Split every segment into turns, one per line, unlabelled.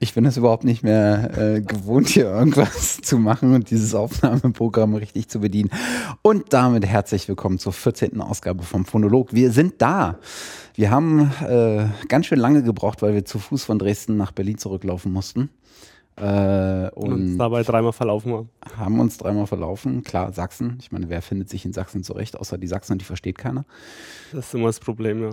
Ich bin es überhaupt nicht mehr äh, gewohnt, hier irgendwas zu machen und dieses Aufnahmeprogramm richtig zu bedienen. Und damit herzlich willkommen zur 14. Ausgabe vom Phonolog. Wir sind da. Wir haben äh, ganz schön lange gebraucht, weil wir zu Fuß von Dresden nach Berlin zurücklaufen mussten.
Äh, und, und uns dabei dreimal verlaufen haben.
Haben uns dreimal verlaufen. Klar, Sachsen. Ich meine, wer findet sich in Sachsen zurecht, außer die Sachsen und die versteht keiner.
Das ist immer das Problem, ja.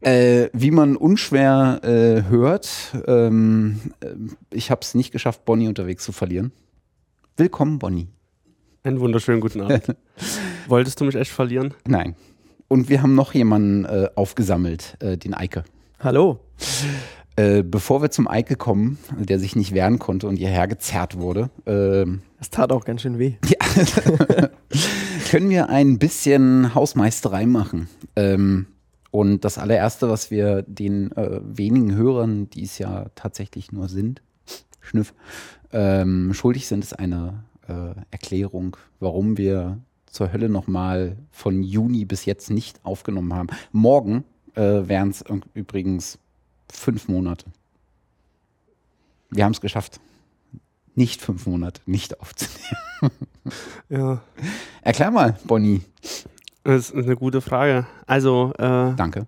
Äh, wie man unschwer äh, hört, ähm, äh, ich habe es nicht geschafft, Bonnie unterwegs zu verlieren. Willkommen, Bonnie.
Einen wunderschönen guten Abend. Wolltest du mich echt verlieren?
Nein. Und wir haben noch jemanden äh, aufgesammelt, äh, den Eike.
Hallo.
Äh, bevor wir zum Eike kommen, der sich nicht wehren konnte und hierher gezerrt wurde.
Ähm, das tat auch ganz schön weh.
Ja. können wir ein bisschen Hausmeisterei machen? Ähm, und das allererste, was wir den äh, wenigen Hörern, die es ja tatsächlich nur sind, Schnüff, ähm, schuldig sind, ist eine äh, Erklärung, warum wir zur Hölle nochmal von Juni bis jetzt nicht aufgenommen haben. Morgen äh, wären es übrigens fünf Monate. Wir haben es geschafft, nicht fünf Monate nicht aufzunehmen.
ja.
Erklär mal, Bonnie.
Das ist eine gute Frage. Also.
Äh, Danke.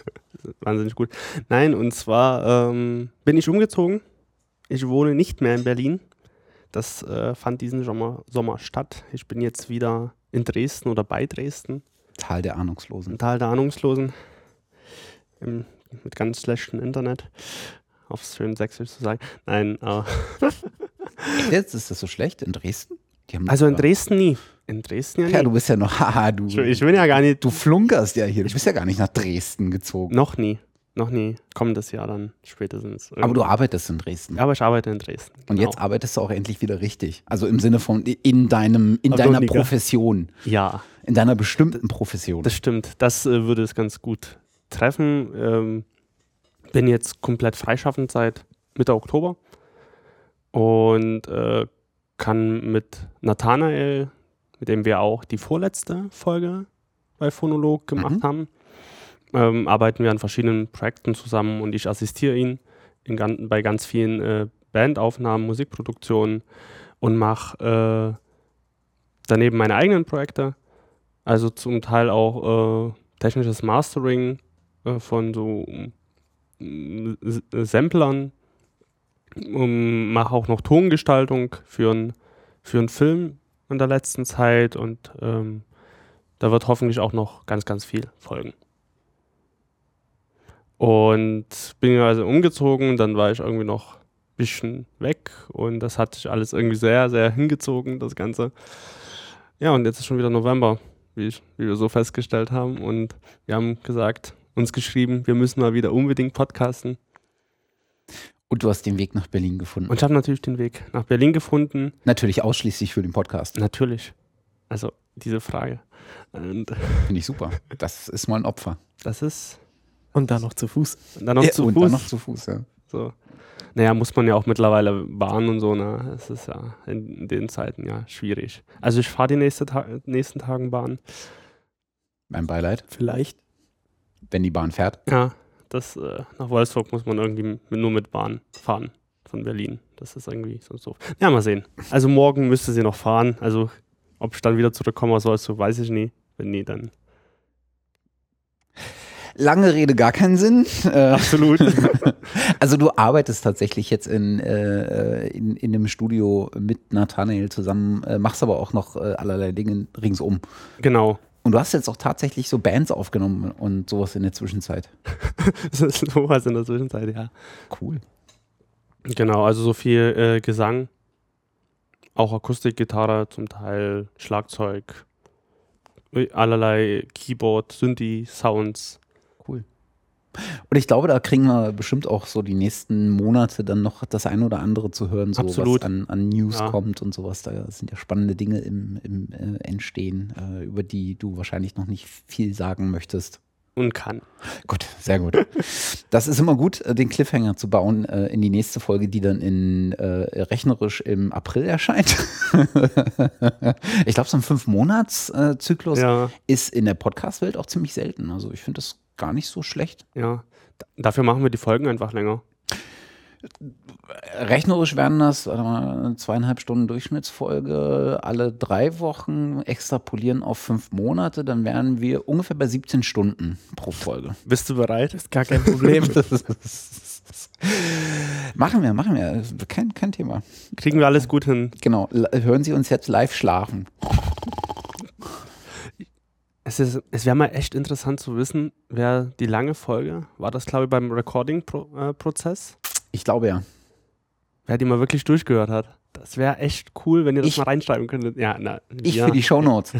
Wahnsinnig gut. Nein, und zwar ähm, bin ich umgezogen. Ich wohne nicht mehr in Berlin. Das äh, fand diesen Sommer, Sommer statt. Ich bin jetzt wieder in Dresden oder bei Dresden.
Tal der Ahnungslosen.
Tal der Ahnungslosen. Im mit ganz schlechtem Internet. Aufs schön Sächsisch zu sagen. Nein, aber.
Jetzt ist das so schlecht in Dresden?
also in Dresden nie. In Dresden ja nie.
Ja, du bist ja noch, haha, du.
Ich bin ja gar nicht.
Du flunkerst ja hier. Du bist ja gar nicht nach Dresden gezogen.
Noch nie. Noch nie. Kommendes Jahr dann spätestens.
Irgendwie. Aber du arbeitest in Dresden.
Aber ich arbeite in Dresden.
Genau. Und jetzt arbeitest du auch endlich wieder richtig. Also im Sinne von in deinem, in deiner Profession.
Ja.
In deiner bestimmten Profession.
Das stimmt. Das äh, würde es ganz gut treffen. Ähm, bin jetzt komplett freischaffend seit Mitte Oktober und äh, kann mit Nathanael, mit dem wir auch die vorletzte Folge bei Phonolog gemacht mhm. haben, ähm, arbeiten wir an verschiedenen Projekten zusammen und ich assistiere ihn in, bei ganz vielen äh, Bandaufnahmen, Musikproduktionen und mache äh, daneben meine eigenen Projekte, also zum Teil auch äh, technisches Mastering äh, von so Samplern, um, mache auch noch Tongestaltung für, ein, für einen Film in der letzten Zeit und ähm, da wird hoffentlich auch noch ganz, ganz viel folgen. Und bin also umgezogen, dann war ich irgendwie noch ein bisschen weg und das hat sich alles irgendwie sehr, sehr hingezogen, das Ganze. Ja, und jetzt ist schon wieder November, wie, ich, wie wir so festgestellt haben. Und wir haben gesagt, uns geschrieben, wir müssen mal wieder unbedingt podcasten.
Und du hast den Weg nach Berlin gefunden.
Und ich habe natürlich den Weg nach Berlin gefunden.
Natürlich ausschließlich für den Podcast.
Natürlich. Also diese Frage.
Finde ich super. Das ist mal ein Opfer.
Das ist.
Und dann noch zu Fuß.
Und dann noch ja, zu
und
Fuß.
Dann noch zu Fuß, ja.
So. Naja, muss man ja auch mittlerweile Bahn und so, ne? Es ist ja in den Zeiten ja schwierig. Also ich fahre die nächste Ta nächsten Tagen Bahn.
Mein Beileid.
Vielleicht
wenn die Bahn fährt.
Ja, das, äh, nach Wolfsburg muss man irgendwie nur mit Bahn fahren von Berlin. Das ist irgendwie so. so. Ja, mal sehen. Also morgen müsste sie noch fahren. Also ob ich dann wieder zurückkomme aus Wolfsburg, weiß ich nie. Wenn nie, dann.
Lange Rede, gar keinen Sinn.
Äh, Absolut.
also du arbeitest tatsächlich jetzt in, äh, in, in einem Studio mit Nathanael zusammen, äh, machst aber auch noch äh, allerlei Dinge ringsum.
Genau.
Und du hast jetzt auch tatsächlich so Bands aufgenommen und sowas in der Zwischenzeit.
sowas in der Zwischenzeit, ja.
Cool.
Genau, also so viel äh, Gesang, auch Akustikgitarre, zum Teil Schlagzeug, allerlei Keyboard, Synthi, Sounds.
Und ich glaube, da kriegen wir bestimmt auch so die nächsten Monate dann noch das eine oder andere zu hören, so
Absolut.
was an, an News ja. kommt und sowas. Da sind ja spannende Dinge im, im äh, Entstehen, äh, über die du wahrscheinlich noch nicht viel sagen möchtest.
Und kann.
Gut, sehr gut. Das ist immer gut, äh, den Cliffhanger zu bauen äh, in die nächste Folge, die dann in äh, rechnerisch im April erscheint. ich glaube, so ein Fünf-Monats-Zyklus ja. ist in der Podcast-Welt auch ziemlich selten. Also ich finde das gar nicht so schlecht.
Ja, dafür machen wir die Folgen einfach länger.
rechnerisch wären das mal, zweieinhalb Stunden Durchschnittsfolge alle drei Wochen, extrapolieren auf fünf Monate, dann wären wir ungefähr bei 17 Stunden pro Folge.
Bist du bereit?
Ist gar kein Problem.
machen wir, machen wir. Kein, kein Thema.
Kriegen wir alles gut hin.
Genau. Hören Sie uns jetzt live schlafen.
Es, ist- es wäre mal echt interessant zu wissen, wer die lange Folge, war das glaube ich beim Recording-Prozess,
Ich glaube ja.
wer die mal wirklich durchgehört hat. Das wäre echt cool, wenn ihr das
Ich-
mal reinschreiben könntet. Ja, na,
Ich
ja.
für die Shownotes.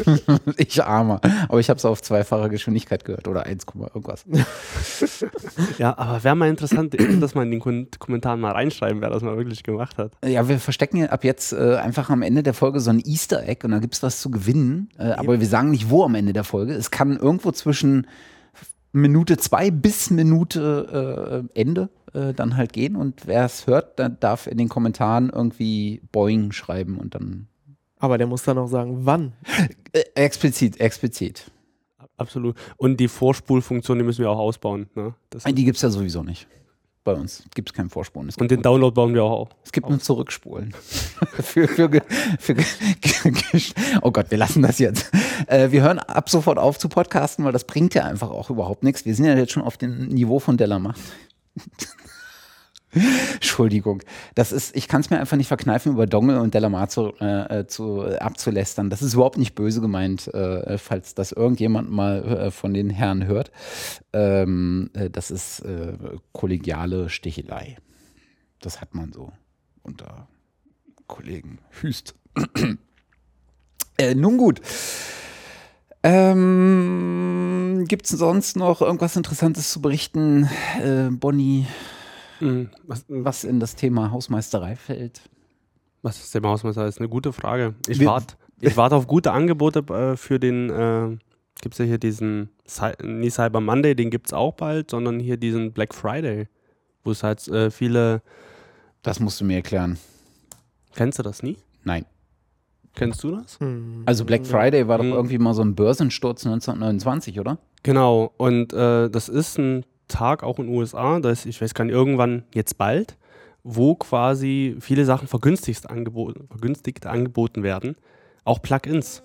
ich armer. Aber ich habe es auf zweifache Geschwindigkeit gehört oder 1, irgendwas.
Ja, aber wäre mal interessant, das mal in den Kom Kommentaren mal reinschreiben, wer das mal wirklich gemacht hat.
Ja, wir verstecken ja ab jetzt äh, einfach am Ende der Folge so ein Easter Egg und da gibt es was zu gewinnen. Äh, aber wir sagen nicht, wo am Ende der Folge. Es kann irgendwo zwischen Minute zwei bis Minute äh, Ende äh, dann halt gehen. Und wer es hört, der darf in den Kommentaren irgendwie Boing schreiben und dann.
Aber der muss dann auch sagen, wann.
Äh, explizit, explizit.
Absolut. Und die Vorspulfunktion, die müssen wir auch ausbauen. Ne? Das
Die gibt es ja sowieso nicht. Bei uns gibt es keinen Vorspulen.
Und den Download bauen wir auch.
es gibt nur Zurückspulen. für, für, für, oh Gott, wir lassen das jetzt. Äh, wir hören ab sofort auf zu podcasten, weil das bringt ja einfach auch überhaupt nichts. Wir sind ja jetzt schon auf dem Niveau von Delamacht. Entschuldigung. Das ist, ich kann es mir einfach nicht verkneifen, über Dongle und Delamar zu, äh, äh, zu äh, abzulästern. Das ist überhaupt nicht böse gemeint, äh, falls das irgendjemand mal äh, von den Herren hört. Ähm, äh, das ist kollegiale Stichelei. Das hat man so unter Kollegen. Hüst. nun gut. Ähm, Gibt es sonst noch irgendwas Interessantes zu berichten, Bonnie.
Was,
was in das Thema Hausmeisterei fällt?
was ist der Hausmeister? ist eine gute Frage. Ich warte ich wart auf gute Angebote äh, für den, äh, gibt es ja hier diesen, nie Cyber Monday, den gibt es auch bald, sondern hier diesen Black Friday, wo es halt äh, viele,
Das musst du mir erklären.
kennst du das nie?
Nein.
Kennst du das?
Hm.
Also Black Friday war doch
Mhm.
irgendwie mal so ein Börsensturz 1929, oder?
Genau, und äh, das ist ein Tag auch in den USA, das ich weiß gar nicht, irgendwann jetzt bald, wo quasi viele Sachen vergünstigt, angeboten, vergünstigt angeboten werden, auch Plugins.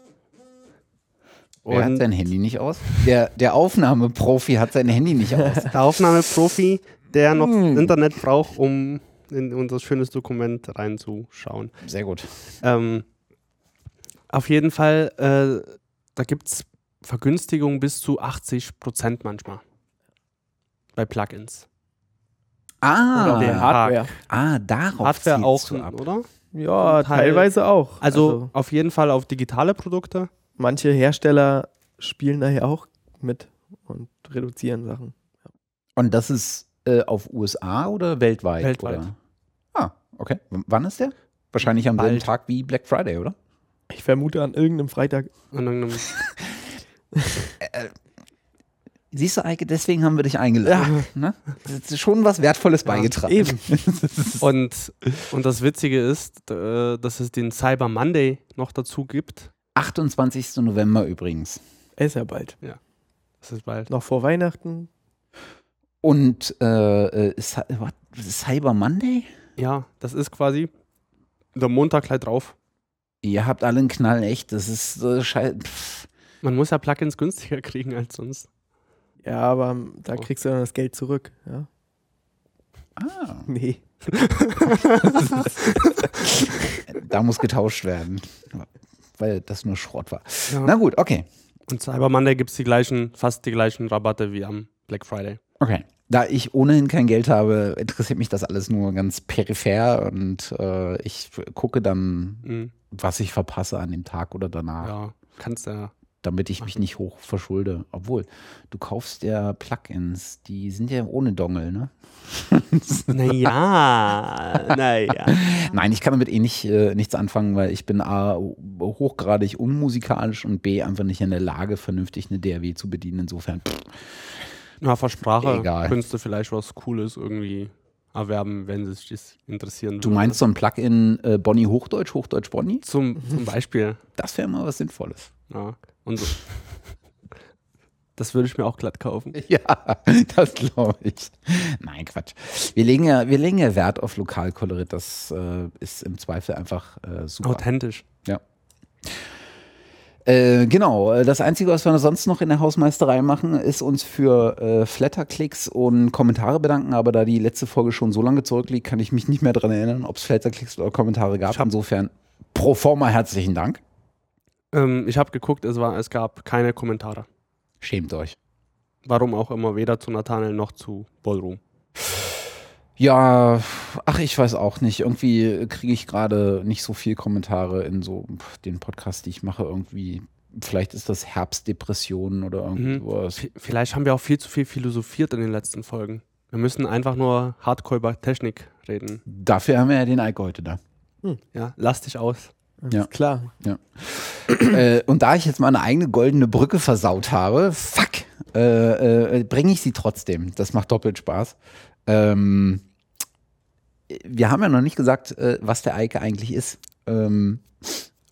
Wer hat
Und
sein Handy nicht aus? Der, der Aufnahmeprofi hat sein Handy nicht aus.
der Aufnahmeprofi, der noch
Hm.
Internet braucht, um in unser schönes Dokument reinzuschauen.
Sehr gut.
Ähm, auf jeden Fall, äh, da gibt es Vergünstigungen bis zu 80 Prozent manchmal. Bei Plugins.
Ah,
Hardware.
ah darauf
Hardware auch,
du ab.
oder?
Ja,
Teil.
teilweise auch.
Also, auf jeden Fall auf digitale Produkte.
manche Hersteller spielen daher auch mit und reduzieren Sachen.
Und das ist äh, auf USA oder weltweit?
Weltweit.
Oder? Ah, okay. W wann ist der? Wahrscheinlich am selben. Tag wie Black Friday, oder?
Ich vermute an irgendeinem Freitag.
Und dann,
Siehst du, Eike, deswegen haben wir dich eingeladen. Ne? Das ist schon was Wertvolles beigetragen.
Eben.
und, und das Witzige ist, äh, dass es den Cyber Monday noch dazu gibt.
28. November übrigens.
Ist ja bald.
Das ist bald.
Noch vor Weihnachten.
Und äh, äh? Cyber Monday?
Ja, das ist quasi der Montag gleich drauf.
Ihr habt alle einen Knall, echt. Das ist äh, scheiße.
Man muss ja Plugins günstiger kriegen als sonst.
Ja, aber da
Oh.
kriegst du dann das Geld zurück. Ja.
Ah,
Nee.
da muss getauscht werden. Weil das nur Schrott war.
Ja.
Na gut, okay.
Und Cyber Monday gibt es die gleichen, fast die gleichen Rabatte wie am Black Friday.
Okay. Da ich ohnehin kein Geld habe, interessiert mich das alles nur ganz peripher und äh, ich gucke dann,
Mhm.
was ich verpasse an dem Tag oder danach,
Ja, kannst ja.
Damit ich mich nicht hoch verschulde. Obwohl, du kaufst ja Plugins, die sind ja ohne Dongle, ne?
Naja, naja.
Nein, ich kann damit eh nicht, äh, nichts anfangen, weil ich bin A, hochgradig unmusikalisch und B, einfach nicht in der Lage, vernünftig eine DRW zu bedienen. Insofern, pff,
Na, für Sprache
Egal.
könntest du vielleicht was Cooles irgendwie erwerben, wenn sich das interessieren
du
würde.
meinst so ein Plugin äh, Bonnie Hochdeutsch, Hochdeutsch Bonnie?
Zum, zum Beispiel.
Das wäre mal was Sinnvolles.
Ja. Und so. Das würde ich mir auch glatt kaufen.
Ja, das glaube ich. Nein, Quatsch. Wir legen ja, wir legen ja Wert auf Lokalkolorit. Das äh, ist im Zweifel einfach äh, super.
Authentisch.
Äh, genau, das Einzige, was wir sonst noch in der Hausmeisterei machen, ist uns für äh, Flatterklicks und Kommentare bedanken. Aber da die letzte Folge schon so lange zurückliegt, kann ich mich nicht mehr daran erinnern, ob es Flatterklicks oder Kommentare gab. Insofern pro forma herzlichen Dank.
Ähm, ich habe geguckt, es, war, es gab keine Kommentare.
Schämt euch.
Warum auch immer, weder zu Nathanael noch zu Ballroom.
Ja, ach, ich weiß auch nicht. Irgendwie kriege ich gerade nicht so viel Kommentare in so den Podcast, die ich mache. Irgendwie, vielleicht ist das Herbstdepression oder
Mhm.
irgendwas.
V vielleicht haben wir auch viel zu viel philosophiert in den letzten Folgen. Wir müssen einfach nur hardcore über Technik reden.
Dafür haben wir ja den Eike heute da.
Ja, lass dich aus.
Ja.
klar.
äh, und da ich jetzt meine eigene goldene Brücke versaut habe, fuck, äh, äh, bringe ich sie trotzdem. Das macht doppelt Spaß. Ähm, wir haben ja noch nicht gesagt, äh, was der Eike eigentlich ist. Ähm,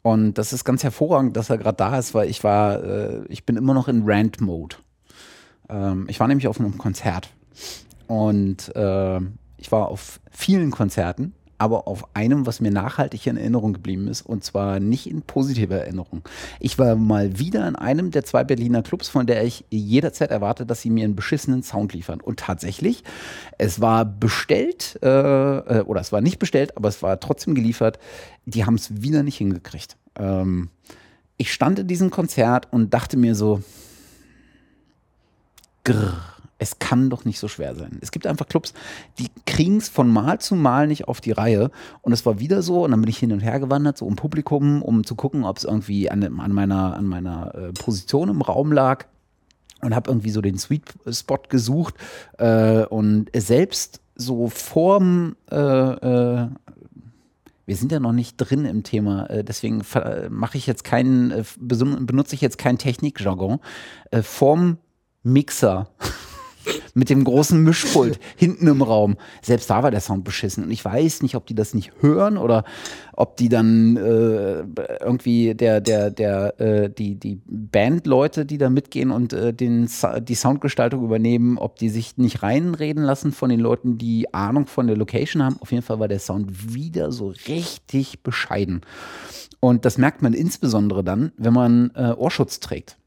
und das ist ganz hervorragend, dass er gerade da ist, weil ich war, äh, ich bin immer noch in Rant-Mode. Ähm, ich war nämlich auf einem Konzert und äh, ich war auf vielen Konzerten, aber auf einem, was mir nachhaltig in Erinnerung geblieben ist, und zwar nicht in positiver Erinnerung. Ich war mal wieder in einem der zwei Berliner Clubs, von der ich jederzeit erwarte, dass sie mir einen beschissenen Sound liefern. Und tatsächlich, es war bestellt, äh, äh, oder es war nicht bestellt, aber es war trotzdem geliefert. Die haben es wieder nicht hingekriegt. Ähm, ich stand in diesem Konzert und dachte mir so, grrr, es kann doch nicht so schwer sein. Es gibt einfach Clubs, die kriegen es von Mal zu Mal nicht auf die Reihe. Und es war wieder so, und dann bin ich hin und her gewandert, so im Publikum, um zu gucken, ob es irgendwie an, an meiner, an meiner äh, Position im Raum lag. Und habe irgendwie so den Sweet Spot gesucht. Äh, und selbst so vorm äh, äh, wir sind ja noch nicht drin im Thema, äh, deswegen mache ich jetzt keinen, äh, benutze ich jetzt kein Technikjargon. Vorm Mixer mit dem großen Mischpult hinten im Raum. Selbst da war der Sound beschissen. Und ich weiß nicht, ob die das nicht hören oder ob die dann äh, irgendwie der, der, der, äh, die, die Bandleute, die da mitgehen und äh, den, die Soundgestaltung übernehmen, ob die sich nicht reinreden lassen von den Leuten, die Ahnung von der Location haben. Auf jeden Fall war der Sound wieder so richtig bescheiden. Und das merkt man insbesondere dann, wenn man äh, Ohrschutz trägt.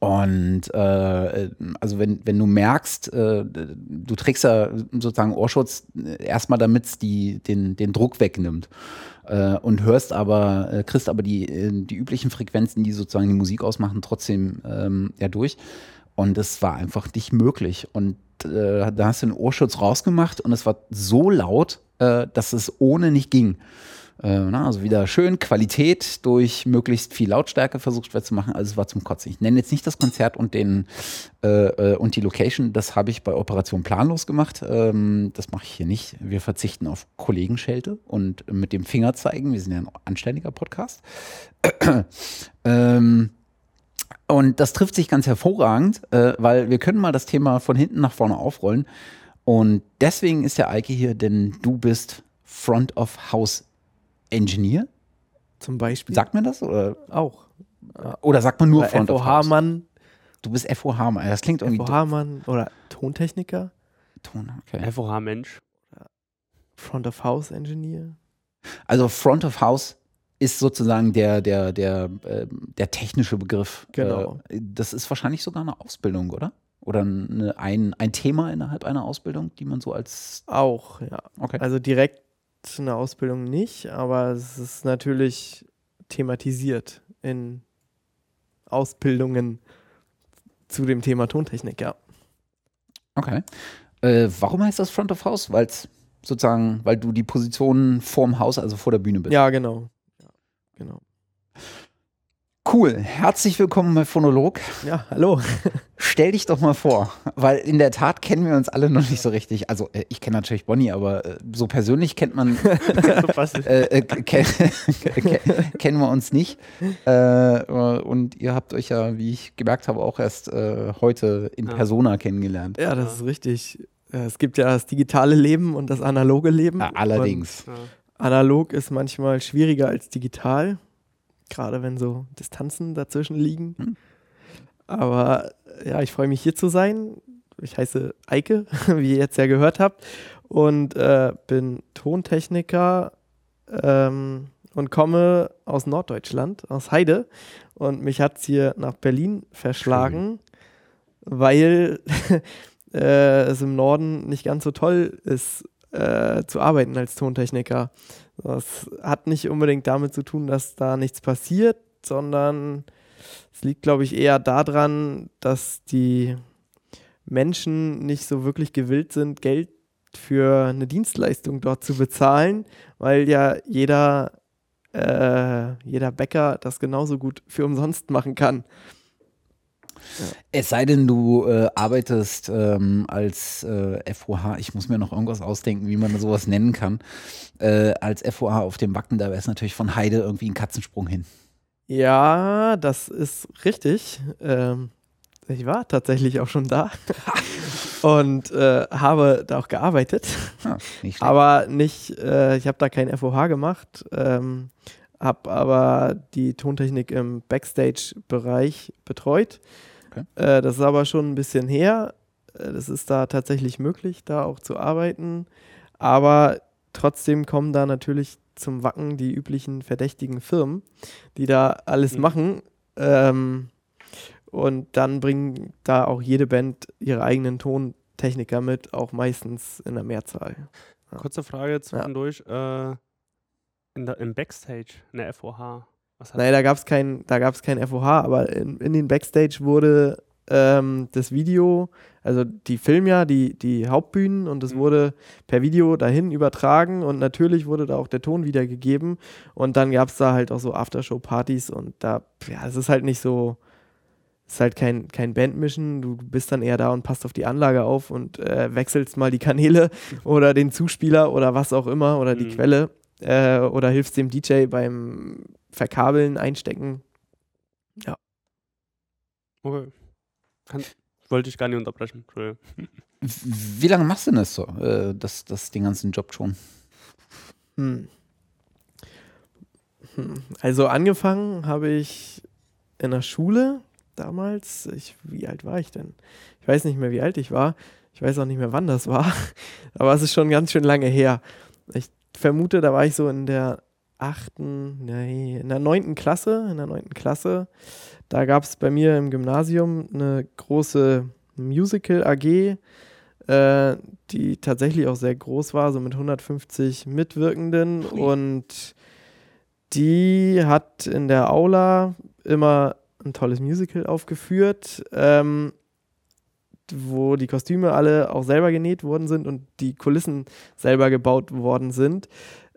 Und äh, also wenn, wenn du merkst, äh, du trägst ja sozusagen Ohrschutz erstmal, damit es den, den Druck wegnimmt. Äh, und hörst aber, äh, kriegst aber die, äh, die üblichen Frequenzen, die sozusagen die Musik ausmachen, trotzdem ähm, ja durch. Und es war einfach nicht möglich. Und äh, da hast du den Ohrschutz rausgemacht und es war so laut, äh, dass es ohne nicht ging. Äh, also wieder schön Qualität durch möglichst viel Lautstärke versucht zu machen. Also es war zum Kotzen. Ich nenne jetzt nicht das Konzert und den äh, äh, und die Location. Das habe ich bei Operation Planlos gemacht. Ähm, das mache ich hier nicht. Wir verzichten auf Kollegenschelte und mit dem Finger zeigen. Wir sind ja ein anständiger Podcast. ähm, und das trifft sich ganz hervorragend, äh, weil wir können mal das Thema von hinten nach vorne aufrollen. Und deswegen ist der Eike hier, denn du bist Front of House Engineer.
Zum Beispiel.
Sagt man das? Oder,
auch.
oder sagt man nur
Oder
Front of House?
FOH-Mann,
Du bist FOH-Mann. Das klingt irgendwie
FOH-Mann oder Tontechniker,
Ton. Okay.
FOH-Mensch.
Front of House Engineer.
Also Front of House ist sozusagen der, der, der, ähm, der technische Begriff.
Genau.
Äh, das ist wahrscheinlich sogar eine Ausbildung, oder? Oder eine, ein, ein Thema innerhalb einer Ausbildung, die man so als.
Auch, ja.
Okay.
Also direkt eine Ausbildung nicht, aber es ist natürlich thematisiert in Ausbildungen zu dem Thema Tontechnik, ja.
Okay. Äh, warum heißt das Front of House? Weil es sozusagen, weil du die Position vorm Haus, also vor der Bühne bist.
Ja, genau. Ja, genau.
Cool. Herzlich willkommen bei Phonolog.
Ja, hallo.
Stell dich doch mal vor, weil in der Tat kennen wir uns alle noch nicht so richtig. Also äh, ich kenne natürlich Bonnie, aber äh, so persönlich kennt man äh, äh, ken, ken- kennen wir uns nicht. Äh, und ihr habt euch ja, wie ich gemerkt habe, auch erst äh, heute in. Persona kennengelernt.
Ja, das ist richtig. Es gibt ja das digitale Leben und das analoge Leben.
Ja, allerdings.
Und analog ist manchmal schwieriger als digital, gerade wenn so Distanzen dazwischen liegen.
Hm.
Aber ja, ich freue mich hier zu sein. Ich heiße Eike, wie ihr jetzt ja gehört habt, und äh, bin Tontechniker ähm, und komme aus Norddeutschland, aus Heide. Und mich hat es hier nach Berlin verschlagen, Schön. weil äh, es im Norden nicht ganz so toll ist, äh, zu arbeiten als Tontechniker. Das hat nicht unbedingt damit zu tun, dass da nichts passiert, sondern es liegt, glaube ich, eher daran, dass die Menschen nicht so wirklich gewillt sind, Geld für eine Dienstleistung dort zu bezahlen, weil ja jeder, äh, jeder Bäcker das genauso gut für umsonst machen kann.
Ja. Es sei denn, du äh, arbeitest ähm, als äh, FOH, ich muss mir noch irgendwas ausdenken, wie man sowas nennen kann, äh, als FOH auf dem Backen, da wäre es natürlich von Heide irgendwie ein Katzensprung hin.
Ja, das ist richtig. Ähm, ich war tatsächlich auch schon da und äh, habe da auch gearbeitet. Ah, nicht aber nicht, äh, ich habe da kein FOH gemacht, ähm, habe aber die Tontechnik im Backstage-Bereich betreut. Okay. Äh, das ist aber schon ein bisschen her. Äh, das ist da tatsächlich möglich, da auch zu arbeiten. Aber trotzdem kommen da natürlich zum Wacken die üblichen verdächtigen Firmen, die da alles mhm. machen. Ähm, und dann bringen da auch jede Band ihre eigenen Tontechniker mit, auch meistens in der Mehrzahl.
Ja. Kurze Frage zwischendurch. Ja. Äh, in der, Im Backstage, in der FOH.
Nein, da gab es kein, kein FOH, aber in, in den Backstage wurde ähm, das Video, also die filmen ja die, die Hauptbühnen und es mhm. wurde per Video dahin übertragen und natürlich wurde da auch der Ton wiedergegeben und dann gab es da halt auch so Aftershow-Partys und da, ja, es ist halt nicht so, es ist halt kein, kein Bandmischen, du bist dann eher da und passt auf die Anlage auf und äh, wechselst mal die Kanäle oder den Zuspieler oder was auch immer oder die mhm. Quelle äh, oder hilfst dem DJ beim Verkabeln, Einstecken. Ja.
Okay. Kann, wollte ich gar nicht unterbrechen.
Wie lange machst du denn das so, äh, das, das, den ganzen Job schon? Hm.
hm. Also angefangen habe ich in der Schule damals. Ich, wie alt war ich denn? Ich weiß nicht mehr, wie alt ich war. Ich weiß auch nicht mehr, wann das war. Aber es ist schon ganz schön lange her. Ich vermute, da war ich so in der achten, nee, in der neunten Klasse, in der neunten Klasse. Da gab es bei mir im Gymnasium eine große Musical AG, äh, die tatsächlich auch sehr groß war, so mit 150 Mitwirkenden. Und die hat in der Aula immer ein tolles Musical aufgeführt, ähm, wo die Kostüme alle auch selber genäht worden sind und die Kulissen selber gebaut worden sind.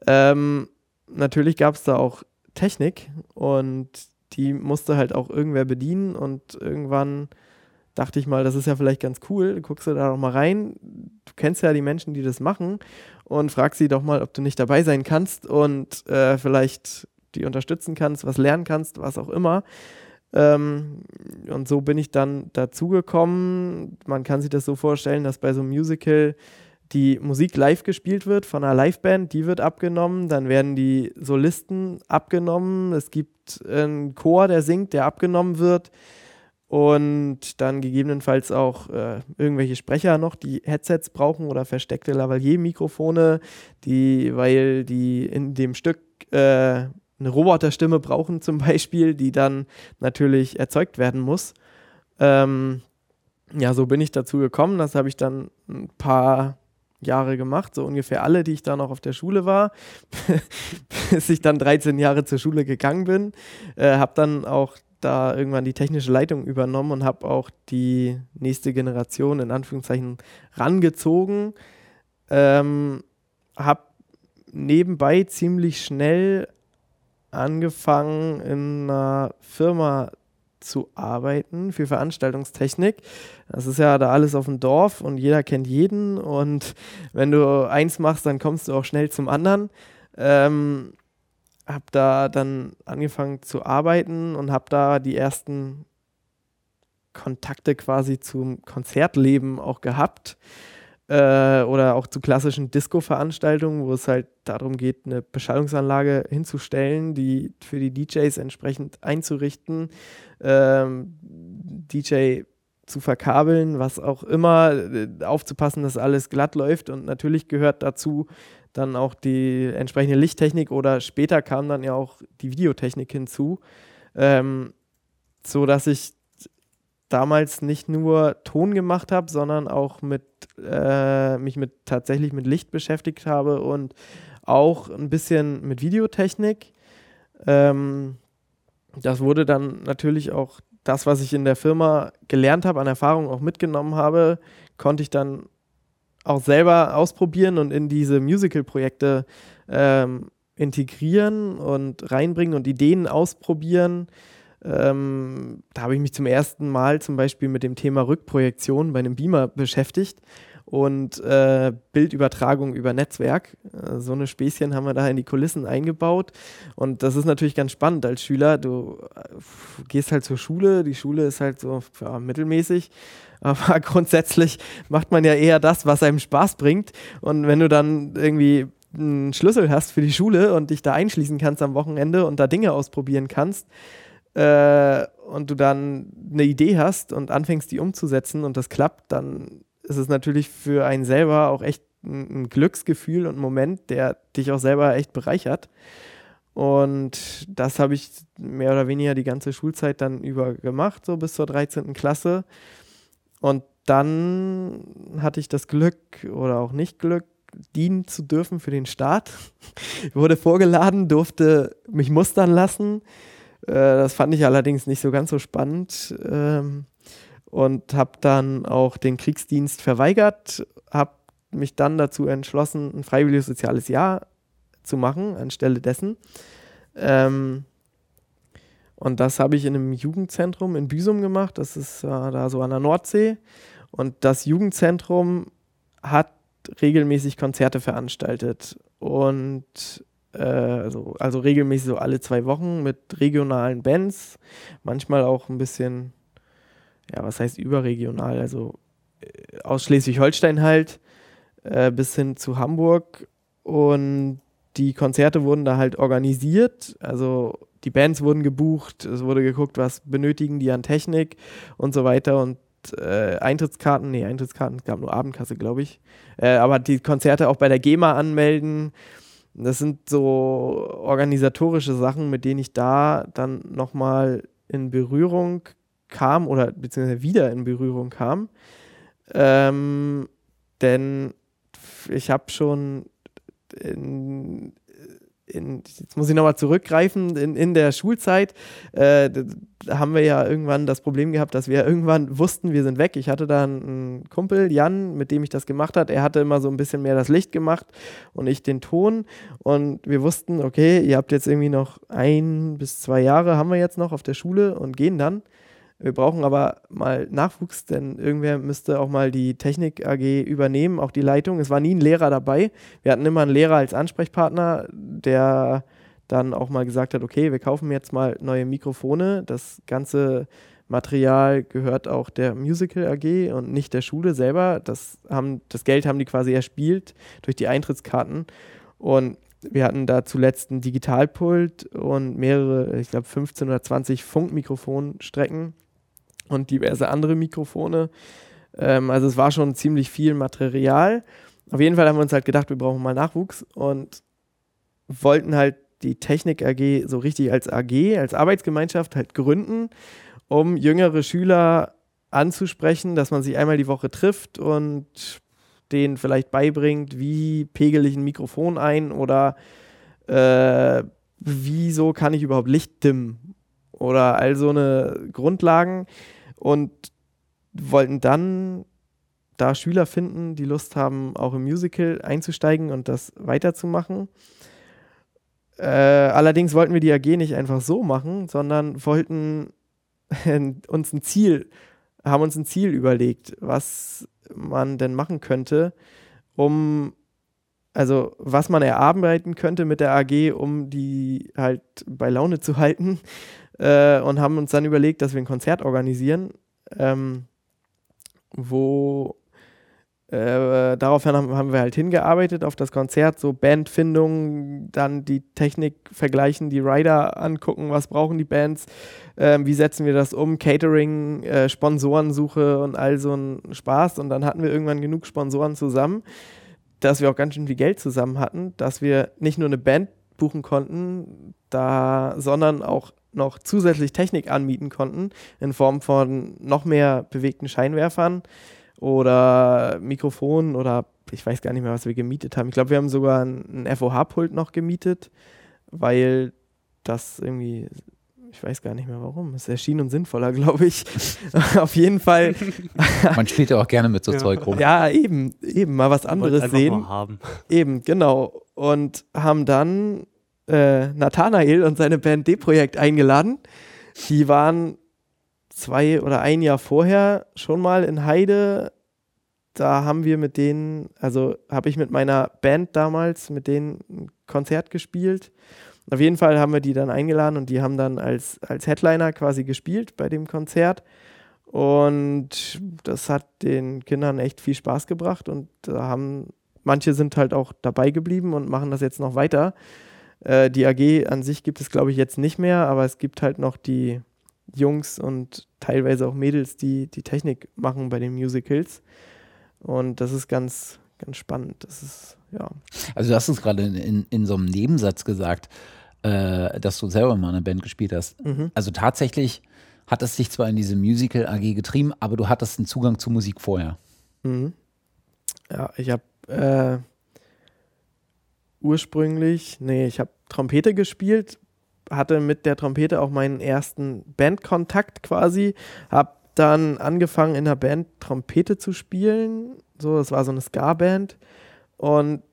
Ähm, natürlich gab es da auch Technik und die musste halt auch irgendwer bedienen und irgendwann dachte ich mal, das ist ja vielleicht ganz cool, guckst du da noch mal rein, du kennst ja die Menschen, die das machen und frag sie doch mal, ob du nicht dabei sein kannst und äh, vielleicht die unterstützen kannst, was lernen kannst, was auch immer. Ähm, und so bin ich dann dazugekommen. Man kann sich das so vorstellen, dass bei so einem Musical die Musik live gespielt wird von einer Liveband, die wird abgenommen, dann werden die Solisten abgenommen, es gibt einen Chor, der singt, der abgenommen wird. Und dann gegebenenfalls auch äh, irgendwelche Sprecher noch, die Headsets brauchen oder versteckte Lavalier-Mikrofone, die, weil die in dem Stück äh, eine Roboterstimme brauchen zum Beispiel, die dann natürlich erzeugt werden muss. Ähm, ja, so bin ich dazu gekommen. Das habe ich dann ein paar Jahre gemacht, so ungefähr alle, die ich da noch auf der Schule war, bis ich dann 13 Jahre zur Schule gegangen bin. Äh, habe dann auch da irgendwann die technische Leitung übernommen und habe auch die nächste Generation in Anführungszeichen rangezogen. Ähm, habe nebenbei ziemlich schnell angefangen in einer Firma zu arbeiten für Veranstaltungstechnik. Das ist ja da alles auf dem Dorf und jeder kennt jeden und wenn du eins machst, dann kommst du auch schnell zum anderen. Ähm, hab da dann angefangen zu arbeiten und habe da die ersten Kontakte quasi zum Konzertleben auch gehabt äh, oder auch zu klassischen Disco-Veranstaltungen, wo es halt darum geht, eine Beschallungsanlage hinzustellen, die für die DJs entsprechend einzurichten. Ähm, DJ zu verkabeln, was auch immer, äh, aufzupassen, dass alles glatt läuft. Und natürlich gehört dazu dann auch die entsprechende Lichttechnik oder später kam dann ja auch die Videotechnik hinzu, ähm, so dass ich damals nicht nur Ton gemacht habe, sondern auch mit äh, mich mit tatsächlich mit Licht beschäftigt habe und auch ein bisschen mit Videotechnik. Ähm, das wurde dann natürlich auch das, was ich in der Firma gelernt habe, an Erfahrung auch mitgenommen habe, konnte ich dann auch selber ausprobieren und in diese Musical-Projekte ähm, integrieren und reinbringen und Ideen ausprobieren. Ähm, da habe ich mich zum ersten Mal zum Beispiel mit dem Thema Rückprojektion bei einem Beamer beschäftigt und äh, Bildübertragung über Netzwerk. Äh, so eine Späßchen haben wir da in die Kulissen eingebaut. Und das ist natürlich ganz spannend als Schüler. Du äh, gehst halt zur Schule, die Schule ist halt so ja, mittelmäßig. Aber grundsätzlich macht man ja eher das, was einem Spaß bringt. Und wenn du dann irgendwie einen Schlüssel hast für die Schule und dich da einschließen kannst am Wochenende und da Dinge ausprobieren kannst, äh, und du dann eine Idee hast und anfängst, die umzusetzen und das klappt, dann ist es natürlich für einen selber auch echt ein, ein Glücksgefühl und ein Moment, der dich auch selber echt bereichert. Und das habe ich mehr oder weniger die ganze Schulzeit dann über gemacht, so bis zur 13. Klasse. Und dann hatte ich das Glück oder auch nicht Glück, dienen zu dürfen für den Staat. Wurde vorgeladen, durfte mich mustern lassen. Äh, das fand ich allerdings nicht so ganz so spannend ähm, und habe dann auch den Kriegsdienst verweigert, habe mich dann dazu entschlossen, ein freiwilliges soziales Jahr zu machen anstelle dessen. Ähm, und das habe ich in einem Jugendzentrum in Büsum gemacht. Das ist äh, da so an der Nordsee. Und das Jugendzentrum hat regelmäßig Konzerte veranstaltet. Und also, also regelmäßig so alle zwei Wochen mit regionalen Bands. Manchmal auch ein bisschen, ja, was heißt überregional? Also äh, aus Schleswig-Holstein halt äh, bis hin zu Hamburg. Und die Konzerte wurden da halt organisiert. Also die Bands wurden gebucht, es wurde geguckt, was benötigen die an Technik und so weiter und äh, Eintrittskarten, nee, Eintrittskarten, es gab nur Abendkasse, glaube ich. Äh, aber die Konzerte auch bei der GEMA anmelden. Das sind so organisatorische Sachen, mit denen ich da dann nochmal in Berührung kam oder beziehungsweise wieder in Berührung kam. Ähm, denn ich habe schon in, in, jetzt muss ich nochmal zurückgreifen, in, in der Schulzeit äh, haben wir ja irgendwann das Problem gehabt, dass wir irgendwann wussten, wir sind weg. Ich hatte da einen Kumpel, Jan, mit dem ich das gemacht habe. Er hatte immer so ein bisschen mehr das Licht gemacht und ich den Ton. Und wir wussten, okay, ihr habt jetzt irgendwie noch ein bis zwei Jahre, haben wir jetzt noch auf der Schule und gehen dann. Wir brauchen aber mal Nachwuchs, denn irgendwer müsste auch mal die Technik AG übernehmen, auch die Leitung. Es war nie ein Lehrer dabei. Wir hatten immer einen Lehrer als Ansprechpartner, der dann auch mal gesagt hat, okay, wir kaufen jetzt mal neue Mikrofone. Das ganze Material gehört auch der Musical AG und nicht der Schule selber. Das, haben, das Geld haben die quasi erspielt durch die Eintrittskarten. Und wir hatten da zuletzt ein Digitalpult und mehrere, ich glaube 15 oder 20 Funkmikrofonstrecken und diverse andere Mikrofone. Ähm, also es war schon ziemlich viel Material. Auf jeden Fall haben wir uns halt gedacht, wir brauchen mal Nachwuchs und wollten halt die Technik AG so richtig als AG, als Arbeitsgemeinschaft halt gründen, um jüngere Schüler anzusprechen, dass man sich einmal die Woche trifft und denen vielleicht beibringt, wie pegel ich ein Mikrofon ein oder äh, wieso kann ich überhaupt Licht dimmen oder all so eine Grundlagen und wollten dann da Schüler finden, die Lust haben, auch im Musical einzusteigen und das weiterzumachen. Äh, allerdings wollten wir die AG nicht einfach so machen, sondern wollten uns ein Ziel, haben uns ein Ziel überlegt, was man denn machen könnte, um also was man erarbeiten könnte mit der AG, um die halt bei Laune zu halten äh, und haben uns dann überlegt, dass wir ein Konzert organisieren, ähm, wo äh, daraufhin haben, haben, wir halt hingearbeitet auf das Konzert, so Bandfindung, dann die Technik vergleichen, die Rider angucken, was brauchen die Bands, äh, wie setzen wir das um, Catering, äh, Sponsorensuche und all so ein Spaß. Und dann hatten wir irgendwann genug Sponsoren zusammen, dass wir auch ganz schön viel Geld zusammen hatten, dass wir nicht nur eine Band buchen konnten, da, sondern auch noch zusätzlich Technik anbieten konnten in Form von noch mehr bewegten Scheinwerfern oder Mikrofon oder ich weiß gar nicht mehr, was wir gemietet haben. Ich glaube, wir haben sogar ein, ein FOH-Pult noch gemietet, weil das irgendwie, ich weiß gar nicht mehr warum, es erschien uns sinnvoller, glaube ich. Auf jeden Fall.
Man spielt ja auch gerne mit so
ja.
Zeug rum.
Ja, eben, eben, mal was anderes sehen. Eben, genau. Und haben dann äh, Nathanael und seine Band D-Projekt eingeladen. Die waren zwei oder ein Jahr vorher schon mal in Heide. Da haben wir mit denen, also habe ich mit meiner Band damals mit denen ein Konzert gespielt. Auf jeden Fall haben wir die dann eingeladen und die haben dann als, als Headliner quasi gespielt bei dem Konzert. Und das hat den Kindern echt viel Spaß gebracht und haben manche sind halt auch dabei geblieben und machen das jetzt noch weiter. Äh, die AG an sich gibt es, glaube ich, jetzt nicht mehr, aber es gibt halt noch die Jungs und teilweise auch Mädels, die die Technik machen bei den Musicals. Und das ist ganz, ganz spannend. Das ist, ja.
Also du hast es gerade in, in, in, so einem Nebensatz gesagt, äh, dass du selber mal eine Band gespielt hast. Mhm. Also tatsächlich hat es dich zwar in diese Musical AG getrieben, aber du hattest einen Zugang zu Musik vorher.
Mhm. Ja, ich habe äh, ursprünglich, nee, ich habe Trompete gespielt, hatte mit der Trompete auch meinen ersten Bandkontakt quasi, habe dann angefangen in der Band Trompete zu spielen, so, das war so eine Ska-Band und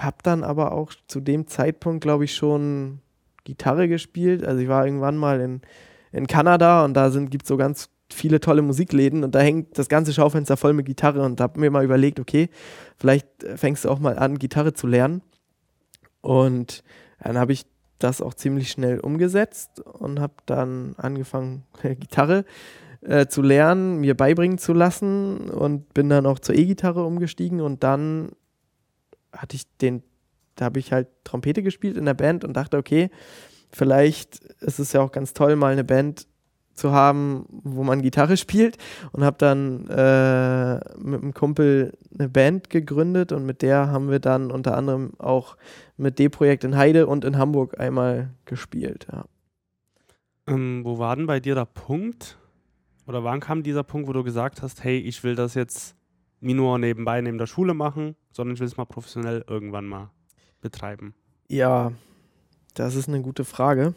habe dann aber auch zu dem Zeitpunkt, glaube ich, schon Gitarre gespielt. Also ich war irgendwann mal in, in Kanada und da gibt es so ganz viele tolle Musikläden und da hängt das ganze Schaufenster voll mit Gitarre und habe mir mal überlegt, okay, vielleicht äh, fängst du auch mal an, Gitarre zu lernen. Und dann habe ich das auch ziemlich schnell umgesetzt und habe dann angefangen, Gitarre äh, zu lernen, mir beibringen zu lassen und bin dann auch zur E-Gitarre umgestiegen und dann hatte ich den, da habe ich halt Trompete gespielt in der Band und dachte, okay, vielleicht ist es ja auch ganz toll, mal eine Band zu haben, wo man Gitarre spielt und habe dann äh, mit einem Kumpel eine Band gegründet und mit der haben wir dann unter anderem auch mit D-Projekt in Heide und in Hamburg einmal gespielt. Ja.
Ähm, wo war denn bei dir der Punkt oder wann kam dieser Punkt, wo du gesagt hast, hey, ich will das jetzt nie nur nebenbei neben der Schule machen, sondern ich will es mal professionell irgendwann mal betreiben?
Ja, das ist eine gute Frage.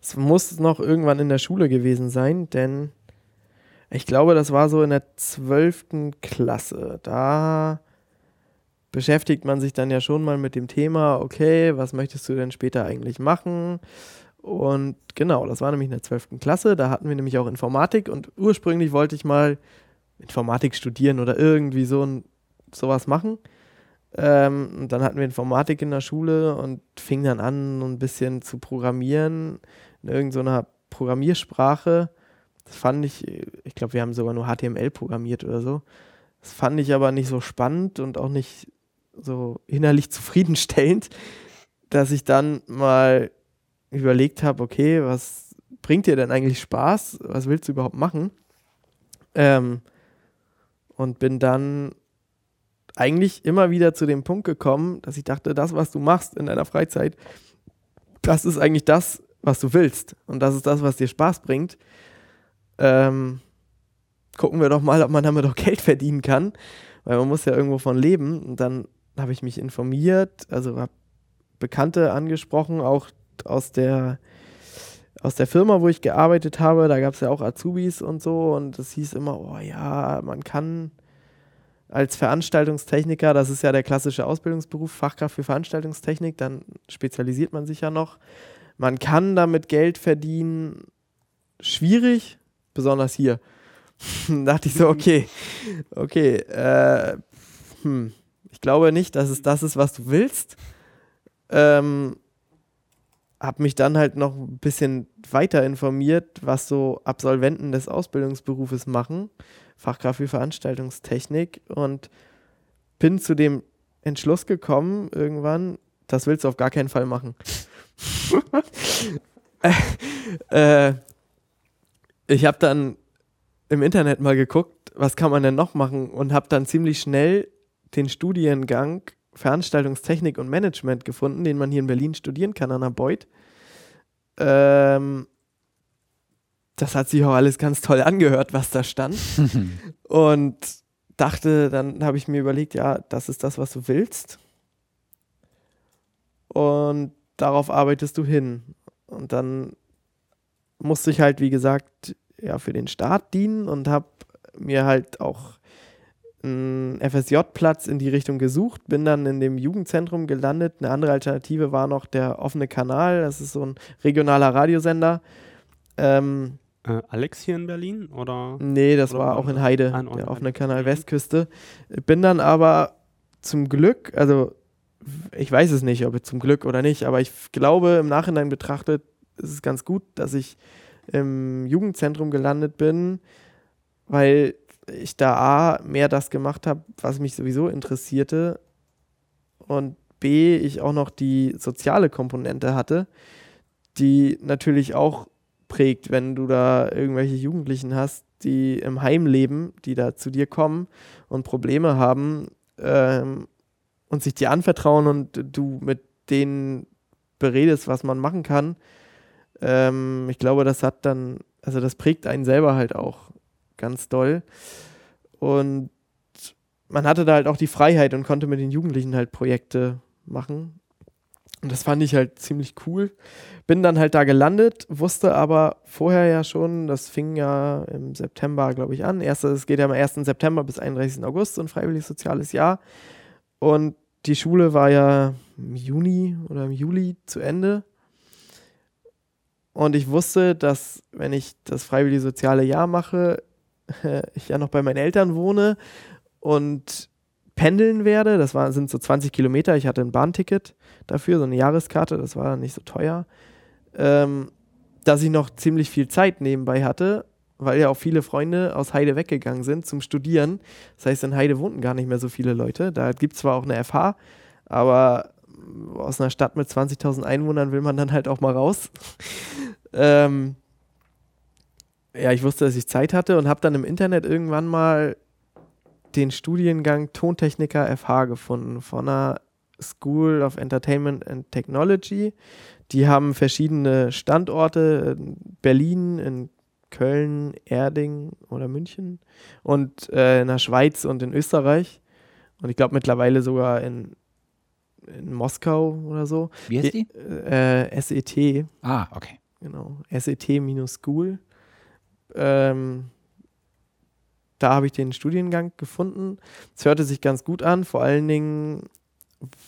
Es muss noch irgendwann in der Schule gewesen sein, denn ich glaube, das war so in der 12. Klasse. Da beschäftigt man sich dann ja schon mal mit dem Thema, okay, was möchtest du denn später eigentlich machen? Und genau, das war nämlich in der 12. Klasse. Da hatten wir nämlich auch Informatik und ursprünglich wollte ich mal Informatik studieren oder irgendwie so ein, sowas machen. Ähm, und dann hatten wir Informatik in der Schule und fing dann an, ein bisschen zu programmieren in irgendeiner Programmiersprache. Das fand ich, ich glaube, wir haben sogar nur HTML programmiert oder so. Das fand ich aber nicht so spannend und auch nicht so innerlich zufriedenstellend, dass ich dann mal überlegt habe, okay, was bringt dir denn eigentlich Spaß? Was willst du überhaupt machen? Ähm, und bin dann eigentlich immer wieder zu dem Punkt gekommen, dass ich dachte, das, was du machst in deiner Freizeit, das ist eigentlich das, was du willst. Und das ist das, was dir Spaß bringt. Ähm, gucken wir doch mal, ob man damit auch Geld verdienen kann, weil man muss ja irgendwo von leben. Und dann habe ich mich informiert, also habe Bekannte angesprochen, auch aus der aus der Firma, wo ich gearbeitet habe, da gab es ja auch Azubis und so und es hieß immer, oh ja, man kann als Veranstaltungstechniker, das ist ja der klassische Ausbildungsberuf, Fachkraft für Veranstaltungstechnik, dann spezialisiert man sich ja noch. Man kann damit Geld verdienen, schwierig, besonders hier. dachte ich so, okay, okay, äh, hm, ich glaube nicht, dass es das ist, was du willst. Ähm, hab mich dann halt noch ein bisschen weiter informiert, was so Absolventen des Ausbildungsberufes machen Fachkraft für Veranstaltungstechnik und bin zu dem Entschluss gekommen, irgendwann, das willst du auf gar keinen Fall machen. äh, ich habe dann im Internet mal geguckt, was kann man denn noch machen und habe dann ziemlich schnell den Studiengang Veranstaltungstechnik und Management gefunden, den man hier in Berlin studieren kann an der Beuth. Ähm, das hat sich auch alles ganz toll angehört, was da stand. und dachte, dann habe ich mir überlegt, ja, das ist das, was du willst. Und darauf arbeitest du hin. Und dann musste ich halt, wie gesagt, ja, für den Start dienen und habe mir halt auch einen FSJ-Platz in die Richtung gesucht, bin dann in dem Jugendzentrum gelandet. Eine andere Alternative war noch der offene Kanal, das ist so ein regionaler Radiosender. Ähm,
äh, Alex hier in Berlin oder?
Nee, das
oder
war auch in Heide,
Ah, in
der offene
Heide.
Kanal
Mhm.
Westküste. Bin dann aber zum Glück, also ich weiß es nicht, ob zum Glück oder nicht, aber ich glaube im Nachhinein betrachtet ist es ganz gut, dass ich im Jugendzentrum gelandet bin, weil ich da A, mehr das gemacht habe, was mich sowieso interessierte und B, ich auch noch die soziale Komponente hatte, die natürlich auch prägt, wenn du da irgendwelche Jugendlichen hast, die im Heim leben, die da zu dir kommen und Probleme haben ähm, und sich dir anvertrauen und du mit denen beredest, was man machen kann. Ähm, ich glaube, das hat dann, also das prägt einen selber halt auch ganz doll. Und man hatte da halt auch die Freiheit und konnte mit den Jugendlichen halt Projekte machen. Und das fand ich halt ziemlich cool. Bin dann halt da gelandet, wusste aber vorher ja schon, das fing ja im September, glaube ich, an. Es geht ja am 1. September bis 31. August, so ein freiwilliges soziales Jahr. Und die Schule war ja im Juni oder im Juli zu Ende. Und ich wusste, dass wenn ich das freiwillige soziale Jahr mache, ich ja noch bei meinen Eltern wohne und pendeln werde. Das war, sind so 20 Kilometer. Ich hatte ein Bahnticket dafür, so eine Jahreskarte. Das war nicht so teuer. Ähm, dass ich noch ziemlich viel Zeit nebenbei hatte, weil ja auch viele Freunde aus Heide weggegangen sind zum Studieren. Das heißt, in Heide wohnten gar nicht mehr so viele Leute. Da gibt es zwar auch eine FH, aber aus einer Stadt mit 20.000 Einwohnern will man dann halt auch mal raus. ähm, ja, ich wusste, dass ich Zeit hatte und habe dann im Internet irgendwann mal den Studiengang Tontechniker FH gefunden von einer School of Entertainment and Technology. Die haben verschiedene Standorte, in Berlin, in Köln, Erding oder München und äh, in der Schweiz und in Österreich. Und ich glaube mittlerweile sogar in, in Moskau oder so.
Wie heißt die?
Äh, SET,
Ah, okay.
genau. SET-School. Ähm, da habe ich den Studiengang gefunden. Es hörte sich ganz gut an. Vor allen Dingen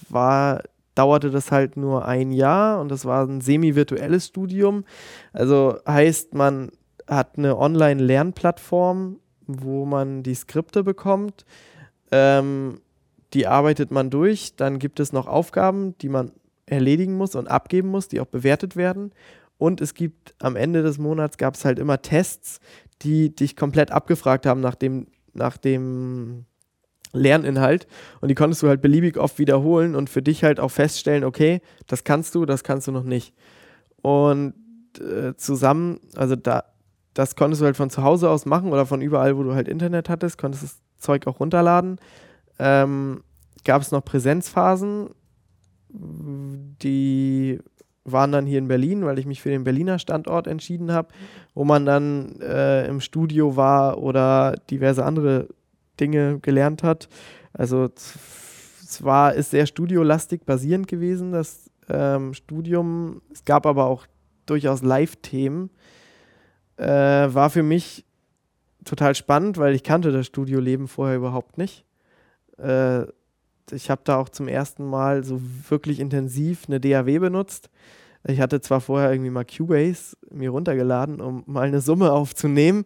war, dauerte das halt nur ein Jahr und das war ein semi-virtuelles Studium. Also heißt, man hat eine Online-Lernplattform, wo man die Skripte bekommt. Ähm, die arbeitet man durch. Dann gibt es noch Aufgaben, die man erledigen muss und abgeben muss, die auch bewertet werden. Und es gibt am Ende des Monats gab es halt immer Tests, die dich komplett abgefragt haben nach dem, nach dem Lerninhalt. Und die konntest du halt beliebig oft wiederholen und für dich halt auch feststellen, okay, das kannst du, das kannst du noch nicht. Und äh, zusammen, also da, das konntest du halt von zu Hause aus machen oder von überall, wo du halt Internet hattest, konntest das Zeug auch runterladen. Ähm, gab es noch Präsenzphasen, die waren dann hier in Berlin, weil ich mich für den Berliner Standort entschieden habe, wo man dann äh, im Studio war oder diverse andere Dinge gelernt hat. Also zwar ist sehr studiolastig basierend gewesen, das ähm, Studium. Es gab aber auch durchaus Live-Themen. Äh, war für mich total spannend, weil ich kannte das Studioleben vorher überhaupt nicht. Äh, ich habe da auch zum ersten Mal so wirklich intensiv eine DAW benutzt. Ich hatte zwar vorher irgendwie mal Cubase mir runtergeladen, um mal eine Summe aufzunehmen,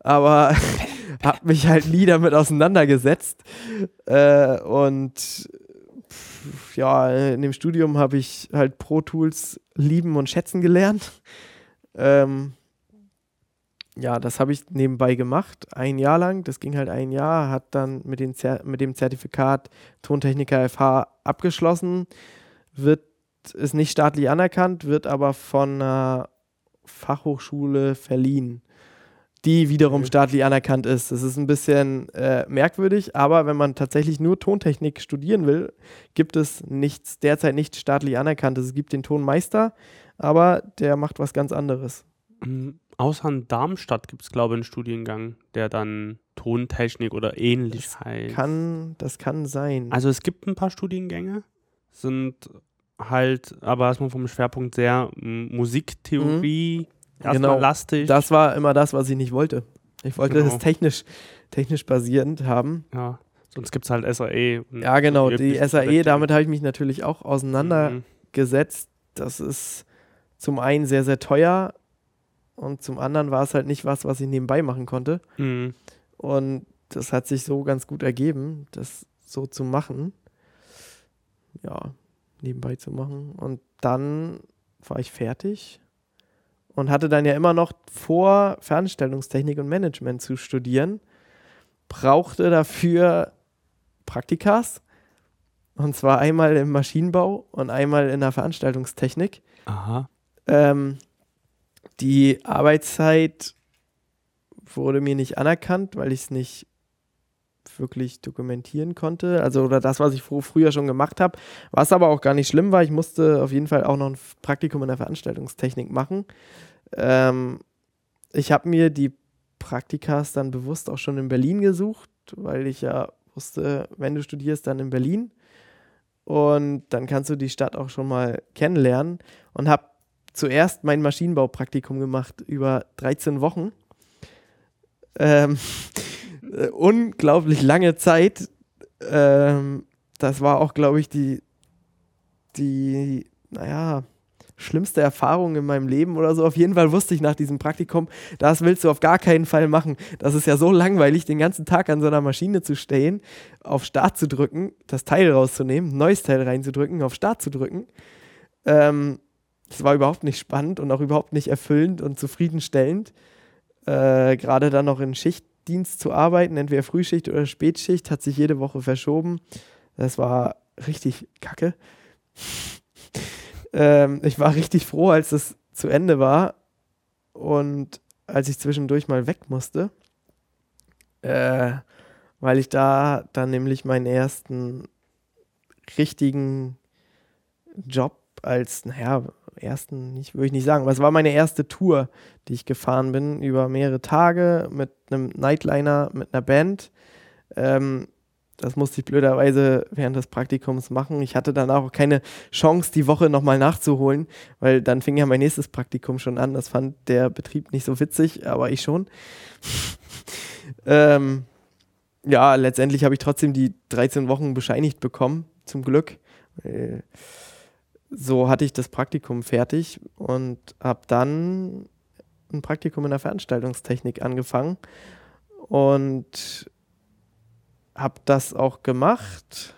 aber habe mich halt nie damit auseinandergesetzt. Äh, und pff, ja, in dem Studium habe ich halt Pro Tools lieben und schätzen gelernt. Ähm, ja, das habe ich nebenbei gemacht, ein Jahr lang. Das ging halt ein Jahr, hat dann mit, mit dem Zertifikat Tontechniker FH abgeschlossen, wird ist nicht staatlich anerkannt, wird aber von einer Fachhochschule verliehen, die wiederum
Okay.
staatlich anerkannt ist. Das ist ein bisschen äh, merkwürdig, aber wenn man tatsächlich nur Tontechnik studieren will, gibt es nichts, derzeit nicht staatlich anerkanntes. Es gibt den Tonmeister, aber der macht was ganz anderes.
Ähm, außer in Darmstadt gibt es, glaube ich, einen Studiengang, der dann Tontechnik oder ähnlich heißt.
Kann, das kann sein.
Also es gibt ein paar Studiengänge, sind halt, aber erstmal vom Schwerpunkt sehr m, Musiktheorie, erstmal
Genau.
lastig.
Das war immer das, was ich nicht wollte. Ich wollte
Genau.
das technisch, technisch basierend haben.
ja. Sonst gibt es halt SAE.
Ja, genau.
die
SAE, damit habe ich mich natürlich auch auseinandergesetzt.
Mhm.
Das ist zum einen sehr, sehr teuer und zum anderen war es halt nicht was, was ich nebenbei machen konnte.
Mhm.
Und das hat sich so ganz gut ergeben, das so zu machen. Ja, nebenbei zu machen. Und dann war ich fertig und hatte dann ja immer noch vor, Veranstaltungstechnik und Management zu studieren. Brauchte dafür Praktikas. Und zwar einmal im Maschinenbau und einmal in der Veranstaltungstechnik.
Aha.
Ähm, die Arbeitszeit wurde mir nicht anerkannt, weil ich es nicht wirklich dokumentieren konnte. Also oder das, was ich fr früher schon gemacht habe. Was aber auch gar nicht schlimm war. Ich musste auf jeden Fall auch noch ein Praktikum in der Veranstaltungstechnik machen. Ähm, ich habe mir die Praktikas dann bewusst auch schon in Berlin gesucht, weil ich ja wusste, wenn du studierst, dann in Berlin. Und dann kannst du die Stadt auch schon mal kennenlernen. Und habe zuerst mein Maschinenbaupraktikum gemacht über 13 Wochen. Ähm, äh, unglaublich lange Zeit. Ähm, das war auch, glaube ich, die, die, naja, schlimmste Erfahrung in meinem Leben oder so. Auf jeden Fall wusste ich nach diesem Praktikum, das willst du auf gar keinen Fall machen. Das ist ja so langweilig, den ganzen Tag an so einer Maschine zu stehen, auf Start zu drücken, das Teil rauszunehmen, neues Teil reinzudrücken, auf Start zu drücken. Ähm, das war überhaupt nicht spannend und auch überhaupt nicht erfüllend und zufriedenstellend. Äh, Gerade dann noch in Schichtdienst zu arbeiten, entweder Frühschicht oder Spätschicht, hat sich jede Woche verschoben. Das war richtig kacke. ähm, ich war richtig froh, als es zu Ende war und als ich zwischendurch mal weg musste, äh, weil ich da dann nämlich meinen ersten richtigen Job als, naja, ersten, nicht, würde ich nicht sagen, aber es war meine erste Tour, die ich gefahren bin, über mehrere Tage mit einem Nightliner, mit einer Band. Ähm, das musste ich blöderweise während des Praktikums machen. Ich hatte danach auch keine Chance, die Woche nochmal nachzuholen, weil dann fing ja mein nächstes Praktikum schon an. Das fand der Betrieb nicht so witzig, aber ich schon. ähm, ja, letztendlich habe ich trotzdem die 13 Wochen bescheinigt bekommen, zum Glück. Äh, so hatte ich das Praktikum fertig und habe dann ein Praktikum in der Veranstaltungstechnik angefangen und habe das auch gemacht.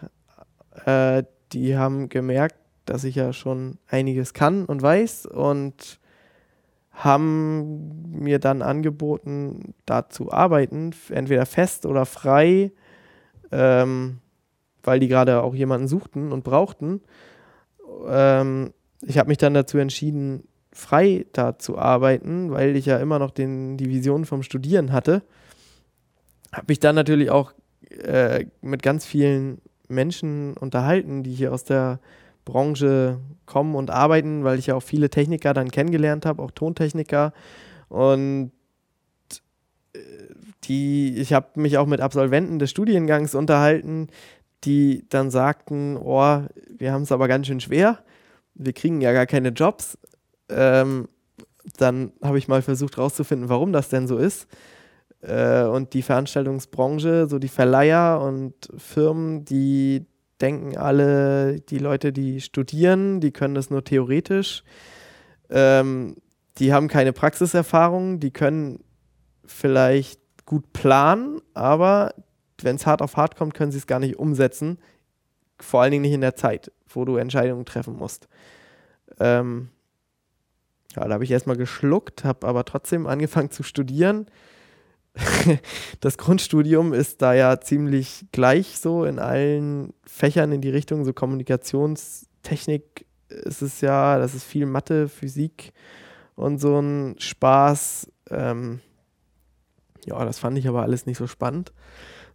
Äh, die haben gemerkt, dass ich ja schon einiges kann und weiß und haben mir dann angeboten, da zu arbeiten, entweder fest oder frei, ähm, weil die gerade auch jemanden suchten und brauchten. Ähm, ich habe mich dann dazu entschieden, frei da zu arbeiten, weil ich ja immer noch den, die Vision vom Studieren hatte. Habe mich dann natürlich auch äh, mit ganz vielen Menschen unterhalten, die hier aus der Branche kommen und arbeiten, weil ich ja auch viele Techniker dann kennengelernt habe, auch Tontechniker. Und äh, die, ich habe mich auch mit Absolventen des Studiengangs unterhalten, die dann sagten, oh, wir haben es aber ganz schön schwer, wir kriegen ja gar keine Jobs. Ähm, dann habe ich mal versucht herauszufinden, warum das denn so ist. Äh, und die Veranstaltungsbranche, so die Verleiher und Firmen, die denken alle, die Leute, die studieren, die können das nur theoretisch. Ähm, die haben keine Praxiserfahrung, die können vielleicht gut planen, aber wenn es hart auf hart kommt, können sie es gar nicht umsetzen. Vor allen Dingen nicht in der Zeit, wo du Entscheidungen treffen musst. Ähm, Ja, da habe ich erstmal geschluckt, habe aber trotzdem angefangen zu studieren. das Grundstudium ist da ja ziemlich gleich so in allen Fächern in die Richtung, so Kommunikationstechnik ist es ja, das ist viel Mathe, Physik und so ein Spaß. Ähm, ja, das fand ich aber alles nicht so spannend.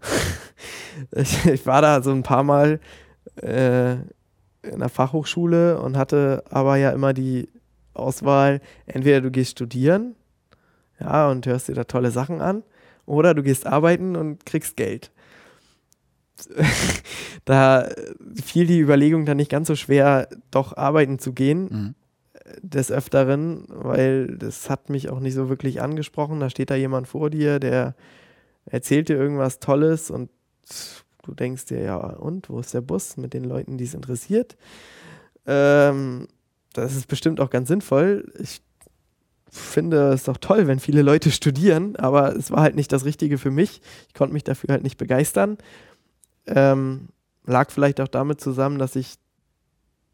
ich, ich, war da so ein paar Mal äh, in der Fachhochschule und hatte aber ja immer die Auswahl, entweder du gehst studieren, ja, und hörst dir da tolle Sachen an, oder du gehst arbeiten und kriegst Geld. da fiel die Überlegung dann nicht ganz so schwer, doch arbeiten zu gehen. Mhm. Des Öfteren, weil das hat mich auch nicht so wirklich angesprochen. Da steht da jemand vor dir, der erzählt dir irgendwas Tolles und du denkst dir, ja, und wo ist der Bus mit den Leuten, die es interessiert? Ähm, das ist bestimmt auch ganz sinnvoll. Ich finde es doch toll, wenn viele Leute studieren, aber es war halt nicht das Richtige für mich. Ich konnte mich dafür halt nicht begeistern. Ähm, lag vielleicht auch damit zusammen, dass ich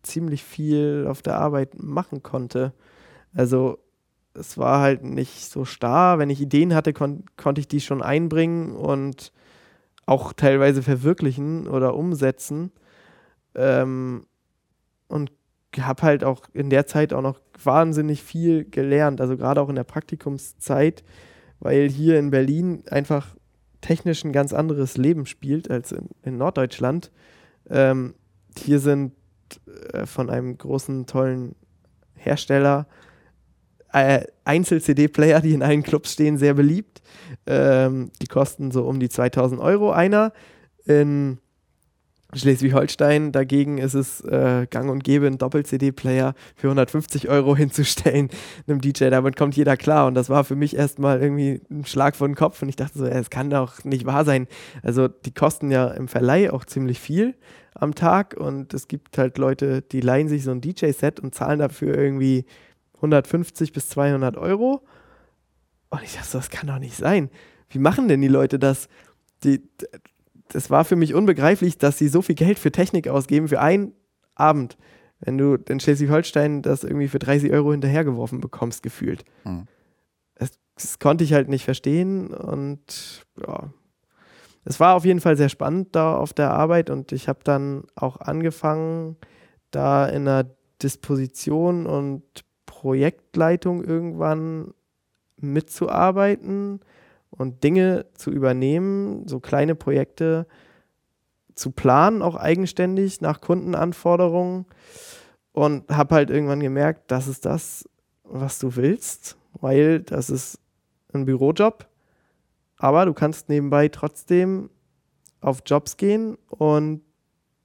ziemlich viel auf der Arbeit machen konnte. Also es war halt nicht so starr. Wenn ich Ideen hatte, kon konnte ich die schon einbringen und auch teilweise verwirklichen oder umsetzen. Ähm, und habe halt auch in der Zeit auch noch wahnsinnig viel gelernt, also gerade auch in der Praktikumszeit, weil hier in Berlin einfach technisch ein ganz anderes Leben spielt als in, in Norddeutschland. Ähm, hier sind äh, von einem großen, tollen Hersteller äh, Einzel-CD-Player, die in allen Clubs stehen, sehr beliebt. Ähm, die kosten so um die 2000 Euro einer. In Schleswig-Holstein dagegen ist es äh, gang und gäbe, einen Doppel-CD-Player für 150 Euro hinzustellen, einem DJ. Damit kommt jeder klar. Und das war für mich erstmal irgendwie ein Schlag vor den Kopf. Und ich dachte so, es kann doch nicht wahr sein. Also, die kosten ja im Verleih auch ziemlich viel am Tag. Und es gibt halt Leute, die leihen sich so ein DJ-Set und zahlen dafür irgendwie 150 bis 200 Euro. Und ich dachte, das kann doch nicht sein. Wie machen denn die Leute das? Die, das war für mich unbegreiflich, dass sie so viel Geld für Technik ausgeben für einen Abend, wenn du in Schleswig-Holstein das irgendwie für 30 Euro hinterhergeworfen bekommst, gefühlt. Mhm. Das, das, konnte ich halt nicht verstehen und ja. Es war auf jeden Fall sehr spannend da auf der Arbeit und ich habe dann auch angefangen, da in einer Disposition und Projektleitung irgendwann mitzuarbeiten und Dinge zu übernehmen, so kleine Projekte zu planen, auch eigenständig nach Kundenanforderungen und habe halt irgendwann gemerkt, das ist das, was du willst, weil das ist ein Bürojob, aber du kannst nebenbei trotzdem auf Jobs gehen und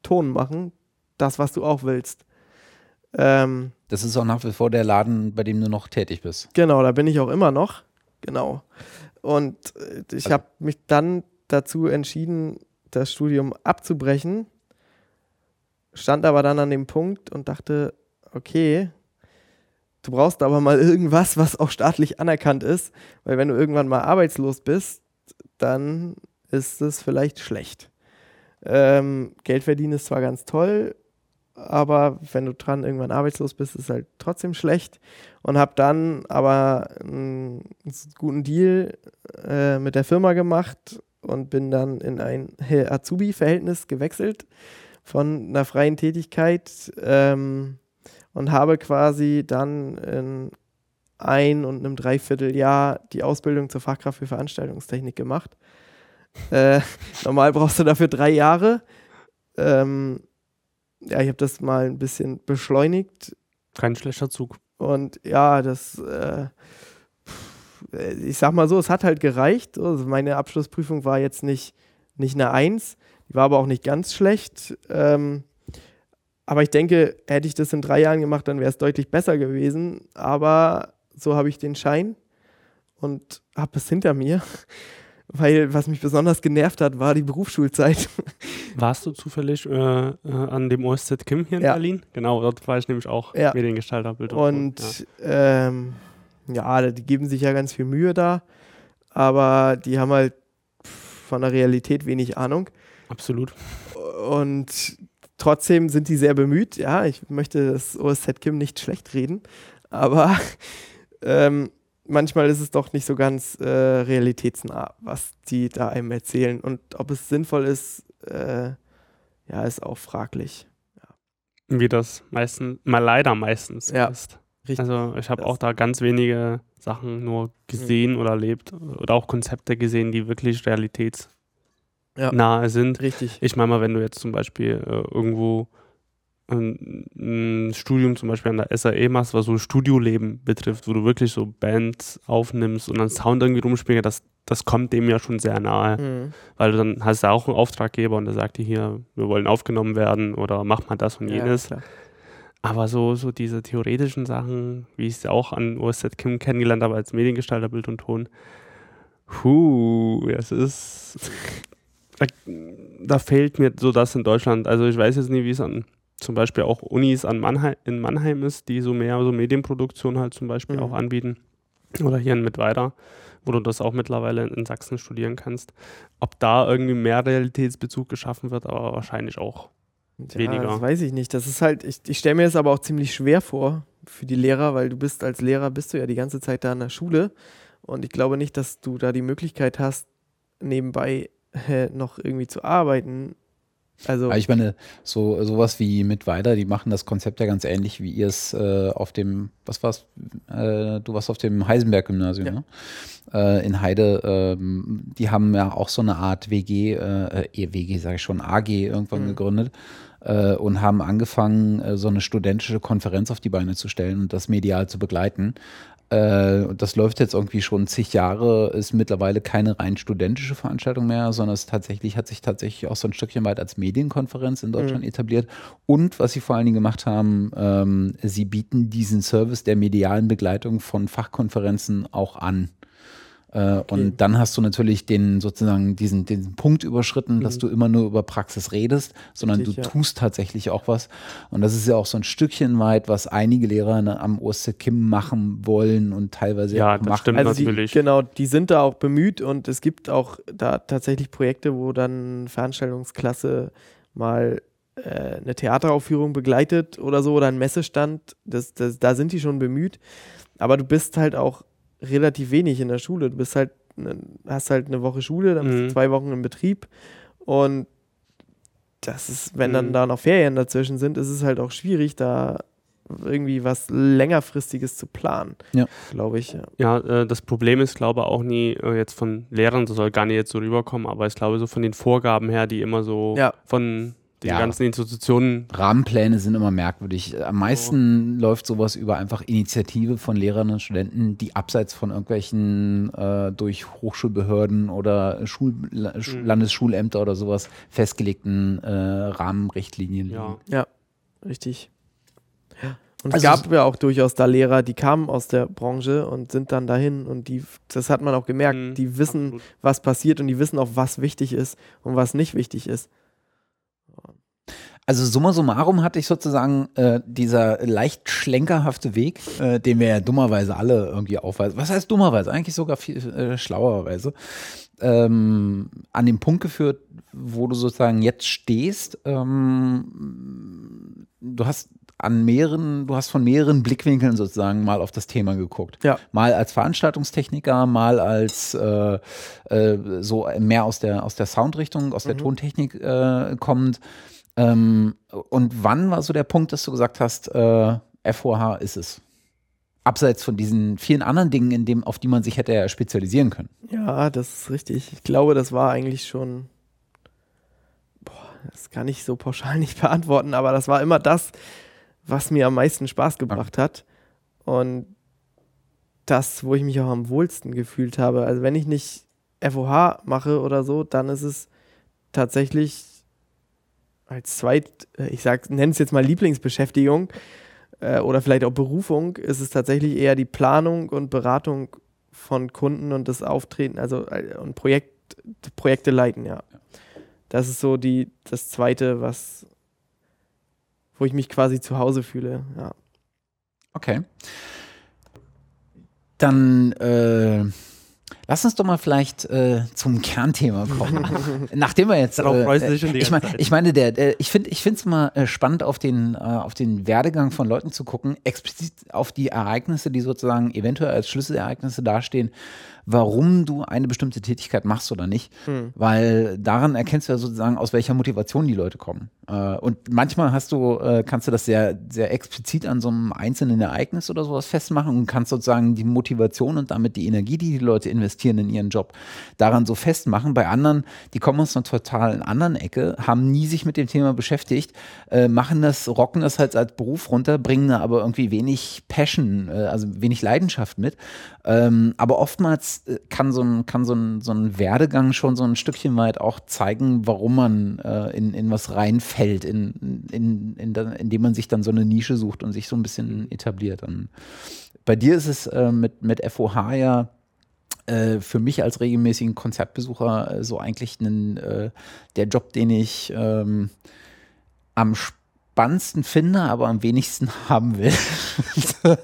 Ton machen, das, was du auch willst.
Ähm, das ist auch nach wie vor der Laden, bei dem du noch tätig bist.
Genau, da bin ich auch immer noch. Genau. Und äh, ich habe mich dann dazu entschieden, das Studium abzubrechen, stand aber dann an dem Punkt und dachte, okay, du brauchst aber mal irgendwas, was auch staatlich anerkannt ist, weil wenn du irgendwann mal arbeitslos bist, dann ist es vielleicht schlecht. Ähm, Geld verdienen ist zwar ganz toll, aber wenn du dran irgendwann arbeitslos bist, ist es halt trotzdem schlecht. Und habe dann aber einen guten Deal äh, mit der Firma gemacht und bin dann in ein Azubi-Verhältnis gewechselt von einer freien Tätigkeit ähm, und habe quasi dann in ein und einem Dreivierteljahr die Ausbildung zur Fachkraft für Veranstaltungstechnik gemacht. Äh, normal brauchst du dafür drei Jahre. Ähm, ja, ich habe das mal ein bisschen beschleunigt.
Kein schlechter Zug.
Und ja, das, äh, ich sag mal so, es hat halt gereicht. Also meine Abschlussprüfung war jetzt nicht, nicht eine Eins, die war aber auch nicht ganz schlecht. Ähm, aber ich denke, hätte ich das in drei Jahren gemacht, dann wäre es deutlich besser gewesen. Aber so habe ich den Schein und habe es hinter mir weil was mich besonders genervt hat, war die Berufsschulzeit.
Warst du zufällig äh, äh, an dem OSZ Kim hier in ja. Berlin? Genau, dort war ich nämlich auch ja. Mediengestalter.
Bild und ja. Ähm, ja, die geben sich ja ganz viel Mühe da, aber die haben halt von der Realität wenig Ahnung.
Absolut.
Und trotzdem sind die sehr bemüht. Ja, ich möchte das OSZ Kim nicht schlecht reden, aber ähm, manchmal ist es doch nicht so ganz äh, realitätsnah, was die da einem erzählen. Und ob es sinnvoll ist, äh, ja, ist auch fraglich.
Wie das meistens, mal leider meistens
Ja.
ist.
Richtig.
Also ich habe auch da ganz wenige Sachen nur gesehen oder erlebt oder auch Konzepte gesehen, die wirklich realitätsnahe
Ja.
sind.
Richtig.
Ich meine mal, wenn du jetzt zum Beispiel äh, irgendwo ein, Studium zum Beispiel an der SAE machst, was so Studioleben betrifft, wo du wirklich so Bands aufnimmst und dann Sound irgendwie rumspielst, das, das kommt dem ja schon sehr nahe.
Mhm.
Weil du dann hast du auch einen Auftraggeber und der sagt dir hier, wir wollen aufgenommen werden oder mach mal das und
Ja,
jenes.
klar.
Aber so, so diese theoretischen Sachen, wie ich es auch an OSZ Kim kennengelernt habe als Mediengestalter Bild und Ton, huh, es ist, da, da fehlt mir so das in Deutschland. Also ich weiß jetzt nicht, wie es an zum Beispiel auch Unis an Mannheim, in Mannheim ist, die so mehr so Medienproduktion halt zum Beispiel
Mhm.
auch anbieten. Oder hier in Mittweida, wo du das auch mittlerweile in, Sachsen studieren kannst. Ob da irgendwie mehr Realitätsbezug geschaffen wird, aber wahrscheinlich auch.
Ja,
Weniger.
Das weiß ich nicht. Das ist halt, ich, ich stelle mir das aber auch ziemlich schwer vor für die Lehrer, weil du bist als Lehrer, bist du ja die ganze Zeit da in der Schule. Und ich glaube nicht, dass du da die Möglichkeit hast, nebenbei noch irgendwie zu arbeiten. Also,
Aber ich meine, so sowas wie mit weiter, die machen das Konzept ja ganz ähnlich, wie ihr es äh, auf dem, was war's, äh, du warst auf dem Heisenberg-Gymnasium,
Ja.
ne? Äh, in Heide, ähm, die haben ja auch so eine Art WG, äh, äh, WG sage ich schon, AG irgendwann
Mhm.
gegründet äh, und haben angefangen, äh, so eine studentische Konferenz auf die Beine zu stellen und das medial zu begleiten. Äh, das läuft jetzt irgendwie schon zig Jahre, ist mittlerweile keine rein studentische Veranstaltung mehr, sondern es tatsächlich hat sich tatsächlich auch so ein Stückchen weit als Medienkonferenz in Deutschland etabliert. Und was sie vor allen Dingen gemacht haben, ähm, sie bieten diesen Service der medialen Begleitung von Fachkonferenzen auch an. Äh, Und dann hast du natürlich den sozusagen diesen, diesen Punkt überschritten, dass du immer nur über Praxis redest, sondern
Richtig,
du
ja.
tust tatsächlich auch was. Und das ist ja auch so ein Stückchen weit, was einige Lehrer ne, am OSC Kim machen wollen und teilweise
Ja,
auch
das
machen.
stimmt.
also die,
natürlich.
genau, die sind da auch bemüht und es gibt auch da tatsächlich Projekte, wo dann Veranstaltungsklasse mal äh, eine Theateraufführung begleitet oder so oder ein Messestand. Das, das, da sind die schon bemüht. Aber du bist halt auch relativ wenig in der Schule. Du bist halt, ne, hast halt eine Woche Schule, dann bist du
Mhm.
zwei Wochen im Betrieb und das ist, wenn dann
Mhm.
da noch Ferien dazwischen sind, ist es halt auch schwierig, da irgendwie was längerfristiges zu planen.
Ja.
Glaube ich, ja.
Ja, äh, das Problem ist, glaube ich, auch nie äh, jetzt von Lehrern, das soll gar nicht jetzt so rüberkommen, aber ich glaube so von den Vorgaben her, die immer so
Ja.
von den
Ja.
ganzen Institutionen
Rahmenpläne sind immer merkwürdig. Am meisten läuft sowas über einfach Initiative von Lehrern und Studenten, die abseits von irgendwelchen äh, durch Hochschulbehörden oder Schul
Mhm.
Landesschulämter oder sowas festgelegten äh, Rahmenrichtlinien liegen.
ja.
Richtig. Und
Also
es gab ja auch durchaus da Lehrer, die kamen aus der Branche und sind dann dahin und die, das hat man auch gemerkt,
Mhm,
die wissen,
absolut.
was passiert und die wissen auch, was wichtig ist und was nicht wichtig ist.
Also summa summarum hatte ich sozusagen äh, dieser leicht schlenkerhafte Weg, äh, den wir ja dummerweise alle irgendwie aufweisen. Was heißt dummerweise? Eigentlich sogar viel äh, schlauerweise. Ähm, an den Punkt geführt, wo du sozusagen jetzt stehst. Ähm, du hast an mehreren, du hast von mehreren Blickwinkeln sozusagen mal auf das Thema geguckt.
Ja.
Mal als Veranstaltungstechniker, mal als äh, äh, so mehr aus der, aus der Soundrichtung, aus der
Mhm.
Tontechnik äh, kommend. Ähm, und wann war so der Punkt, dass du gesagt hast, äh, FOH ist es? Abseits von diesen vielen anderen Dingen, in dem, auf die man sich hätte ja spezialisieren können.
Ja, das ist richtig. Ich glaube, das war eigentlich schon. Boah, das kann ich so pauschal nicht beantworten, aber das war immer das, was mir am meisten Spaß gebracht hat. Und das, wo ich mich auch am wohlsten gefühlt habe. Also, wenn ich nicht FOH mache oder so, dann ist es tatsächlich als zweit, äh, ich sag, nenne es jetzt mal Lieblingsbeschäftigung äh, oder vielleicht auch Berufung, ist es tatsächlich eher die Planung und Beratung von Kunden und das Auftreten, also äh, und Projekt, Projekte leiten, ja. Das ist so die, das zweite, was, wo ich mich quasi zu Hause fühle, ja.
Okay. Dann äh, Lass uns doch mal vielleicht äh, zum Kernthema kommen. Nachdem wir jetzt.
Darauf
äh,
freust du dich schon die
ich, mein,
Zeit.
ich meine, der, der, ich finde es mal spannend, auf den, äh, auf den Werdegang von Leuten zu gucken, explizit auf die Ereignisse, die sozusagen eventuell als Schlüsselereignisse dastehen, warum du eine bestimmte Tätigkeit machst oder nicht. Weil daran erkennst du ja sozusagen, aus welcher Motivation die Leute kommen. Äh, und manchmal hast du, äh, kannst du das sehr, sehr explizit an so einem einzelnen Ereignis oder sowas festmachen und kannst sozusagen die Motivation und damit die Energie, die die Leute investieren in ihren Job, daran so festmachen. Bei anderen, die kommen aus einer total anderen Ecke, haben nie sich mit dem Thema beschäftigt, äh, machen das, rocken das halt als Beruf runter, bringen da aber irgendwie wenig Passion, also wenig Leidenschaft mit. Ähm, aber oftmals äh, kann so ein, kann so ein, so ein Werdegang schon so ein Stückchen weit auch zeigen, warum man äh, in, in was reinfällt, in, in, in, in, indem man sich dann so eine Nische sucht und sich so ein bisschen etabliert. Und bei dir ist es äh, mit, mit FOH ja äh, für mich als regelmäßigen Konzertbesucher äh, so eigentlich ein, äh, der Job, den ich ähm, am spannendsten finde, aber am wenigsten haben will.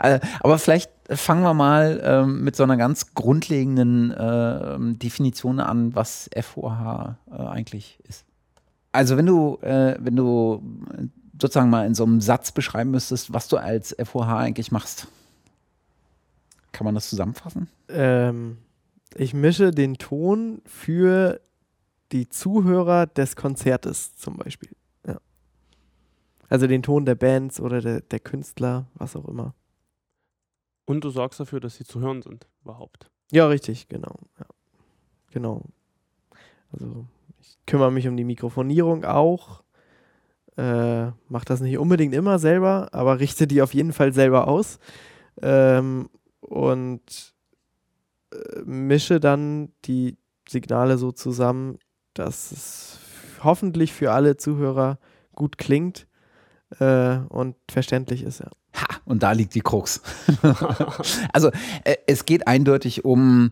Äh, aber vielleicht fangen wir mal ähm, mit so einer ganz grundlegenden ähm, Definition an, was FOH äh, eigentlich ist. Also wenn du, äh, wenn du sozusagen mal in so einem Satz beschreiben müsstest, was du als FOH eigentlich machst, kann man das zusammenfassen?
Ähm, ich mische den Ton für die Zuhörer des Konzertes zum Beispiel. Also den Ton der Bands oder der, der Künstler, was auch immer.
Und du sorgst dafür, dass sie zu hören sind, überhaupt.
Ja, richtig, genau. Ja. Genau. Also ich kümmere mich um die Mikrofonierung auch. Äh, Mache das nicht unbedingt immer selber, aber richte die auf jeden Fall selber aus. Ähm, und äh, mische dann die Signale so zusammen, dass es hoffentlich für alle Zuhörer gut klingt äh, und verständlich ist. Ja.
Ha, und da liegt die Krux. also äh, es geht eindeutig um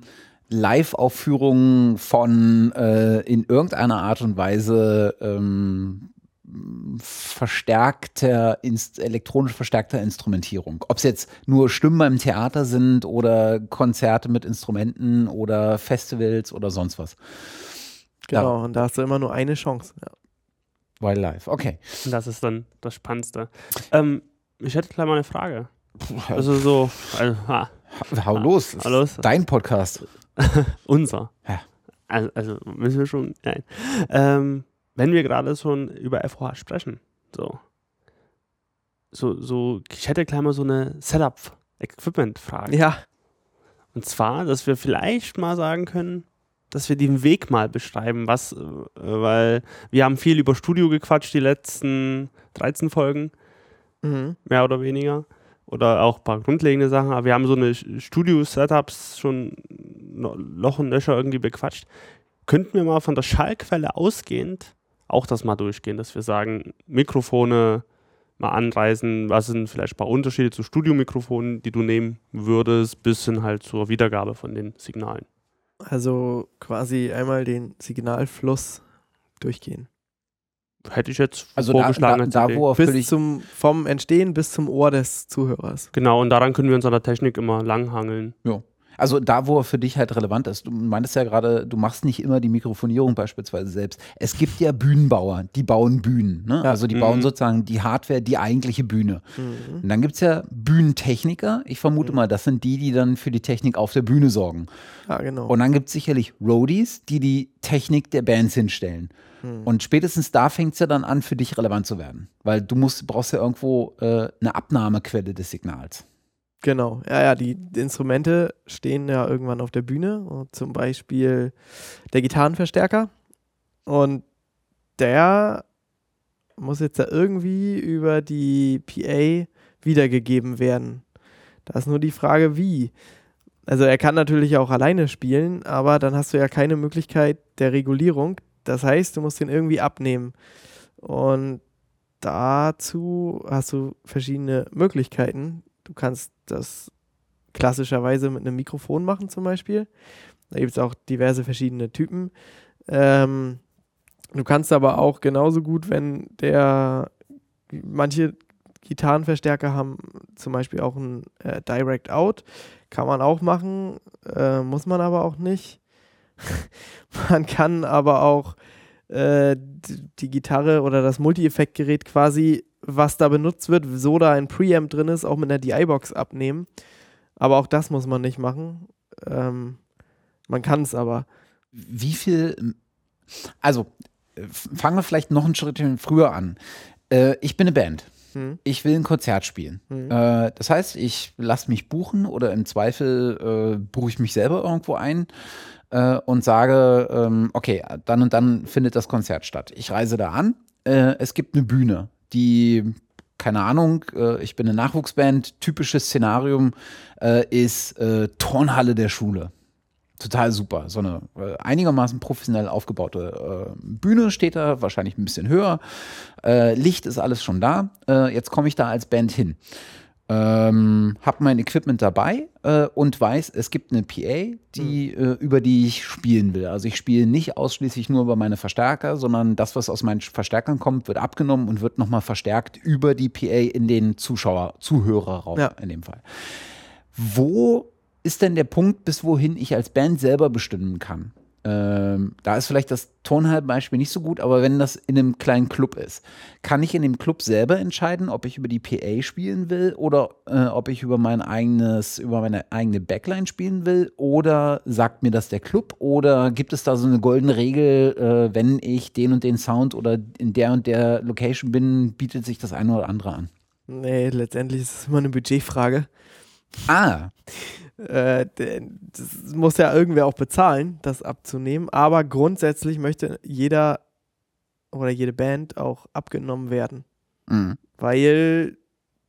Live-Aufführungen von äh, in irgendeiner Art und Weise ähm, verstärkter, inst elektronisch verstärkter Instrumentierung. Ob es jetzt nur Stimmen beim Theater sind oder Konzerte mit Instrumenten oder Festivals oder sonst was.
Genau, und da hast du immer nur eine Chance. Ja.
Weil live, okay.
Und das ist dann das Spannendste. Ähm, ich hätte gleich mal eine Frage. Also so, also, ha,
Hau los,
Hallo.
dein Podcast.
unser.
Ja.
Also, also müssen wir schon, nein. Ähm, wenn wir gerade schon über FOH sprechen, so, so, so, ich hätte gleich mal so eine Setup-Equipment-Frage.
ja,
Und zwar, dass wir vielleicht mal sagen können, dass wir den Weg mal beschreiben, was, äh, weil wir haben viel über Studio gequatscht, die letzten 13 Folgen,
mhm.
mehr oder weniger. Oder auch ein paar grundlegende Sachen, aber wir haben so eine Studio-Setups schon Loch und Löcher irgendwie bequatscht. Könnten wir mal von der Schallquelle ausgehend auch das mal durchgehen, dass wir sagen, Mikrofone mal anreißen, was sind vielleicht ein paar Unterschiede zu Studiomikrofonen, die du nehmen würdest, bis hin halt zur Wiedergabe von den Signalen.
Also quasi einmal den Signalfluss durchgehen.
Hätte ich jetzt
Also da,
vorgeschlagen
da, da
Idee.
wo
Bis zum, vom Entstehen bis zum Ohr des Zuhörers.
Genau, und daran können wir uns an der Technik immer langhangeln.
Also da, wo er für dich halt relevant ist. Du meintest ja gerade, du machst nicht immer die Mikrofonierung beispielsweise selbst. Es gibt ja Bühnenbauer, die bauen Bühnen. Ne?
Ja.
Also die bauen
Mhm.
sozusagen die Hardware, die eigentliche Bühne.
Mhm.
Und dann gibt es ja Bühnentechniker. Ich vermute
Mhm.
mal, das sind die, die dann für die Technik auf der Bühne sorgen.
Ja, genau.
Und dann gibt es sicherlich Roadies, die die Technik der Bands hinstellen.
Mhm.
Und spätestens da fängt es ja dann an, für dich relevant zu werden. Weil du musst, brauchst ja irgendwo äh, eine Abnahmequelle des Signals.
Genau, ja, ja, die Instrumente stehen ja irgendwann auf der Bühne, zum Beispiel der Gitarrenverstärker. Und der muss jetzt da irgendwie über die PA wiedergegeben werden. Da ist nur die Frage, wie. Also er kann natürlich auch alleine spielen, aber dann hast du ja keine Möglichkeit der Regulierung. Das heißt, du musst den irgendwie abnehmen. Und dazu hast du verschiedene Möglichkeiten. Du kannst das klassischerweise mit einem Mikrofon machen zum Beispiel. Da gibt es auch diverse verschiedene Typen. Ähm, du kannst aber auch genauso gut, wenn der manche Gitarrenverstärker haben zum Beispiel auch ein äh, Direct Out. Kann man auch machen, äh, muss man aber auch nicht. man kann aber auch äh, die Gitarre oder das Multi-Effekt-Gerät quasi, was da benutzt wird, so da ein Preamp drin ist, auch mit einer DI-Box abnehmen. Aber auch das muss man nicht machen. Ähm, man kann es aber.
Wie viel, also fangen wir vielleicht noch einen Schritt früher an. Äh, ich bin eine Band. Hm. Ich will ein Konzert spielen. Hm. Äh, das heißt, ich lasse mich buchen oder im Zweifel äh, buche ich mich selber irgendwo ein äh, und sage, ähm, okay, dann und dann findet das Konzert statt. Ich reise da an. Äh, es gibt eine Bühne, die keine Ahnung, äh, ich bin eine Nachwuchsband, typisches Szenarium ist Turnhalle der Schule total super. So eine äh, einigermaßen professionell aufgebaute äh, Bühne steht da, wahrscheinlich ein bisschen höher. Äh, Licht ist alles schon da. Äh, jetzt komme ich da als Band hin. Ähm, hab mein Equipment dabei äh, und weiß, es gibt eine PA, die, mhm. über die ich spielen will. Also ich spiele nicht ausschließlich nur über meine Verstärker, sondern das, was aus meinen Verstärkern kommt, wird abgenommen und wird nochmal verstärkt über die PA in den Zuschauer, Zuhörerraum ja. in dem Fall. Wo ist denn der Punkt, bis wohin ich als Band selber bestimmen kann? Ähm, da ist vielleicht das Turnhalb-Beispiel nicht so gut, aber wenn das in einem kleinen Club ist, kann ich in dem Club selber entscheiden, ob ich über die PA spielen will oder äh, ob ich über mein eigenes, über meine eigene Backline spielen will oder sagt mir das der Club oder gibt es da so eine goldene Regel, äh, wenn ich den und den Sound oder in der und der Location bin, bietet sich das eine oder andere an?
Nee, letztendlich ist es immer eine Budgetfrage.
Ah.
Äh, das muss ja irgendwer auch bezahlen, das abzunehmen. Aber grundsätzlich möchte jeder oder jede Band auch abgenommen werden. Mhm. Weil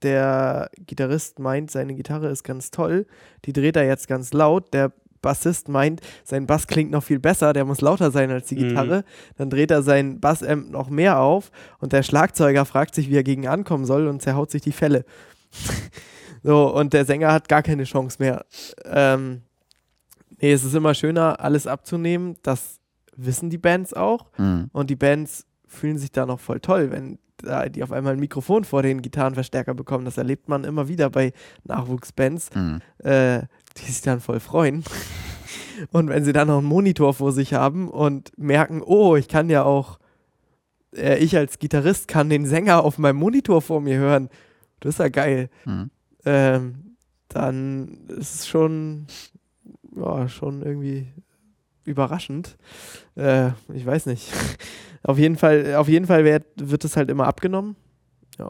der Gitarrist meint, seine Gitarre ist ganz toll, die dreht er jetzt ganz laut. Der Bassist meint, sein Bass klingt noch viel besser, der muss lauter sein als die mhm. Gitarre. Mhm. Dann dreht er sein Bassamp noch mehr auf und der Schlagzeuger fragt sich, wie er gegen ankommen soll und zerhaut sich die Fälle. So, und der Sänger hat gar keine Chance mehr. Ähm, nee, es ist immer schöner, alles abzunehmen. Das wissen die Bands auch. Mhm. Und die Bands fühlen sich da noch voll toll, wenn da die auf einmal ein Mikrofon vor den Gitarrenverstärker bekommen. Das erlebt man immer wieder bei Nachwuchsbands, mhm. äh, die sich dann voll freuen. und wenn sie dann noch einen Monitor vor sich haben und merken, oh, ich kann ja auch, äh, ich als Gitarrist kann den Sänger auf meinem Monitor vor mir hören. Das ist ja geil. Mhm ähm, dann ist es schon, ja, schon irgendwie überraschend. Äh, ich weiß nicht. auf jeden Fall, auf jeden Fall wird, wird es halt immer abgenommen. Ja.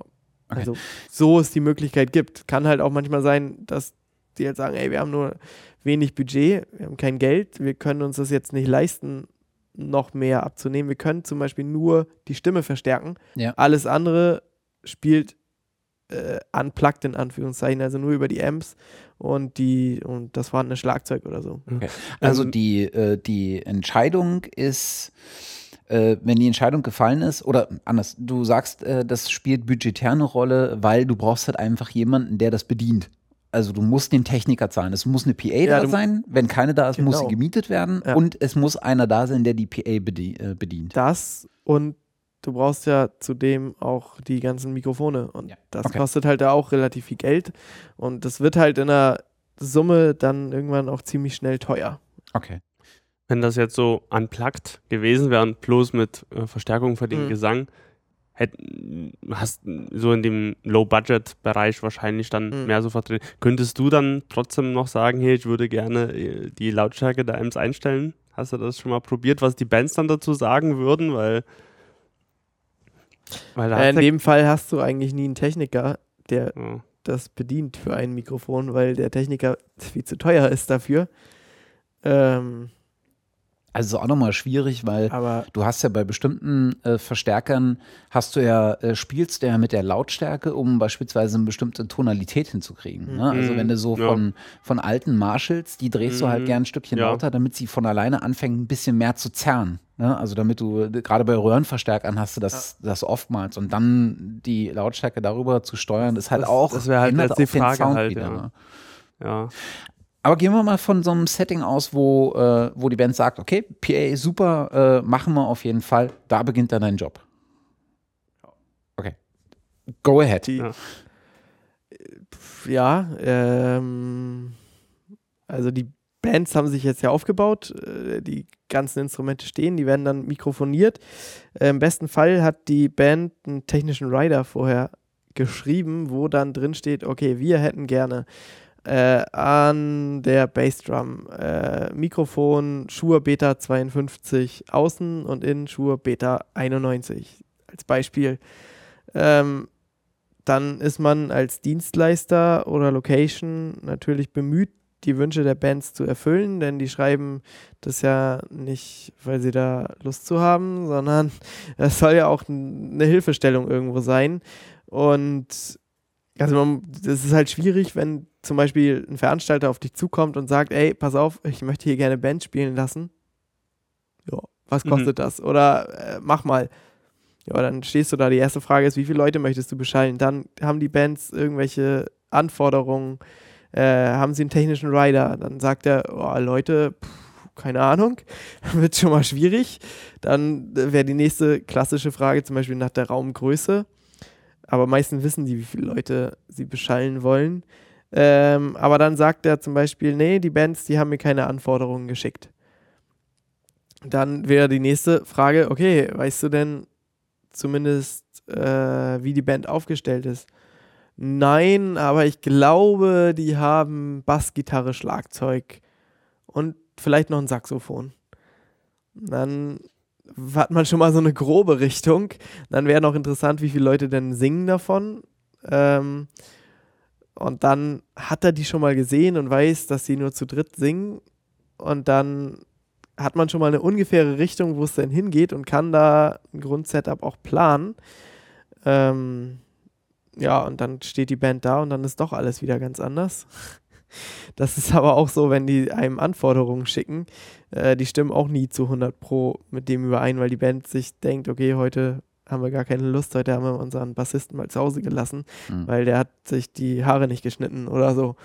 Okay. Also so es die Möglichkeit gibt. Kann halt auch manchmal sein, dass die halt sagen, ey, wir haben nur wenig Budget, wir haben kein Geld, wir können uns das jetzt nicht leisten, noch mehr abzunehmen. Wir können zum Beispiel nur die Stimme verstärken. Ja. Alles andere spielt äh, unplugged in Anführungszeichen, also nur über die Amps und die und das war ein Schlagzeug oder so.
Okay. Also ähm, die, äh, die Entscheidung ist, äh, wenn die Entscheidung gefallen ist, oder anders, du sagst, äh, das spielt budgetär eine Rolle, weil du brauchst halt einfach jemanden, der das bedient. Also du musst den Techniker zahlen. Es muss eine PA ja, da sein. Wenn keine da ist, genau. muss sie gemietet werden. Ja. Und es muss einer da sein, der die PA äh, bedient.
Das und du brauchst ja zudem auch die ganzen Mikrofone und ja. das okay. kostet halt auch relativ viel Geld und das wird halt in der Summe dann irgendwann auch ziemlich schnell teuer.
Okay.
Wenn das jetzt so unplugged gewesen wäre und bloß mit äh, Verstärkung für den mhm. Gesang, hätt, hast so in dem Low-Budget-Bereich wahrscheinlich dann mhm. mehr so vertreten. Könntest du dann trotzdem noch sagen, hey, ich würde gerne äh, die Lautstärke der Amps einstellen? Hast du das schon mal probiert, was die Bands dann dazu sagen würden? Weil
äh, in dem Fall hast du eigentlich nie einen Techniker, der ja. das bedient für ein Mikrofon, weil der Techniker viel zu teuer ist dafür. Ähm,
also auch nochmal schwierig, weil Aber du hast ja bei bestimmten äh, Verstärkern hast du ja, äh, spielst du ja mit der Lautstärke, um beispielsweise eine bestimmte Tonalität hinzukriegen. Ne? Also wenn du so ja. von, von alten Marshalls, die drehst mhm. du halt mhm. gern ein Stückchen ja. lauter, damit sie von alleine anfangen, ein bisschen mehr zu zerren. Ne? Also damit du, gerade bei Röhrenverstärkern hast du das, ja. das oftmals. Und dann die Lautstärke darüber zu steuern, ist halt
das,
auch,
das wäre halt die Frage halt, wieder,
ja. Ne? ja. Aber gehen wir mal von so einem Setting aus, wo, äh, wo die Band sagt, okay, PA ist super, äh, machen wir auf jeden Fall. Da beginnt dann dein Job. Okay. Go ahead.
Die,
Ja.
ja, ähm, also die Bands haben sich jetzt ja aufgebaut, äh, die ganzen Instrumente stehen, die werden dann mikrofoniert. Äh, Im besten Fall hat die Band einen technischen Rider vorher geschrieben, wo dann drin steht, okay, wir hätten gerne äh, an der Bassdrum äh, Mikrofon Shure Beta 52 außen und innen Shure Beta 91 als Beispiel. Ähm, dann ist man als Dienstleister oder Location natürlich bemüht, die Wünsche der Bands zu erfüllen, denn die schreiben das ja nicht, weil sie da Lust zu haben, sondern es soll ja auch eine Hilfestellung irgendwo sein. Und also man, das ist halt schwierig, wenn zum Beispiel ein Veranstalter auf dich zukommt und sagt, ey, pass auf, ich möchte hier gerne Band spielen lassen. Ja, was
Mhm.
kostet das? Oder äh, mach mal. Ja, dann stehst du da. Die erste Frage ist, wie viele Leute möchtest du beschallen? Dann haben die Bands irgendwelche Anforderungen. Äh, haben sie einen technischen Rider? Dann sagt er, oh, Leute, pff, keine Ahnung, wird schon mal schwierig. Dann äh, wäre die nächste klassische Frage zum Beispiel nach der Raumgröße. Aber meistens wissen die, wie viele Leute sie beschallen wollen. Ähm, aber dann sagt er zum Beispiel, nee, die Bands, die haben mir keine Anforderungen geschickt. Dann wäre die nächste Frage, okay, weißt du denn zumindest, äh, wie die Band aufgestellt ist? Nein, aber ich glaube, die haben Bass, Gitarre, Schlagzeug und vielleicht noch ein Saxophon. Dann hat man schon mal so eine grobe Richtung. Dann wäre noch interessant, wie viele Leute denn singen davon. Ähm, und dann hat er die schon mal gesehen und weiß, dass sie nur zu dritt singen. Und dann hat man schon mal eine ungefähre Richtung, wo es denn hingeht und kann da ein Grundsetup auch planen. Ähm, ja, und dann steht die Band da und dann ist doch alles wieder ganz anders. Das ist aber auch so, wenn die einem Anforderungen schicken, äh, die stimmen auch nie zu 100 Pro mit dem überein, weil die Band sich denkt, okay, heute haben wir gar keine Lust, heute haben wir unseren Bassisten mal zu Hause gelassen,
Mhm.
weil der hat sich die Haare nicht geschnitten oder so.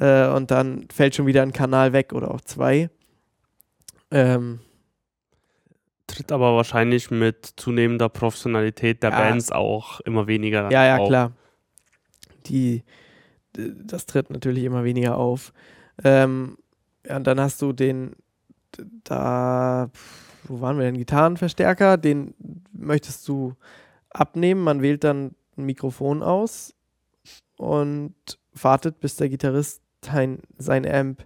Äh, und dann fällt schon wieder ein Kanal weg oder auch zwei. Ähm,
Tritt aber wahrscheinlich mit zunehmender Professionalität der
Ja.
Bands auch immer weniger
Ja, ja,
auf.
klar. Die, das tritt natürlich immer weniger auf. Ähm, ja, und dann hast du den, da, wo waren wir denn? Gitarrenverstärker, den möchtest du abnehmen. Man wählt dann ein Mikrofon aus und wartet, bis der Gitarrist sein, sein Amp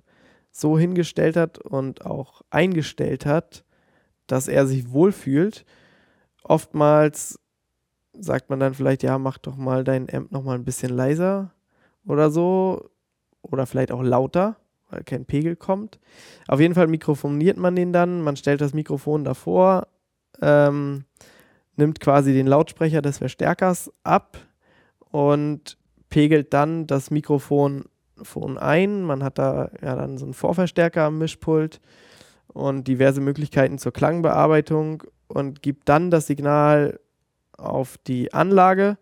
so hingestellt hat und auch eingestellt hat, dass er sich wohlfühlt. Oftmals sagt man dann vielleicht, ja, mach doch mal dein Amp noch mal ein bisschen leiser oder so. Oder vielleicht auch lauter, weil kein Pegel kommt. Auf jeden Fall mikrofoniert man den dann, man stellt das Mikrofon davor, ähm, nimmt quasi den Lautsprecher des Verstärkers ab und pegelt dann das Mikrofon ein. Man hat da ja dann so einen Vorverstärker am Mischpult und diverse Möglichkeiten zur Klangbearbeitung und gibt dann das Signal auf die Anlage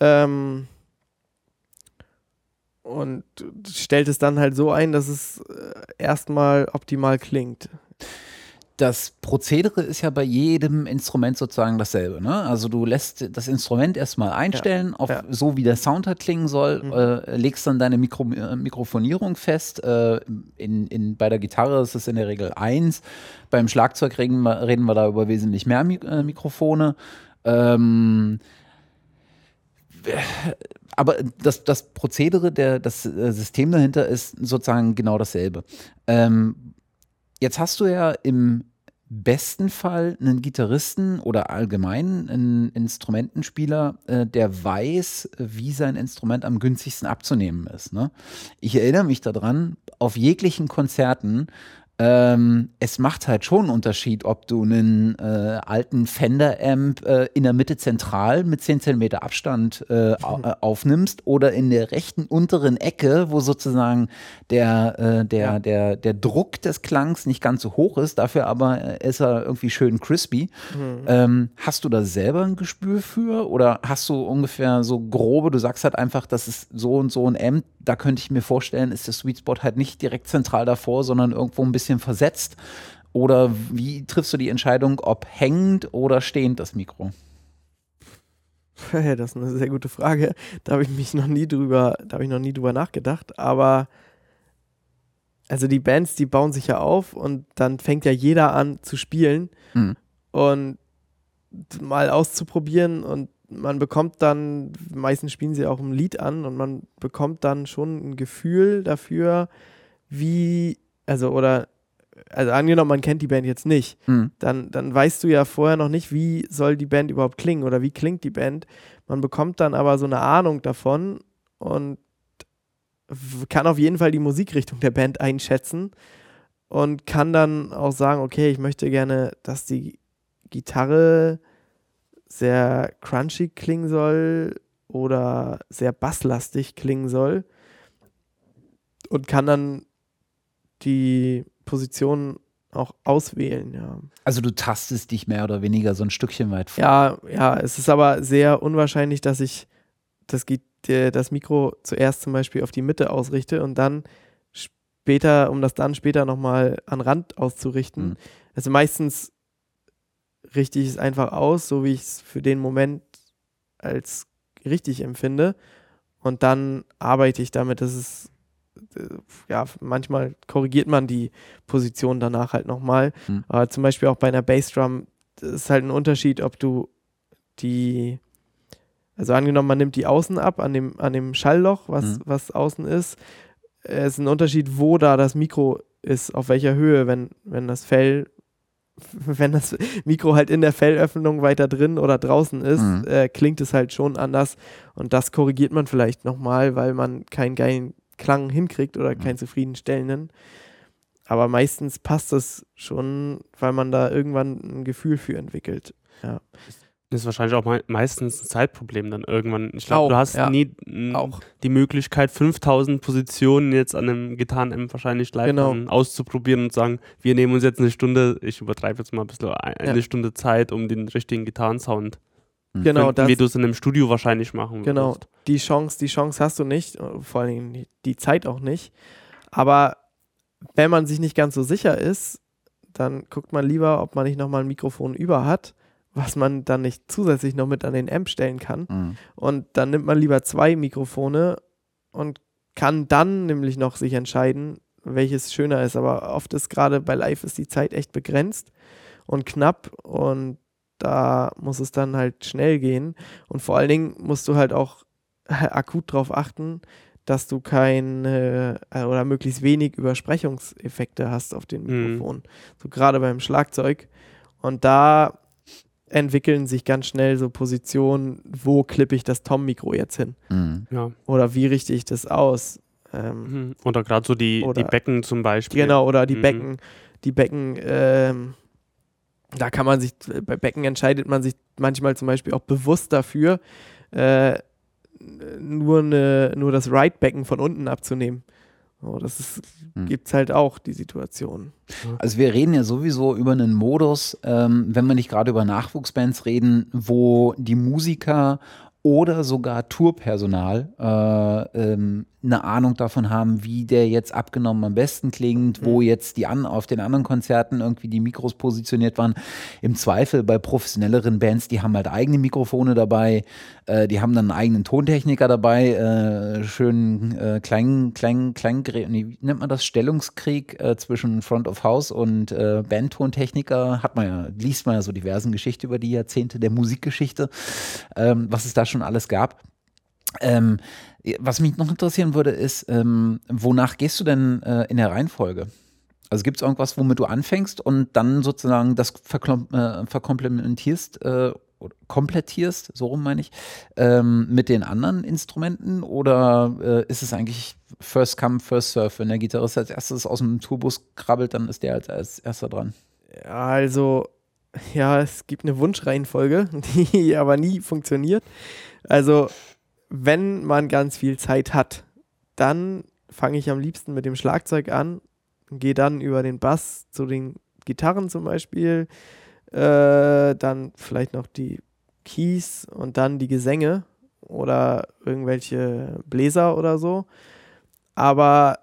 ähm, und stellt es dann halt so ein, dass es äh, erstmal optimal klingt.
Das Prozedere ist ja bei jedem Instrument sozusagen dasselbe. Ne? Also du lässt das Instrument erstmal einstellen, auf
ja.
so wie der Sound halt klingen soll,
Mhm.
äh, legst dann deine Mikro äh, Mikrofonierung fest. Äh, in, in, bei der Gitarre ist es in der Regel eins. Beim Schlagzeug reden wir, reden wir da über wesentlich mehr Mi äh, Mikrofone. Ähm, aber das, das Prozedere, der, das äh, System dahinter ist sozusagen genau dasselbe. Ähm, jetzt hast du ja im besten Fall einen Gitarristen oder allgemein einen Instrumentenspieler, äh, der weiß, wie sein Instrument am günstigsten abzunehmen ist. Ne? Ich erinnere mich daran, auf jeglichen Konzerten ähm, es macht halt schon einen Unterschied, ob du einen äh, alten Fender-Amp äh, in der Mitte zentral mit 10 cm Abstand äh, äh, aufnimmst oder in der rechten unteren Ecke, wo sozusagen der, äh, der,
Ja.
der, der Druck des Klangs nicht ganz so hoch ist, dafür aber äh, ist er irgendwie schön crispy. Ähm, hast du da selber ein Gespür für oder hast du ungefähr so grobe, du sagst halt einfach, das ist so und so ein Amp, da könnte ich mir vorstellen, ist der Sweet Spot halt nicht direkt zentral davor, sondern irgendwo ein bisschen versetzt. Oder wie triffst du die Entscheidung, ob hängend oder stehend das Mikro?
Das ist eine sehr gute Frage. Da habe ich mich noch nie drüber, da habe ich noch nie drüber nachgedacht. Aber also die Bands, die bauen sich ja auf und dann fängt ja jeder an zu spielen
Mhm.
und mal auszuprobieren und man bekommt dann, meistens spielen sie auch ein Lied an und man bekommt dann schon ein Gefühl dafür, wie, also oder, also angenommen, man kennt die Band jetzt nicht,
Mhm.
dann, dann weißt du ja vorher noch nicht, wie soll die Band überhaupt klingen oder wie klingt die Band. Man bekommt dann aber so eine Ahnung davon und kann auf jeden Fall die Musikrichtung der Band einschätzen und kann dann auch sagen, okay, ich möchte gerne, dass die Gitarre sehr crunchy klingen soll oder sehr basslastig klingen soll und kann dann die Position auch auswählen, ja.
Also du tastest dich mehr oder weniger so ein Stückchen weit vor.
Ja, ja, es ist aber sehr unwahrscheinlich, dass ich das, äh, das Mikro zuerst zum Beispiel auf die Mitte ausrichte und dann später, um das dann später nochmal an Rand auszurichten.
Mhm.
Also meistens richte ich es einfach aus, so wie ich es für den Moment als richtig empfinde. Und dann arbeite ich damit, dass es, äh, ja, manchmal korrigiert man die Position danach halt nochmal.
Mhm.
Aber zum Beispiel auch bei einer Bassdrum, das ist halt ein Unterschied, ob du die, also angenommen, man nimmt die außen ab an dem, an dem Schallloch, was,
Mhm.
was außen ist. Es ist ein Unterschied, wo da das Mikro ist, auf welcher Höhe, wenn, wenn das Fell, wenn das Mikro halt in der Fellöffnung weiter drin oder draußen ist,
Mhm.
äh, klingt es halt schon anders. Und das korrigiert man vielleicht nochmal, weil man keinen geilen Klang hinkriegt oder keinen zufriedenstellenden. Aber meistens passt es schon, weil man da irgendwann ein Gefühl für entwickelt.
Das ist wahrscheinlich auch mei meistens ein Zeitproblem dann irgendwann. Ich glaube, du hast
ja.
nie
Auch.
die Möglichkeit, 5000 Positionen jetzt an einem Gitarren-Amp wahrscheinlich live
Genau.
auszuprobieren und sagen, wir nehmen uns jetzt eine Stunde, ich übertreibe jetzt mal ein bisschen, ein- eine
Ja.
Stunde Zeit, um den richtigen Gitarrensound,
Genau,
finden,
das,
wie du es in einem Studio wahrscheinlich machen
Genau,
würdest.
die Chance, die Chance hast du nicht, äh, vor allen Dingen die- die Zeit auch nicht. Aber wenn man sich nicht ganz so sicher ist, dann guckt man lieber, ob man nicht nochmal ein Mikrofon über hat, was man dann nicht zusätzlich noch mit an den Amp stellen kann.
Mhm.
Und dann nimmt man lieber zwei Mikrofone und kann dann nämlich noch sich entscheiden, welches schöner ist. Aber oft ist gerade bei Live ist die Zeit echt begrenzt und knapp und da muss es dann halt schnell gehen. Und vor allen Dingen musst du halt auch akut darauf achten, dass du keine äh, oder möglichst wenig Übersprechungseffekte hast auf den
Mhm.
Mikrofon. So gerade beim Schlagzeug. Und da entwickeln sich ganz schnell so Positionen, wo klippe ich das Tom-Mikro jetzt hin?
Mhm.
Ja.
Oder wie richte ich das aus? Ähm,
Mhm. Oder gerade so die,
Oder-
die Becken zum Beispiel.
Genau, oder die
Mhm.
Becken, die Becken, ähm, da kann man sich, bei Becken entscheidet man sich manchmal zum Beispiel auch bewusst dafür, äh, nur, eine, nur das Right-Becken von unten abzunehmen. So, das ist,
Mhm.
gibt's halt auch, die Situation.
Also wir reden ja sowieso über einen Modus, ähm, wenn wir nicht gerade über Nachwuchsbands reden, wo die Musiker oder sogar Tourpersonal äh, ähm, eine Ahnung davon haben, wie der jetzt abgenommen am besten klingt, wo jetzt die an, auf den anderen Konzerten irgendwie die Mikros positioniert waren. Im Zweifel bei professionelleren Bands, die haben halt eigene Mikrofone dabei, äh, die haben dann einen eigenen Tontechniker dabei, äh, schön äh, klein, klein, klein, nee, wie nennt man das, Stellungskrieg äh, zwischen Front of House und äh, Bandtontechniker, hat man ja, liest man ja so diversen Geschichten über die Jahrzehnte der Musikgeschichte, ähm, was es da schon alles gab. Ähm, was mich noch interessieren würde, ist, ähm, wonach gehst du denn äh, in der Reihenfolge? Also gibt es irgendwas, womit du anfängst und dann sozusagen das äh, verkomplementierst äh, oder komplettierst, so rum meine ich, ähm, mit den anderen Instrumenten oder äh, ist es eigentlich First Come, First Serve? Wenn der Gitarrist als erstes aus dem Tourbus krabbelt, dann ist der als, erster dran.
Also, ja, es gibt eine Wunschreihenfolge, die aber nie funktioniert. Also, wenn man ganz viel Zeit hat, dann fange ich am liebsten mit dem Schlagzeug an, gehe dann über den Bass zu den Gitarren zum Beispiel, äh, dann vielleicht noch die Keys und dann die Gesänge oder irgendwelche Bläser oder so. Aber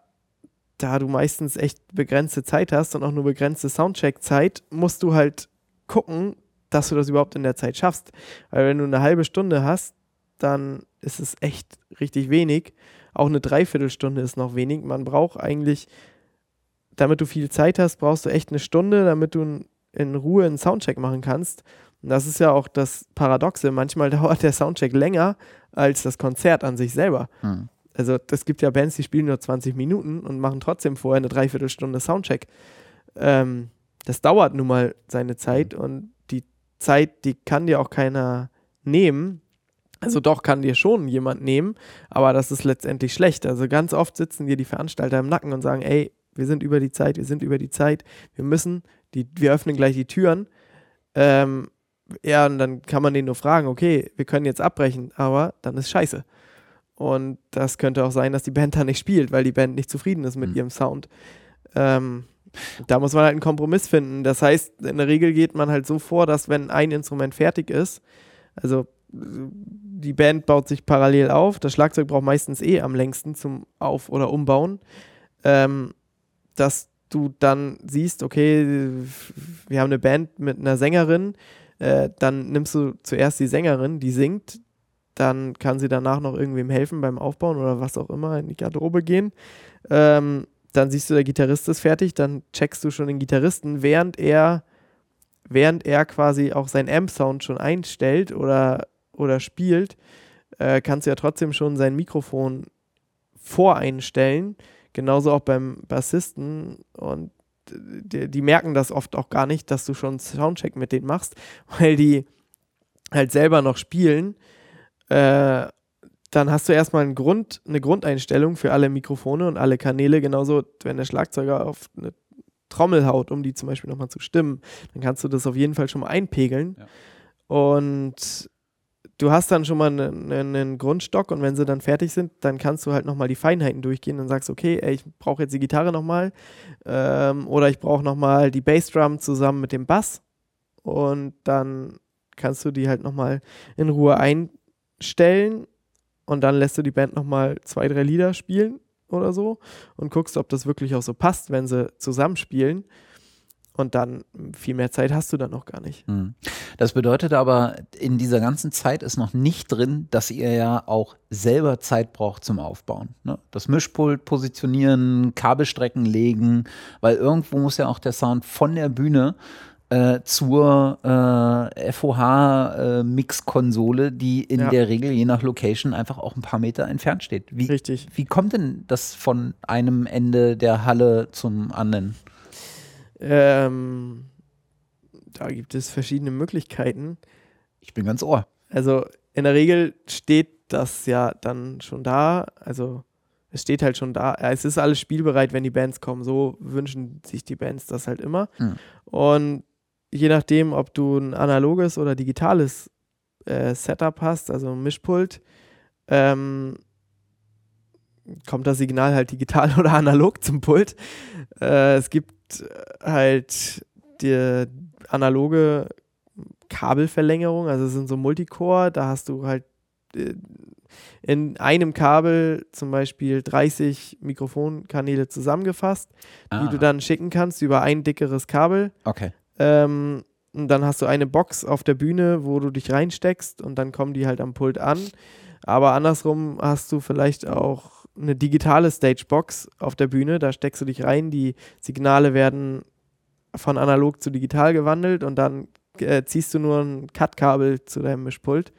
da du meistens echt begrenzte Zeit hast und auch nur begrenzte Soundcheck-Zeit, musst du halt gucken, dass du das überhaupt in der Zeit schaffst. Weil wenn du eine halbe Stunde hast, dann ist es echt richtig wenig. Auch eine Dreiviertelstunde ist noch wenig. Man braucht eigentlich, damit du viel Zeit hast, brauchst du echt eine Stunde, damit du in Ruhe einen Soundcheck machen kannst. Und das ist ja auch das Paradoxe. Manchmal dauert der Soundcheck länger als das Konzert an sich selber. Hm. Also es gibt ja Bands, die spielen nur 20 Minuten und machen trotzdem vorher eine Dreiviertelstunde Soundcheck. Ähm, das dauert nun mal seine Zeit und die Zeit, die kann dir auch keiner nehmen. Also doch kann dir schon jemand nehmen, aber das ist letztendlich schlecht. Also ganz oft sitzen dir die Veranstalter im Nacken und sagen, ey, wir sind über die Zeit, wir sind über die Zeit, wir müssen, die, wir öffnen gleich die Türen. Ähm, ja, und dann kann man den nur fragen, okay, wir können jetzt abbrechen, aber dann ist scheiße. Und das könnte auch sein, dass die Band da nicht spielt, weil die Band nicht zufrieden ist mit mhm. ihrem Sound. Ähm, da muss man halt einen Kompromiss finden. Das heißt, in der Regel geht man halt so vor, dass wenn ein Instrument fertig ist, also die Band baut sich parallel auf, das Schlagzeug braucht meistens eh am längsten zum Auf- oder Umbauen, ähm, dass du dann siehst, okay, wir haben eine Band mit einer Sängerin, äh, dann nimmst du zuerst die Sängerin, die singt, dann kann sie danach noch irgendwem helfen beim Aufbauen oder was auch immer, in die Garderobe gehen. Ähm, dann siehst du, der Gitarrist ist fertig, dann checkst du schon den Gitarristen, während er, während er quasi auch seinen Amp-Sound schon einstellt oder, oder spielt, äh, kannst du ja trotzdem schon sein Mikrofon voreinstellen. Genauso auch beim Bassisten und die, die, merken das oft auch gar nicht, dass du schon Soundcheck mit denen machst, weil die halt selber noch spielen. Äh, dann hast du erstmal einen Grund, eine Grundeinstellung für alle Mikrofone und alle Kanäle. Genauso, wenn der Schlagzeuger auf eine Trommel haut, um die zum Beispiel nochmal zu stimmen, dann kannst du das auf jeden Fall schon mal einpegeln. Ja. Und du hast dann schon mal einen, einen, Grundstock und wenn sie dann fertig sind, dann kannst du halt nochmal die Feinheiten durchgehen und sagst, okay, ey, ich brauche jetzt die Gitarre nochmal ähm, oder ich brauche nochmal die Bassdrum zusammen mit dem Bass und dann kannst du die halt nochmal in Ruhe einstellen und dann lässt du die Band nochmal zwei, drei Lieder spielen oder so und guckst, ob das wirklich auch so passt, wenn sie zusammenspielen. Und dann viel mehr Zeit hast du dann noch gar nicht. Hm.
Das bedeutet aber, in dieser ganzen Zeit ist noch nicht drin, dass ihr ja auch selber Zeit braucht zum Aufbauen. Ne? Das Mischpult positionieren, Kabelstrecken legen, weil irgendwo muss ja auch der Sound von der Bühne äh, zur äh, FOH-Mix-Konsole, äh, die in ja. der Regel je nach Location einfach auch ein paar Meter entfernt steht. Wie,
Richtig.
Wie kommt denn das von einem Ende der Halle zum anderen?
Ähm, da gibt es verschiedene Möglichkeiten.
Ich bin ganz ohr.
Also in der Regel steht das ja dann schon da. Also es steht halt schon da. Es ist alles spielbereit, wenn die Bands kommen. So wünschen sich die Bands das halt immer. Hm. Und je nachdem, ob du ein analoges oder digitales äh, Setup hast, also ein Mischpult, ähm, kommt das Signal halt digital oder analog zum Pult. Äh, es gibt halt die analoge Kabelverlängerung, also es sind so Multicore, da hast du halt äh, in einem Kabel zum Beispiel 30 Mikrofonkanäle zusammengefasst, ah. die du dann schicken kannst über ein dickeres Kabel.
Okay.
Ähm, und dann hast du eine Box auf der Bühne, wo du dich reinsteckst und dann kommen die halt am Pult an. Aber andersrum hast du vielleicht auch eine digitale Stagebox auf der Bühne, da steckst du dich rein, die Signale werden von analog zu digital gewandelt und dann äh, ziehst du nur ein Cut-Kabel zu deinem Mischpult.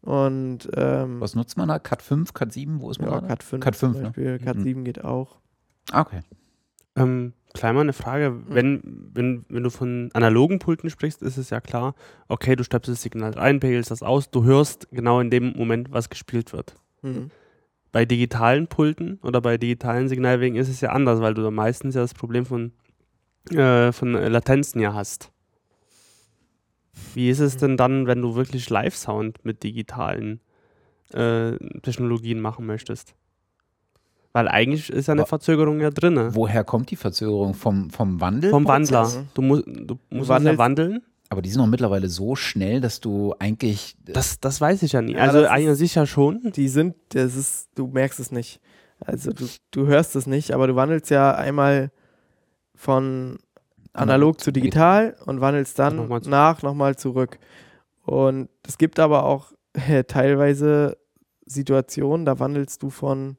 Und ähm,
was nutzt man da? Cut 5, Cut 7? Wo ist man
ja, da? Cut 5.
Cut 5
zum Beispiel. Ne? Cut mhm. 7 geht auch.
Ah, okay.
Ähm, Klein mal eine Frage, hm. wenn, wenn, wenn du von analogen Pulten sprichst, ist es ja klar, okay, du stöpselst das Signal rein, pegelst das aus, du hörst genau in dem Moment, was gespielt wird. Mhm. Bei digitalen Pulten oder bei digitalen Signalwegen ist es ja anders, weil du da meistens ja das Problem von, äh, von Latenzen ja hast. Wie ist es hm. denn dann, wenn du wirklich Live-Sound mit digitalen äh, Technologien machen möchtest? Weil eigentlich ist ja eine Verzögerung ja drin.
Woher kommt die Verzögerung? Vom, vom Wandel?
Vom Wandler. Du, mu du musst ja wandeln.
Aber die sind doch mittlerweile so schnell, dass du eigentlich.
Das, das weiß ich ja nie. Ja, also eigentlich sicher schon.
Die sind, das ist, du merkst es nicht. Also du, du hörst es nicht, aber du wandelst ja einmal von analog zu digital und wandelst dann
Nochmal
nach nochmal zurück. Und es gibt aber auch äh, teilweise Situationen, da wandelst du von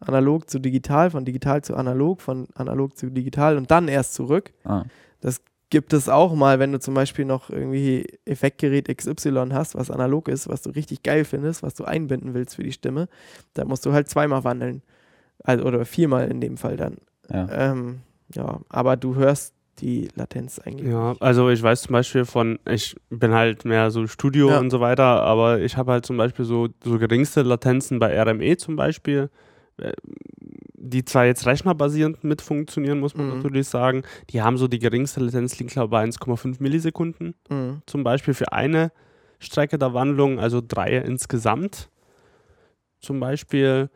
analog zu digital, von digital zu analog, von analog zu digital und dann erst zurück.
Ah.
Gibt es auch mal, wenn du zum Beispiel noch irgendwie Effektgerät XY hast, was analog ist, was du richtig geil findest, was du einbinden willst für die Stimme, da musst du halt zweimal wandeln. Also, oder viermal in dem Fall dann.
Ja.
Ähm, ja, aber du hörst die Latenz eigentlich.
Ja, also ich weiß zum Beispiel von, ich bin halt mehr so Studio
Ja.
und so weiter, aber ich habe halt zum Beispiel so, so geringste Latenzen bei RME zum Beispiel, die zwar jetzt rechnerbasierend mit funktionieren, muss man
Mhm.
natürlich sagen, die haben so die geringste Latenz liegt glaube ich bei 1,5 Millisekunden
Mhm.
zum Beispiel für eine Strecke der Wandlung, also drei insgesamt. Zum Beispiel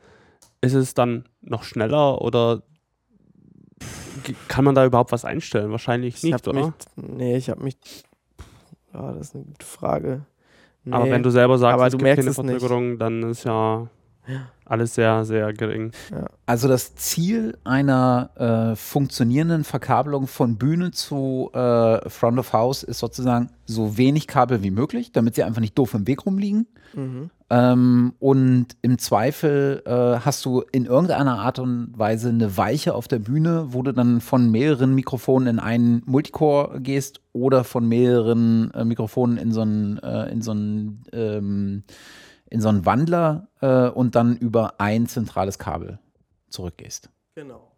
ist es dann noch schneller oder kann man da überhaupt was einstellen? Wahrscheinlich
Ich
nicht, oder?
Mich, nee, ich habe mich. Ja, das ist eine gute Frage. Nee.
Aber wenn du selber sagst,
aber
es
du
gibt
merkst
keine
es nicht.
Verzögerung, dann ist Ja. Alles sehr, sehr gering.
Also das Ziel einer äh, funktionierenden Verkabelung von Bühne zu äh, Front of House ist sozusagen so wenig Kabel wie möglich, damit sie einfach nicht doof im Weg rumliegen.
Mhm.
Ähm, und im Zweifel äh, hast du in irgendeiner Art und Weise eine Weiche auf der Bühne, wo du dann von mehreren Mikrofonen in einen Multicore gehst oder von mehreren äh, Mikrofonen in so einen, äh, in so einen, ähm, in so einen Wandler äh, und dann über ein zentrales Kabel zurückgehst.
Genau.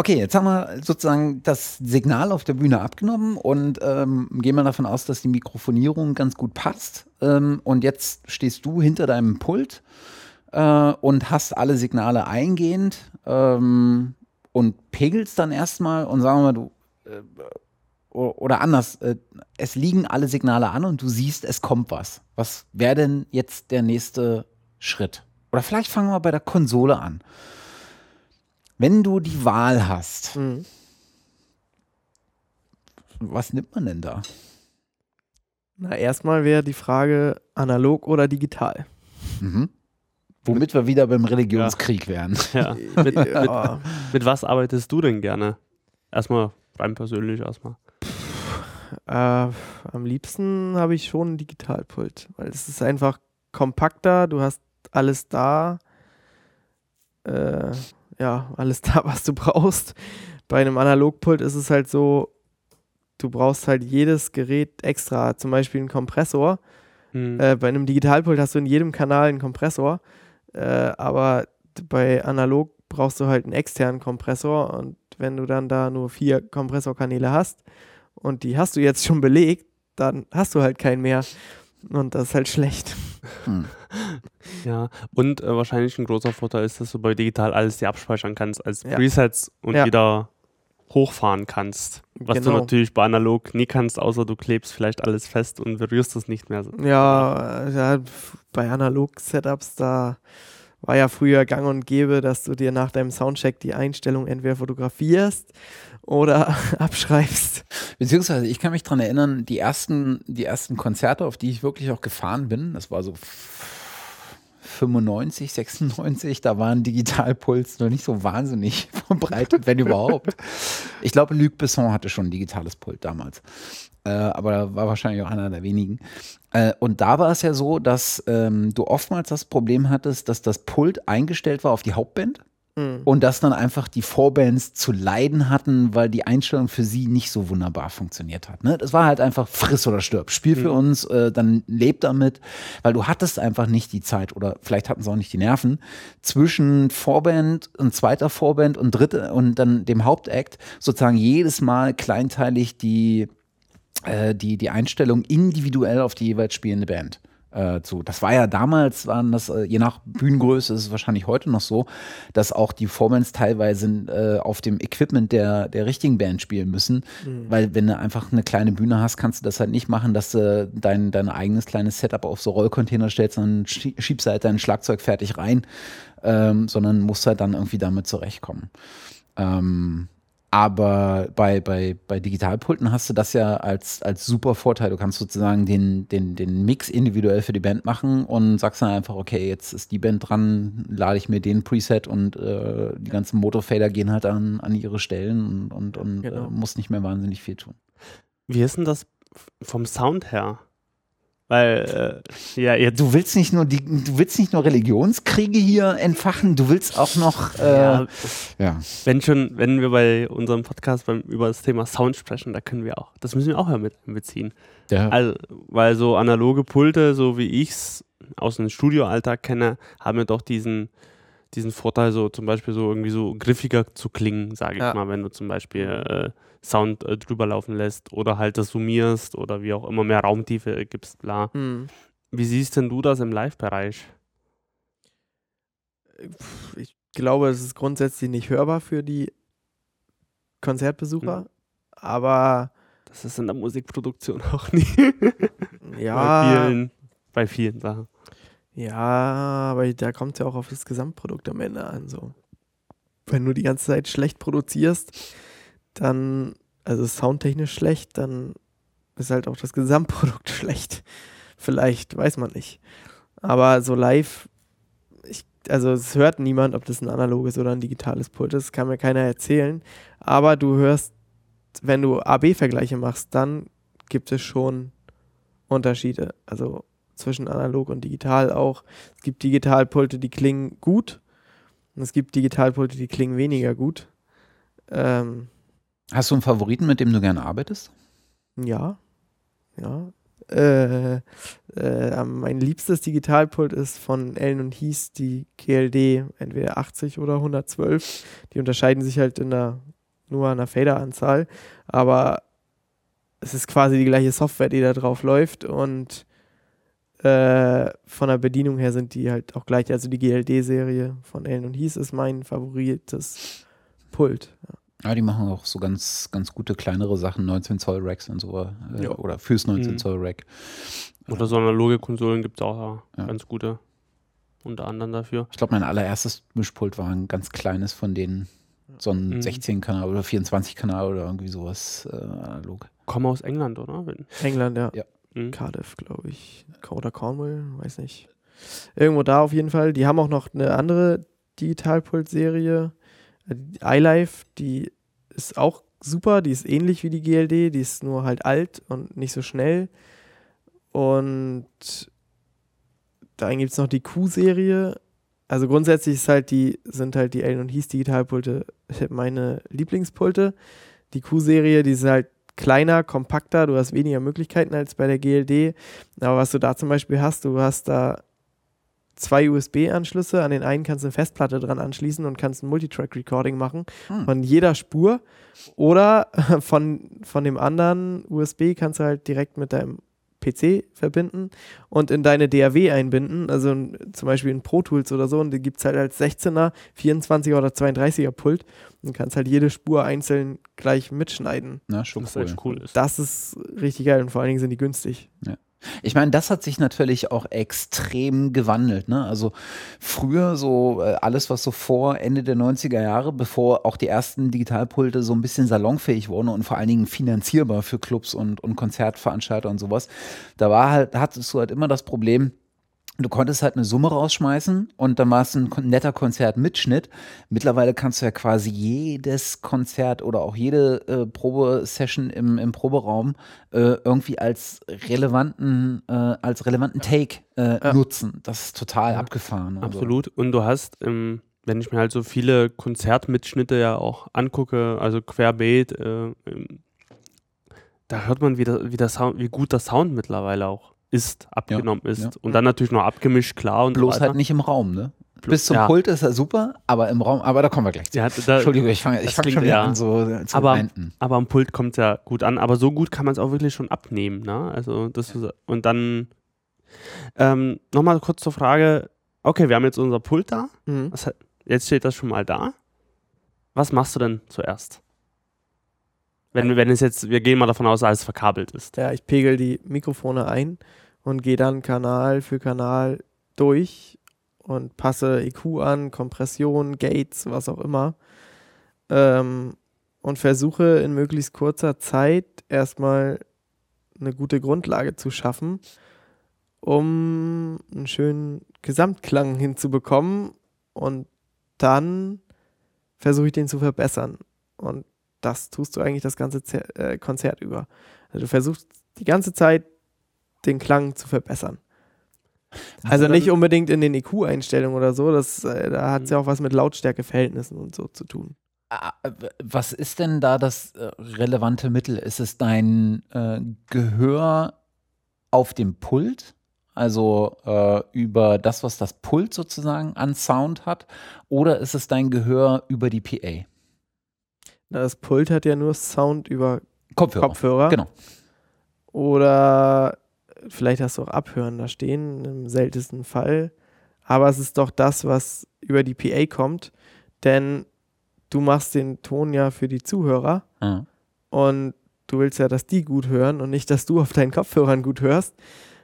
Okay, jetzt haben wir sozusagen das Signal auf der Bühne abgenommen und ähm, gehen wir davon aus, dass die Mikrofonierung ganz gut passt. Ähm, und jetzt stehst du hinter deinem Pult äh, und hast alle Signale eingehend ähm, und pegelst dann erstmal und sagen wir mal, du äh, oder anders, äh, es liegen alle Signale an und du siehst, es kommt was. Was wäre denn jetzt der nächste Schritt? Oder vielleicht fangen wir bei der Konsole an. Wenn du die Wahl hast,
Mhm.
was nimmt man denn da?
Na, erstmal wäre die Frage analog oder digital.
Mhm. Womit wir wieder beim Religionskrieg wären.
Ja. mit, mit,
Ja,
mit was arbeitest du denn gerne? Erstmal rein persönlich erstmal.
Äh, am liebsten habe ich schon ein Digitalpult, weil es ist einfach kompakter, du hast alles da. Äh, ja, alles da, was du brauchst. Bei einem Analogpult ist es halt so, du brauchst halt jedes Gerät extra, zum Beispiel einen Kompressor.
Hm.
Äh, bei einem Digitalpult hast du in jedem Kanal einen Kompressor, äh, aber bei analog brauchst du halt einen externen Kompressor und wenn du dann da nur vier Kompressorkanäle hast und die hast du jetzt schon belegt, dann hast du halt keinen mehr und das ist halt schlecht.
Hm.
Ja, und äh, wahrscheinlich ein großer Vorteil ist, dass du bei digital alles dir abspeichern kannst als
Ja.
Presets und
Ja.
wieder hochfahren kannst. Was du
Genau.
natürlich bei analog nie kannst, außer du klebst vielleicht alles fest und berührst es nicht mehr.
Ja, ja bei Analog-Setups, da war ja früher gang und gäbe, dass du dir nach deinem Soundcheck die Einstellung entweder fotografierst oder abschreibst.
Beziehungsweise, ich kann mich dran erinnern, die ersten, die ersten Konzerte, auf die ich wirklich auch gefahren bin, das war so 95, 96, da waren Digitalpuls noch nicht so wahnsinnig verbreitet, wenn überhaupt. Ich glaube, Luc Besson hatte schon ein digitales Pult damals. Äh, aber er war wahrscheinlich auch einer der wenigen. Äh, und da war es ja so, dass ähm, du oftmals das Problem hattest, dass das Pult eingestellt war auf die Hauptband
Mhm.
und dass dann einfach die Vorbands zu leiden hatten, weil die Einstellung für sie nicht so wunderbar funktioniert hat. Ne? Das war halt einfach friss oder stirb. Spiel für uns, äh, dann lebt damit, weil du hattest einfach nicht die Zeit oder vielleicht hatten sie auch nicht die Nerven zwischen Vorband und zweiter Vorband und dritte und dann dem Hauptakt sozusagen jedes Mal kleinteilig die äh, die, die Einstellung individuell auf die jeweils spielende Band äh, zu. Das war ja damals, waren das, äh, je nach Bühnengröße ist es wahrscheinlich heute noch so, dass auch die Vorbands teilweise äh, auf dem Equipment der, der richtigen Band spielen müssen. Weil wenn du einfach eine kleine Bühne hast, kannst du das halt nicht machen, dass du dein, dein eigenes kleines Setup auf so Rollcontainer stellst und schie- schiebst halt dein Schlagzeug fertig rein, ähm, sondern musst halt dann irgendwie damit zurechtkommen. Ähm, Aber bei, bei, bei Digitalpulten hast du das ja als, als super Vorteil. Du kannst sozusagen den, den, den Mix individuell für die Band machen und sagst dann einfach, okay, jetzt ist die Band dran, lade ich mir den Preset und äh, die ganzen Motorfader gehen halt an, an ihre Stellen und, und, und genau. äh, muss nicht mehr wahnsinnig viel tun.
Wie ist denn das vom Sound her? Weil, äh, ja, jetzt.
Du willst nicht nur die, du willst nicht nur Religionskriege hier entfachen, du willst auch noch, äh,
ja, ja. Wenn schon, wenn wir bei unserem Podcast beim, über das Thema Sound sprechen, da können wir auch, das müssen wir auch mit beziehen. Ja. Also, weil so analoge Pulte, so wie ich es aus dem Studioalltag kenne, haben ja doch diesen, diesen Vorteil, so zum Beispiel so irgendwie so griffiger zu klingen, sage ich ja. mal, wenn du zum Beispiel äh, Sound äh, drüber laufen lässt oder halt das summierst oder wie auch immer mehr Raumtiefe gibst, bla. Mhm. Wie siehst denn du das im Live-Bereich?
Ich glaube, es ist grundsätzlich nicht hörbar für die Konzertbesucher, mhm. aber
das ist in der Musikproduktion auch nie.
ja.
Bei vielen, bei vielen Sachen.
Ja, aber da kommt es ja auch auf das Gesamtprodukt am Ende an. So. Wenn du die ganze Zeit schlecht produzierst, dann, also soundtechnisch schlecht, dann ist halt auch das Gesamtprodukt schlecht. Vielleicht, weiß man nicht. Aber so live, ich, also es hört niemand, ob das ein analoges oder ein digitales Pult ist, kann mir keiner erzählen. Aber du hörst, wenn du AB-Vergleiche machst, dann gibt es schon Unterschiede. Also zwischen analog und digital auch. Es gibt Digitalpulte, die klingen gut. Und es gibt Digitalpulte, die klingen weniger gut. Ähm,
Hast du einen Favoriten, mit dem du gerne arbeitest?
Ja, ja. Äh, äh, mein liebstes Digitalpult ist von Ellen und Hies die GLD, entweder 80 oder 112. Die unterscheiden sich halt in der, nur an der Fader-Anzahl, aber es ist quasi die gleiche Software, die da drauf läuft und äh, von der Bedienung her sind die halt auch gleich. Also die GLD-Serie von Ellen und Hies ist mein favorites Pult. Ja.
Ja, die machen auch so ganz, ganz gute kleinere Sachen, 19 Zoll Racks und so. Äh, oder fürs 19 mhm. Zoll Rack.
Oder so analoge Konsolen gibt es auch ja. ganz gute. Unter anderem dafür.
Ich glaube, mein allererstes Mischpult war ein ganz kleines von denen. So ein mhm. 16-Kanal oder 24-Kanal oder irgendwie sowas äh, analog.
Kommen aus England, oder?
England, ja. ja. Mhm. Cardiff, glaube ich. Oder Cornwall, weiß nicht. Irgendwo da auf jeden Fall. Die haben auch noch eine andere Digitalpult-Serie iLife, die ist auch super, die ist ähnlich wie die GLD, die ist nur halt alt und nicht so schnell. Und dann gibt es noch die Q-Serie. Also grundsätzlich ist halt die, sind halt die Ellen und Hieß Digitalpulte meine Lieblingspulte. Die Q-Serie, die ist halt kleiner, kompakter, du hast weniger Möglichkeiten als bei der GLD. Aber was du da zum Beispiel hast, du hast da zwei USB-Anschlüsse. An den einen kannst du eine Festplatte dran anschließen und kannst ein Multitrack-Recording machen hm. von jeder Spur. Oder von, von dem anderen USB kannst du halt direkt mit deinem PC verbinden und in deine DAW einbinden, also zum Beispiel in Pro Tools oder so, und die gibt es halt als 16er, 24er oder 32er Pult und kannst halt jede Spur einzeln gleich mitschneiden.
Na, schon
das
cool.
Ist cool. Das ist richtig geil und vor allen Dingen sind die günstig.
Ja. Ich meine, das hat sich natürlich auch extrem gewandelt. Ne? Also früher so äh, alles, was so vor Ende der 90er Jahre, bevor auch die ersten Digitalpulte so ein bisschen salonfähig wurden und vor allen Dingen finanzierbar für Clubs und, und Konzertveranstalter und sowas, da war halt, hattest du halt immer das Problem, Du konntest halt eine Summe rausschmeißen und dann war es ein netter Konzertmitschnitt. Mittlerweile kannst du ja quasi jedes Konzert oder auch jede äh, Probesession im, im Proberaum äh, irgendwie als relevanten, äh, als relevanten Take äh, nutzen. Das ist total ja. abgefahren.
Also. Absolut. Und du hast, ähm, wenn ich mir halt so viele Konzertmitschnitte ja auch angucke, also querbeet, äh, ähm, da hört man, wie, der, wie, der Sound, wie gut der Sound mittlerweile auch ist, abgenommen ja, ist. Ja. Und dann natürlich noch abgemischt, klar. Und
Bloß so halt nicht im Raum, ne? Bis zum ja. Pult ist er super, aber im Raum, aber da kommen wir gleich zu.
Ja, da,
Entschuldigung, ich fange ich fang schon wieder ja. an so
zu aber, wenden. aber am Pult kommt es ja gut an, aber so gut kann man es auch wirklich schon abnehmen, ne? Also das ist, und dann ähm, nochmal kurz zur Frage, okay, wir haben jetzt unser Pult da, mhm. was, jetzt steht das schon mal da. Was machst du denn zuerst? Wenn, wenn es jetzt, wir gehen mal davon aus, alles verkabelt ist.
Ja, ich pegel die Mikrofone ein und gehe dann Kanal für Kanal durch und passe EQ an, Kompression, Gates, was auch immer. Ähm, und versuche in möglichst kurzer Zeit erstmal eine gute Grundlage zu schaffen, um einen schönen Gesamtklang hinzubekommen und dann versuche ich den zu verbessern. Und das tust du eigentlich das ganze Zer äh, Konzert über. Also du versuchst die ganze Zeit den Klang zu verbessern. Also nicht unbedingt in den EQ-Einstellungen oder so, das, äh, da hat es ja auch was mit Lautstärkeverhältnissen und so zu tun.
Ah, was ist denn da das äh, relevante Mittel? Ist es dein äh, Gehör auf dem Pult? Also äh, über das, was das Pult sozusagen an Sound hat? Oder ist es dein Gehör über die PA?
Das Pult hat ja nur Sound über
Kopfhörer.
Kopfhörer.
Genau.
Oder vielleicht hast du auch Abhören da stehen, im seltensten Fall. Aber es ist doch das, was über die PA kommt. Denn du machst den Ton ja für die Zuhörer.
Ja.
Und du willst ja, dass die gut hören und nicht, dass du auf deinen Kopfhörern gut hörst.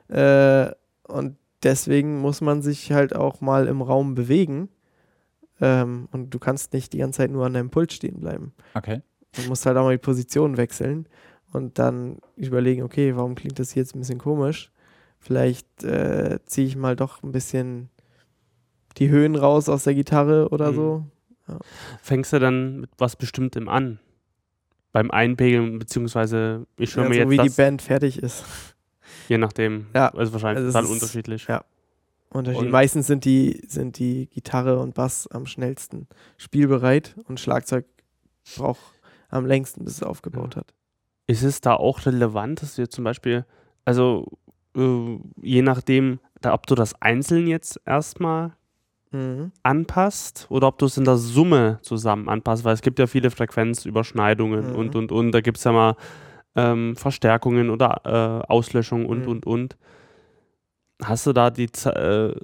Äh, und deswegen muss man sich halt auch mal im Raum bewegen. Ähm, und du kannst nicht die ganze Zeit nur an deinem Pult stehen bleiben.
Okay.
Du musst halt auch mal die Position wechseln und dann überlegen, okay, warum klingt das hier jetzt ein bisschen komisch? Vielleicht äh, ziehe ich mal doch ein bisschen die Höhen raus aus der Gitarre oder
Mhm.
so.
Fängst du dann mit was Bestimmtem an? Beim Einpegeln, beziehungsweise ich höre
Ja,
mir
so
jetzt
wie
das,
die Band fertig ist.
je nachdem,
Ja.
also wahrscheinlich
Also
total
ist-
unterschiedlich.
ja. Unterschied.
Und-
Meistens sind die, sind die Gitarre und Bass am schnellsten spielbereit und Schlagzeug braucht am längsten, bis es aufgebaut hat.
Ist es da auch relevant, dass du jetzt zum Beispiel, also äh, je nachdem, da, ob du das einzeln jetzt erstmal
Mhm.
anpasst oder ob du es in der Summe zusammen anpasst, weil es gibt ja viele Frequenzüberschneidungen
Mhm.
und und und. Da gibt es ja mal ähm, Verstärkungen oder äh, Auslöschungen und
Mhm.
und und. Hast du da die, äh,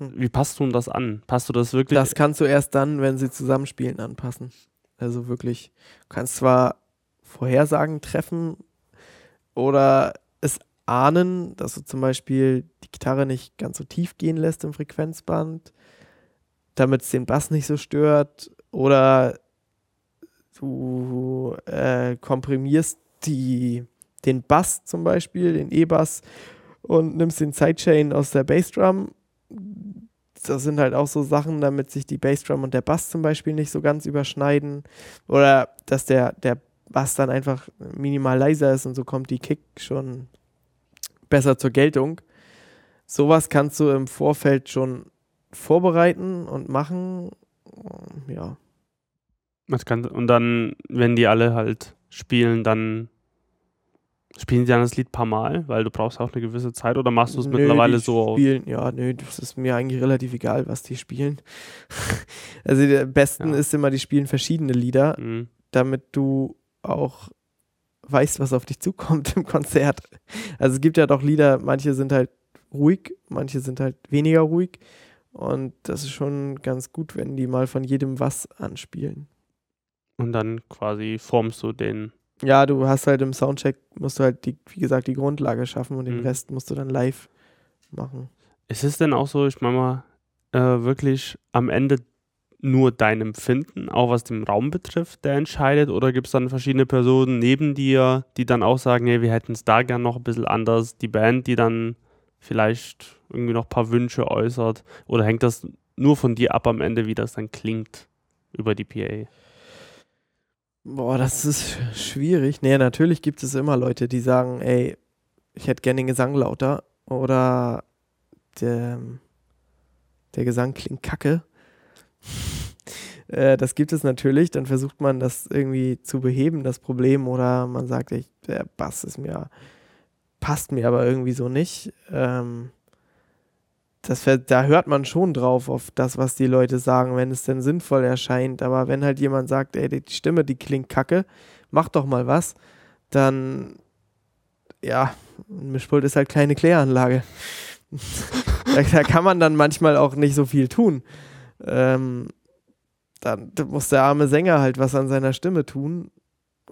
Mhm.
wie passt du das an? Passt du das wirklich?
Das kannst du erst dann, wenn sie zusammenspielen, anpassen. Also wirklich, du kannst zwar Vorhersagen treffen oder es ahnen, dass du zum Beispiel die Gitarre nicht ganz so tief gehen lässt im Frequenzband, damit es den Bass nicht so stört oder du äh, komprimierst die, den Bass zum Beispiel, den E-Bass und nimmst den Sidechain aus der Bassdrum das sind halt auch so Sachen, damit sich die Bassdrum und der Bass zum Beispiel nicht so ganz überschneiden. Oder dass der, der Bass dann einfach minimal leiser ist und so kommt die Kick schon besser zur Geltung. Sowas kannst du im Vorfeld schon vorbereiten und machen. Ja.
Und dann, wenn die alle halt spielen, dann spielen sie dann das Lied ein paar Mal, weil du brauchst auch eine gewisse Zeit oder machst du es mittlerweile so?
Spielen, ja, nö, das ist mir eigentlich relativ egal, was die spielen. also der besten
Ja.
ist immer, die spielen verschiedene Lieder.
Mhm.
damit du auch weißt, was auf dich zukommt im Konzert. Also es gibt ja doch Lieder, manche sind halt ruhig, manche sind halt weniger ruhig. Und das ist schon ganz gut, wenn die mal von jedem was anspielen.
Und dann quasi formst du den.
Ja, du hast halt im Soundcheck, musst du halt, die, wie gesagt, die Grundlage schaffen und den
Mhm.
Rest musst du dann live machen.
Ist es denn auch so, ich meine mal, äh, wirklich am Ende nur dein Empfinden, auch was den Raum betrifft, der entscheidet? Oder gibt es dann verschiedene Personen neben dir, die dann auch sagen, hey, wir hätten es da gern noch ein bisschen anders? Die Band, die dann vielleicht irgendwie noch ein paar Wünsche äußert? Oder hängt das nur von dir ab am Ende, wie das dann klingt über die PA?
Boah, das ist schwierig. Nee, natürlich gibt es immer Leute, die sagen, ey, ich hätte gerne den Gesang lauter oder der, der Gesang klingt kacke. äh, das gibt es natürlich. Dann versucht man das irgendwie zu beheben, das Problem, oder man sagt, ey, der Bass ist mir, passt mir aber irgendwie so nicht. Ähm, das, da hört man schon drauf auf das, was die Leute sagen, wenn es denn sinnvoll erscheint. Aber wenn halt jemand sagt, ey, die Stimme, die klingt kacke, mach doch mal was, dann, ja, ein Mischpult ist halt kleine Kläranlage. da, da kann man dann manchmal auch nicht so viel tun. Ähm, dann muss der arme Sänger halt was an seiner Stimme tun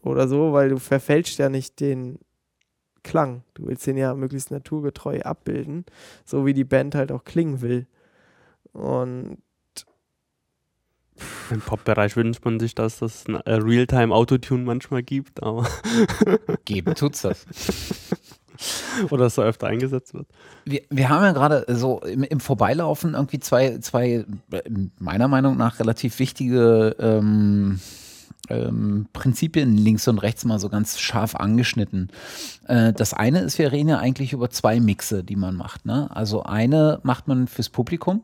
oder so, weil du verfälscht ja nicht den Klang. Du willst den ja möglichst naturgetreu abbilden, so wie die Band halt auch klingen will. Und
Im Pop-Bereich wünscht man sich, dass das ein äh, Realtime-Autotune manchmal gibt, aber.
Geben tut's das.
Oder dass er öfter eingesetzt wird.
Wir, wir haben ja gerade so im, im Vorbeilaufen irgendwie zwei, zwei, äh, meiner Meinung nach relativ wichtige ähm, ähm, Prinzipien links und rechts mal so ganz scharf angeschnitten. Äh, das eine ist, wir reden ja eigentlich über zwei Mixe, die man macht. Ne? Also eine macht man fürs Publikum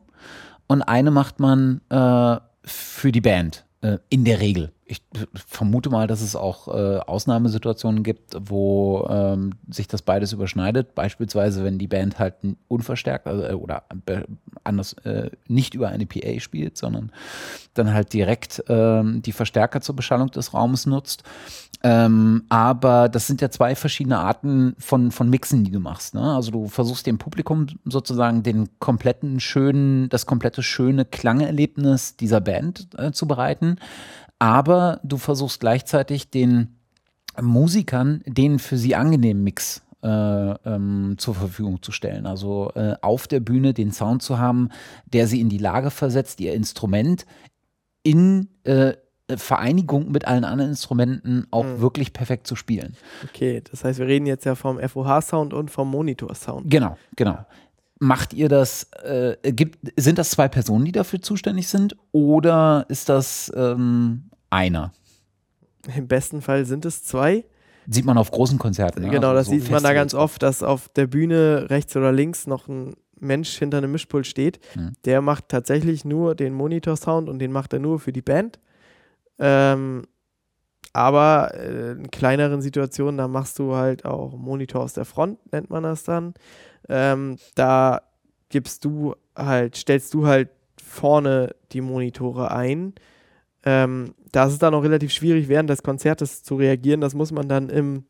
und eine macht man äh, für die Band. Äh, in der Regel. Ich vermute mal, dass es auch äh, Ausnahmesituationen gibt, wo ähm, sich das beides überschneidet. Beispielsweise, wenn die Band halt unverstärkt also, äh, oder anders äh, nicht über eine PA spielt, sondern dann halt direkt ähm, die Verstärker zur Beschallung des Raumes nutzt. Ähm, aber das sind ja zwei verschiedene Arten von, von Mixen, die du machst. Ne? Also du versuchst dem Publikum sozusagen den kompletten schönen, das komplette schöne Klangerlebnis dieser Band äh, zu bereiten. Aber du versuchst gleichzeitig den Musikern den für sie angenehmen Mix äh, ähm, zur Verfügung zu stellen. Also äh, auf der Bühne den Sound zu haben, der sie in die Lage versetzt, ihr Instrument in äh, Vereinigung mit allen anderen Instrumenten auch mhm. wirklich perfekt zu spielen.
Okay, das heißt, wir reden jetzt ja vom FOH-Sound und vom Monitor-Sound.
Genau, genau. Macht ihr das, äh, gibt, sind das zwei Personen, die dafür zuständig sind oder ist das ähm, einer?
Im besten Fall sind es zwei.
Sieht man auf großen Konzerten.
Ne? Genau, also das so sieht man da ganz oft, dass auf der Bühne rechts oder links noch ein Mensch hinter einem Mischpult steht. Hm. Der macht tatsächlich nur den Monitor-Sound und den macht er nur für die Band. Ähm, aber äh, in kleineren Situationen, da machst du halt auch Monitor aus der Front, nennt man das dann. Ähm, da gibst du halt, stellst du halt vorne die Monitore ein. Ähm, da ist es dann auch relativ schwierig, während des Konzertes zu reagieren. Das muss man dann im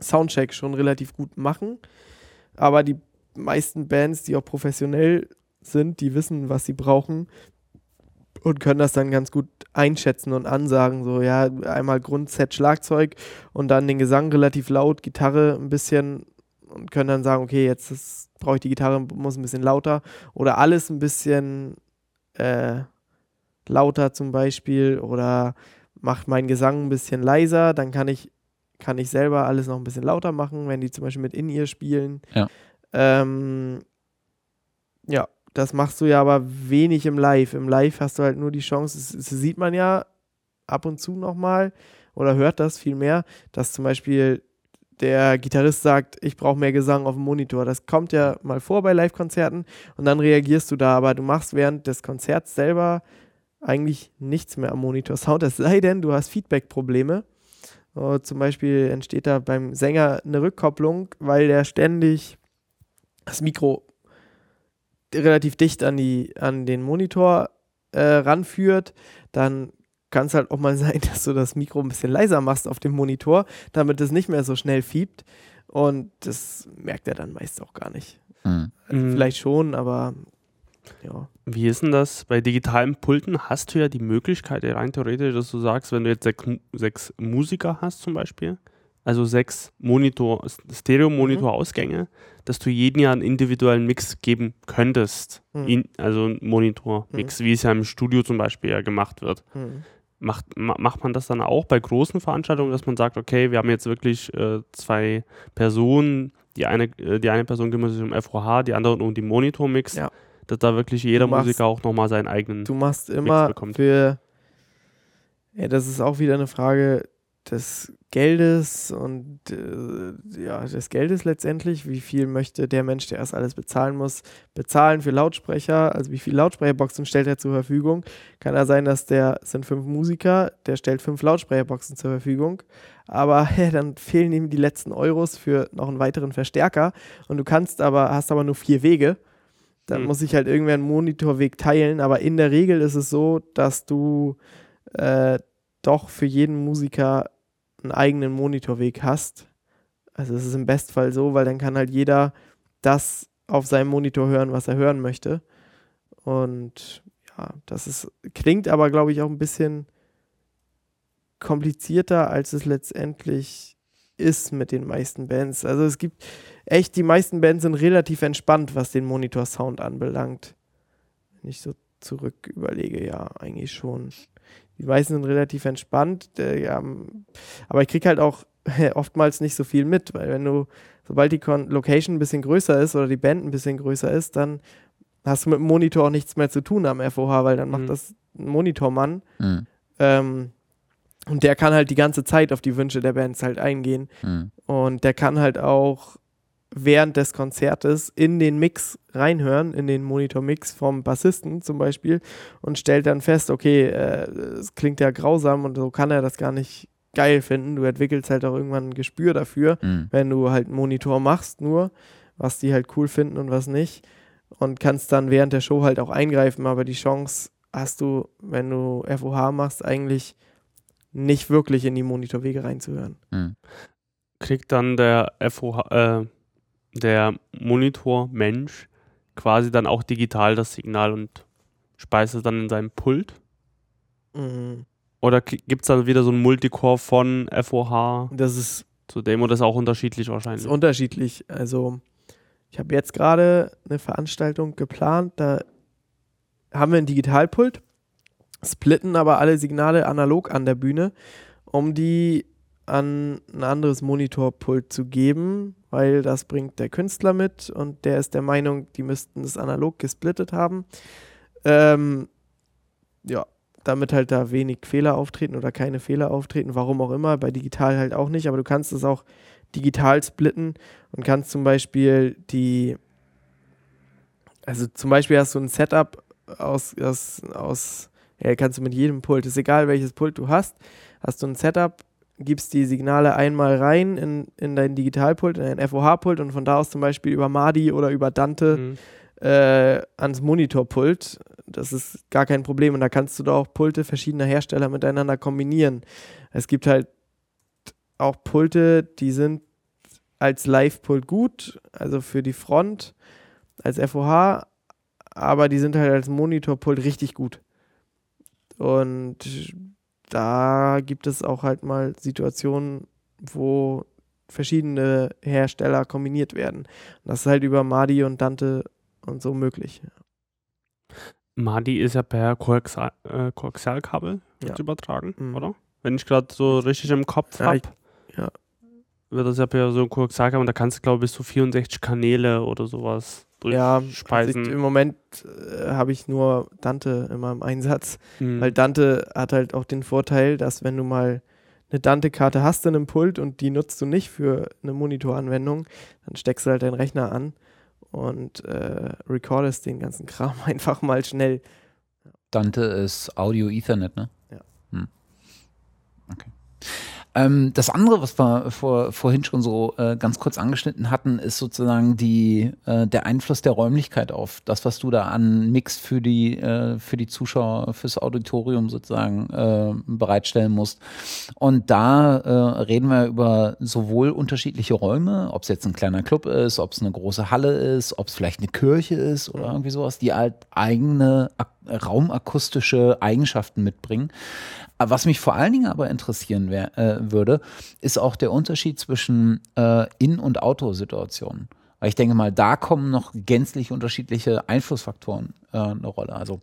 Soundcheck schon relativ gut machen. Aber die meisten Bands, die auch professionell sind, die wissen, was sie brauchen und können das dann ganz gut einschätzen und ansagen. So, ja, einmal Grundset Schlagzeug und dann den Gesang relativ laut, Gitarre ein bisschen und können dann sagen, okay, jetzt brauche ich die Gitarre, muss ein bisschen lauter oder alles ein bisschen äh, lauter zum Beispiel oder macht meinen Gesang ein bisschen leiser, dann kann ich, kann ich selber alles noch ein bisschen lauter machen, wenn die zum Beispiel mit in ihr spielen.
Ja.
Ähm, ja, das machst du ja aber wenig im Live. Im Live hast du halt nur die Chance, das, das sieht man ja ab und zu nochmal oder hört das viel mehr, dass zum Beispiel der Gitarrist sagt, ich brauche mehr Gesang auf dem Monitor. Das kommt ja mal vor bei Live-Konzerten und dann reagierst du da, aber du machst während des Konzerts selber eigentlich nichts mehr am Monitor-Sound, es sei denn, du hast Feedback-Probleme. Oh, zum Beispiel entsteht da beim Sänger eine Rückkopplung, weil der ständig das Mikro relativ dicht an, die, an den Monitor äh, ranführt, dann kann es halt auch mal sein, dass du das Mikro ein bisschen leiser machst auf dem Monitor, damit es nicht mehr so schnell fiebt. Und das merkt er dann meist auch gar nicht. Mhm. Also vielleicht schon, aber ja.
Wie ist denn das? Bei digitalen Pulten hast du ja die Möglichkeit, rein theoretisch, dass du sagst, wenn du jetzt sechs, sechs Musiker hast zum Beispiel, also sechs Monitor, Stereo-Monitor-Ausgänge, mhm. dass du jeden Jahr einen individuellen Mix geben könntest. Mhm. In, also einen Monitor-Mix, mhm. wie es ja im Studio zum Beispiel ja gemacht wird. Mhm. Macht, macht man das dann auch bei großen Veranstaltungen, dass man sagt, okay, wir haben jetzt wirklich äh, zwei Personen, die eine, äh, die eine Person kümmert sich um FOH, die andere um den Monitor-Mix, ja. Dass da wirklich jeder machst, Musiker auch nochmal seinen eigenen
Du machst immer für, ja, das ist auch wieder eine Frage des Geldes und äh, ja, des Geldes letztendlich. Wie viel möchte der Mensch, der erst alles bezahlen muss, bezahlen für Lautsprecher? Also wie viele Lautsprecherboxen stellt er zur Verfügung? Kann ja sein, dass der sind fünf Musiker, der stellt fünf Lautsprecherboxen zur Verfügung, aber ja, dann fehlen ihm die letzten Euros für noch einen weiteren Verstärker und du kannst aber hast aber nur vier Wege. Dann mhm. muss ich halt irgendwer einen Monitorweg teilen, aber in der Regel ist es so, dass du äh, doch für jeden Musiker einen eigenen Monitorweg hast. Also es ist im Bestfall so, weil dann kann halt jeder das auf seinem Monitor hören, was er hören möchte. Und ja, das ist, klingt aber, glaube ich, auch ein bisschen komplizierter, als es letztendlich ist mit den meisten Bands. Also es gibt echt, die meisten Bands sind relativ entspannt, was den Monitor-Sound anbelangt. Wenn ich so zurück überlege, ja, eigentlich schon. Die meisten sind relativ entspannt, äh, ja, aber ich kriege halt auch oftmals nicht so viel mit, weil wenn du, sobald die Con Location ein bisschen größer ist oder die Band ein bisschen größer ist, dann hast du mit dem Monitor auch nichts mehr zu tun am FOH, weil dann macht mhm. das ein Monitormann. Mhm. Ähm, und der kann halt die ganze Zeit auf die Wünsche der Bands halt eingehen. Mhm. Und der kann halt auch während des Konzertes in den Mix reinhören, in den Monitor-Mix vom Bassisten zum Beispiel und stellt dann fest, okay, äh, es äh, klingt ja grausam und so kann er das gar nicht geil finden. Du entwickelst halt auch irgendwann ein Gespür dafür, mhm. wenn du halt einen Monitor machst, nur was die halt cool finden und was nicht und kannst dann während der Show halt auch eingreifen, aber die Chance hast du, wenn du FOH machst, eigentlich nicht wirklich in die Monitorwege reinzuhören. Mhm.
Kriegt dann der FOH, äh, der Monitor-Mensch quasi dann auch digital das Signal und speist es dann in seinem Pult? Mhm. Oder gibt es da wieder so ein Multicore von FOH?
Das ist
zu dem oder ist auch unterschiedlich wahrscheinlich?
Ist unterschiedlich. Also ich habe jetzt gerade eine Veranstaltung geplant, da haben wir ein Digitalpult, splitten aber alle Signale analog an der Bühne, um die an ein anderes Monitorpult zu geben, weil das bringt der Künstler mit und der ist der Meinung, die müssten das analog gesplittet haben. Ähm, ja, damit halt da wenig Fehler auftreten oder keine Fehler auftreten, warum auch immer, bei digital halt auch nicht, aber du kannst es auch digital splitten und kannst zum Beispiel die, also zum Beispiel hast du ein Setup aus, aus, aus ja, kannst du mit jedem Pult, ist egal welches Pult du hast, hast du ein Setup, gibst die Signale einmal rein in, in dein Digitalpult, in dein FOH-Pult und von da aus zum Beispiel über Madi oder über Dante mhm. äh, ans Monitorpult. Das ist gar kein Problem und da kannst du da auch Pulte verschiedener Hersteller miteinander kombinieren. Es gibt halt auch Pulte, die sind als Live-Pult gut, also für die Front, als FOH, aber die sind halt als Monitorpult richtig gut. Und da gibt es auch halt mal Situationen, wo verschiedene Hersteller kombiniert werden. Und das ist halt über Madi und Dante und so möglich.
Madi ist ja per äh, Koaxialkabel ja. übertragen, mhm. oder? Wenn ich gerade so richtig im Kopf ja, habe. Ja. Wird das ja per so ein Koaxialkabel und da kannst du, glaube ich, bis zu 64 Kanäle oder sowas
ja, also ich, im Moment äh, habe ich nur Dante immer im Einsatz, mhm. weil Dante hat halt auch den Vorteil, dass wenn du mal eine Dante-Karte hast in einem Pult und die nutzt du nicht für eine Monitoranwendung, dann steckst du halt deinen Rechner an und äh, recordest den ganzen Kram einfach mal schnell.
Dante ist Audio Ethernet, ne?
Ja. Hm.
Okay. Ähm, das andere, was wir vor, vorhin schon so äh, ganz kurz angeschnitten hatten, ist sozusagen die, äh, der Einfluss der Räumlichkeit auf das, was du da an Mix für die, äh, für die Zuschauer, fürs Auditorium sozusagen äh, bereitstellen musst. Und da äh, reden wir über sowohl unterschiedliche Räume, ob es jetzt ein kleiner Club ist, ob es eine große Halle ist, ob es vielleicht eine Kirche ist oder irgendwie sowas, die halt eigene raumakustische Eigenschaften mitbringen. Was mich vor allen Dingen aber interessieren wär, äh, würde, ist auch der Unterschied zwischen äh, In- und Outdoor-Situationen. Weil ich denke mal, da kommen noch gänzlich unterschiedliche Einflussfaktoren äh, eine Rolle. Also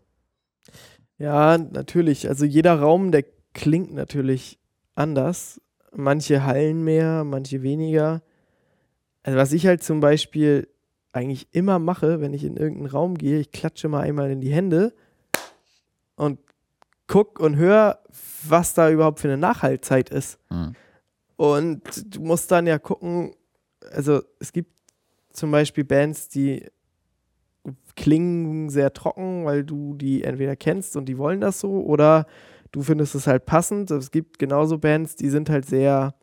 ja, natürlich. Also jeder Raum, der klingt natürlich anders. Manche hallen mehr, manche weniger. Also was ich halt zum Beispiel eigentlich immer mache, wenn ich in irgendeinen Raum gehe, ich klatsche mal einmal in die Hände und guck und hör, was da überhaupt für eine Nachhaltzeit ist. Mhm. Und du musst dann ja gucken, also es gibt zum Beispiel Bands, die klingen sehr trocken, weil du die entweder kennst und die wollen das so, oder du findest es halt passend. Es gibt genauso Bands, die sind halt sehr,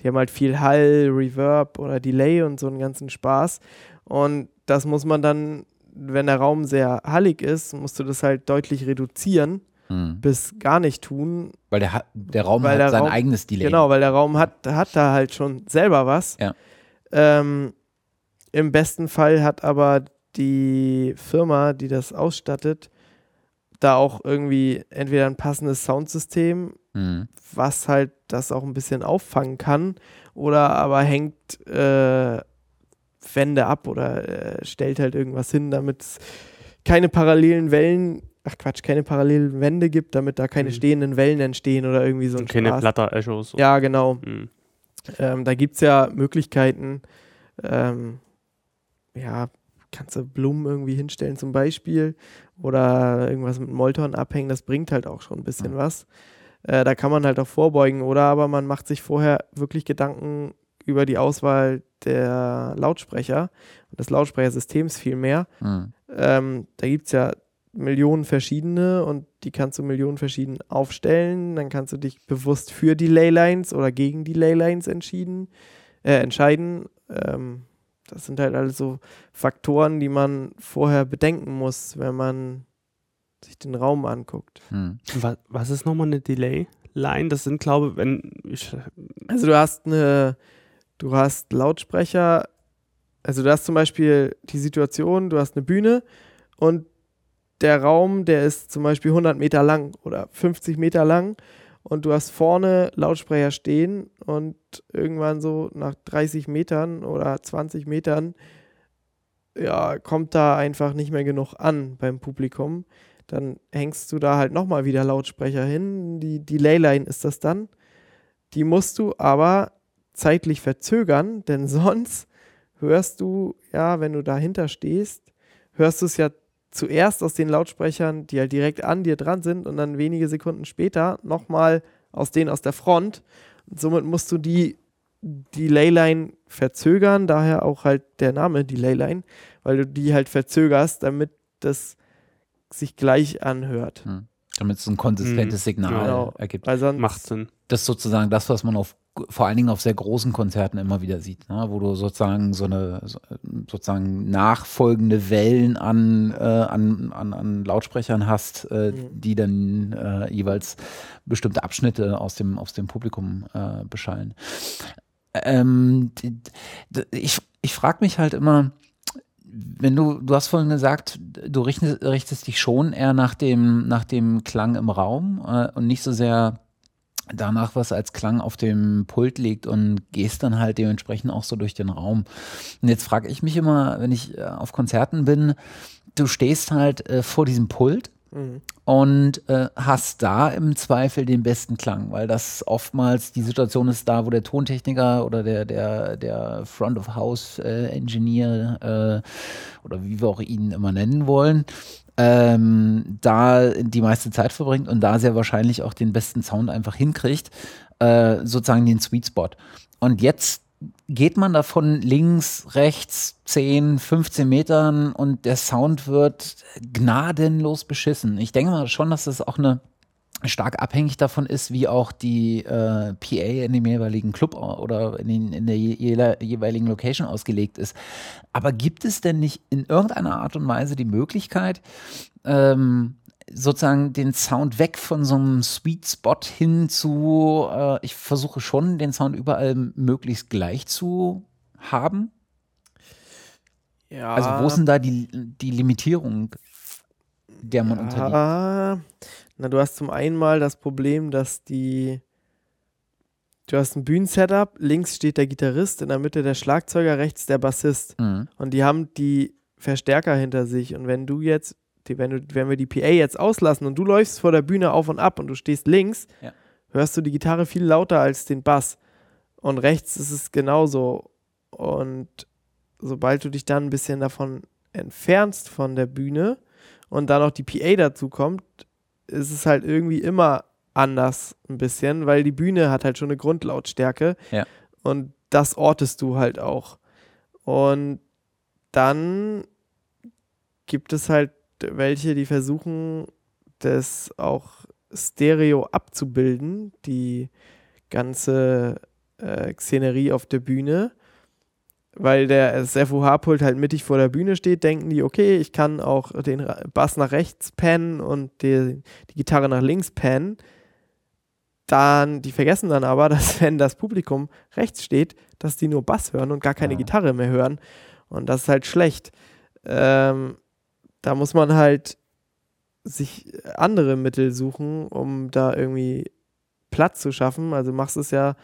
die haben halt viel Hall, Reverb oder Delay und so einen ganzen Spaß. Und das muss man dann, wenn der Raum sehr hallig ist, musst du das halt deutlich reduzieren hm. bis gar nicht tun.
Weil der, der Raum hat der sein Raum, eigenes Delay.
Genau, weil der Raum hat, hat da halt schon selber was.
Ja.
Ähm, Im besten Fall hat aber die Firma, die das ausstattet, da auch irgendwie entweder ein passendes Soundsystem, mhm. was halt das auch ein bisschen auffangen kann, oder aber hängt äh, Wände ab oder äh, stellt halt irgendwas hin, damit es keine parallelen Wellen ach Quatsch, keine parallelen Wände gibt, damit da keine
Mhm.
stehenden Wellen entstehen oder irgendwie so ein
Und keine so.
Ja, genau.
Mhm.
Ähm, da gibt es ja Möglichkeiten, ähm, ja, kannst du Blumen irgendwie hinstellen zum Beispiel oder irgendwas mit Molton abhängen, das bringt halt auch schon ein bisschen was. Äh, da kann man halt auch vorbeugen oder aber man macht sich vorher wirklich Gedanken über die Auswahl der Lautsprecher und des Lautsprechersystems vielmehr.
Hm.
Ähm, da gibt es ja Millionen verschiedene und die kannst du Millionen verschieden aufstellen. Dann kannst du dich bewusst für die Leylines oder gegen die Leylines entschieden, äh, entscheiden. Ähm, das sind halt alles so Faktoren, die man vorher bedenken muss, wenn man sich den Raum anguckt.
Hm.
Was, was ist nochmal eine Delay-Line? Das sind, glaube ich, wenn ich,
Also du hast eine, du hast Lautsprecher, also du hast zum Beispiel die Situation, du hast eine Bühne und der Raum, der ist zum Beispiel 100 Meter lang oder 50 Meter lang und du hast vorne Lautsprecher stehen und irgendwann so nach 30 Metern oder 20 Metern ja, kommt da einfach nicht mehr genug an beim Publikum. Dann hängst du da halt nochmal wieder Lautsprecher hin. Die Delay-Line ist das dann. Die musst du aber zeitlich verzögern, denn sonst hörst du, ja, wenn du dahinter stehst, hörst du es ja zuerst aus den Lautsprechern, die halt direkt an dir dran sind und dann wenige Sekunden später nochmal aus denen aus der Front. Und somit musst du die Delay-Line verzögern, daher auch halt der Name Delay-Line, weil du die halt verzögerst, damit das sich gleich anhört.
Damit es ein konsistentes
Hm.
Signal
Genau.
ergibt.
Weil sonst
macht Sinn.
Das ist sozusagen das, was man auf vor allen Dingen auf sehr großen Konzerten immer wieder sieht, ne? wo du sozusagen so eine so, sozusagen nachfolgende Wellen an, äh, an, an, an Lautsprechern hast, äh,
Mhm.
die dann äh, jeweils bestimmte Abschnitte aus dem, aus dem Publikum äh, beschallen. Ähm, die, die, ich ich frage mich halt immer, wenn du, du hast vorhin gesagt, du richtest, richtest dich schon eher nach dem, nach dem Klang im Raum äh, und nicht so sehr danach, was als Klang auf dem Pult liegt und gehst dann halt dementsprechend auch so durch den Raum. Und jetzt frage ich mich immer, wenn ich äh, auf Konzerten bin, du stehst halt äh, vor diesem Pult
Mhm.
und äh, hast da im Zweifel den besten Klang, weil das oftmals die Situation ist da, wo der Tontechniker oder der, der, der Front of House äh, Engineer äh, oder wie wir auch ihn immer nennen wollen, ähm, da die meiste Zeit verbringt und da sehr wahrscheinlich auch den besten Sound einfach hinkriegt, äh, sozusagen den Sweet Spot. Und jetzt geht man davon links, rechts 10, 15 Metern und der Sound wird gnadenlos beschissen. Ich denke mal schon, dass das auch eine stark abhängig davon ist, wie auch die äh, PA in dem jeweiligen Club oder in, den, in der je, jeweiligen Location ausgelegt ist. Aber gibt es denn nicht in irgendeiner Art und Weise die Möglichkeit, ähm, sozusagen den Sound weg von so einem Sweet Spot hin zu, äh, ich versuche schon, den Sound überall möglichst gleich zu haben?
Ja.
Also wo denn da die, die Limitierung, der man unterliegt?
Na, du hast zum einen mal das Problem, dass die. Du hast ein Bühnensetup, links steht der Gitarrist, in der Mitte der Schlagzeuger, rechts der Bassist.
Mhm.
Und die haben die Verstärker hinter sich. Und wenn du jetzt, die, wenn, du, wenn wir die PA jetzt auslassen und du läufst vor der Bühne auf und ab und du stehst links,
Ja.
hörst du die Gitarre viel lauter als den Bass. Und rechts ist es genauso. Und sobald du dich dann ein bisschen davon entfernst von der Bühne und dann noch die PA dazu kommt, ist es halt irgendwie immer anders ein bisschen, weil die Bühne hat halt schon eine Grundlautstärke
Ja.
und das ortest du halt auch. Und dann gibt es halt welche, die versuchen, das auch Stereo abzubilden, die ganze äh, Szenerie auf der Bühne. Weil der FOH-Pult halt mittig vor der Bühne steht, denken die, okay, ich kann auch den Bass nach rechts pennen und die, die Gitarre nach links pennen. Dann, die vergessen dann aber, dass wenn das Publikum rechts steht, dass die nur Bass hören und gar keine
Ja.
Gitarre mehr hören. Und das ist halt schlecht. Ähm, da muss man halt sich andere Mittel suchen, um da irgendwie Platz zu schaffen. Also machst es ja,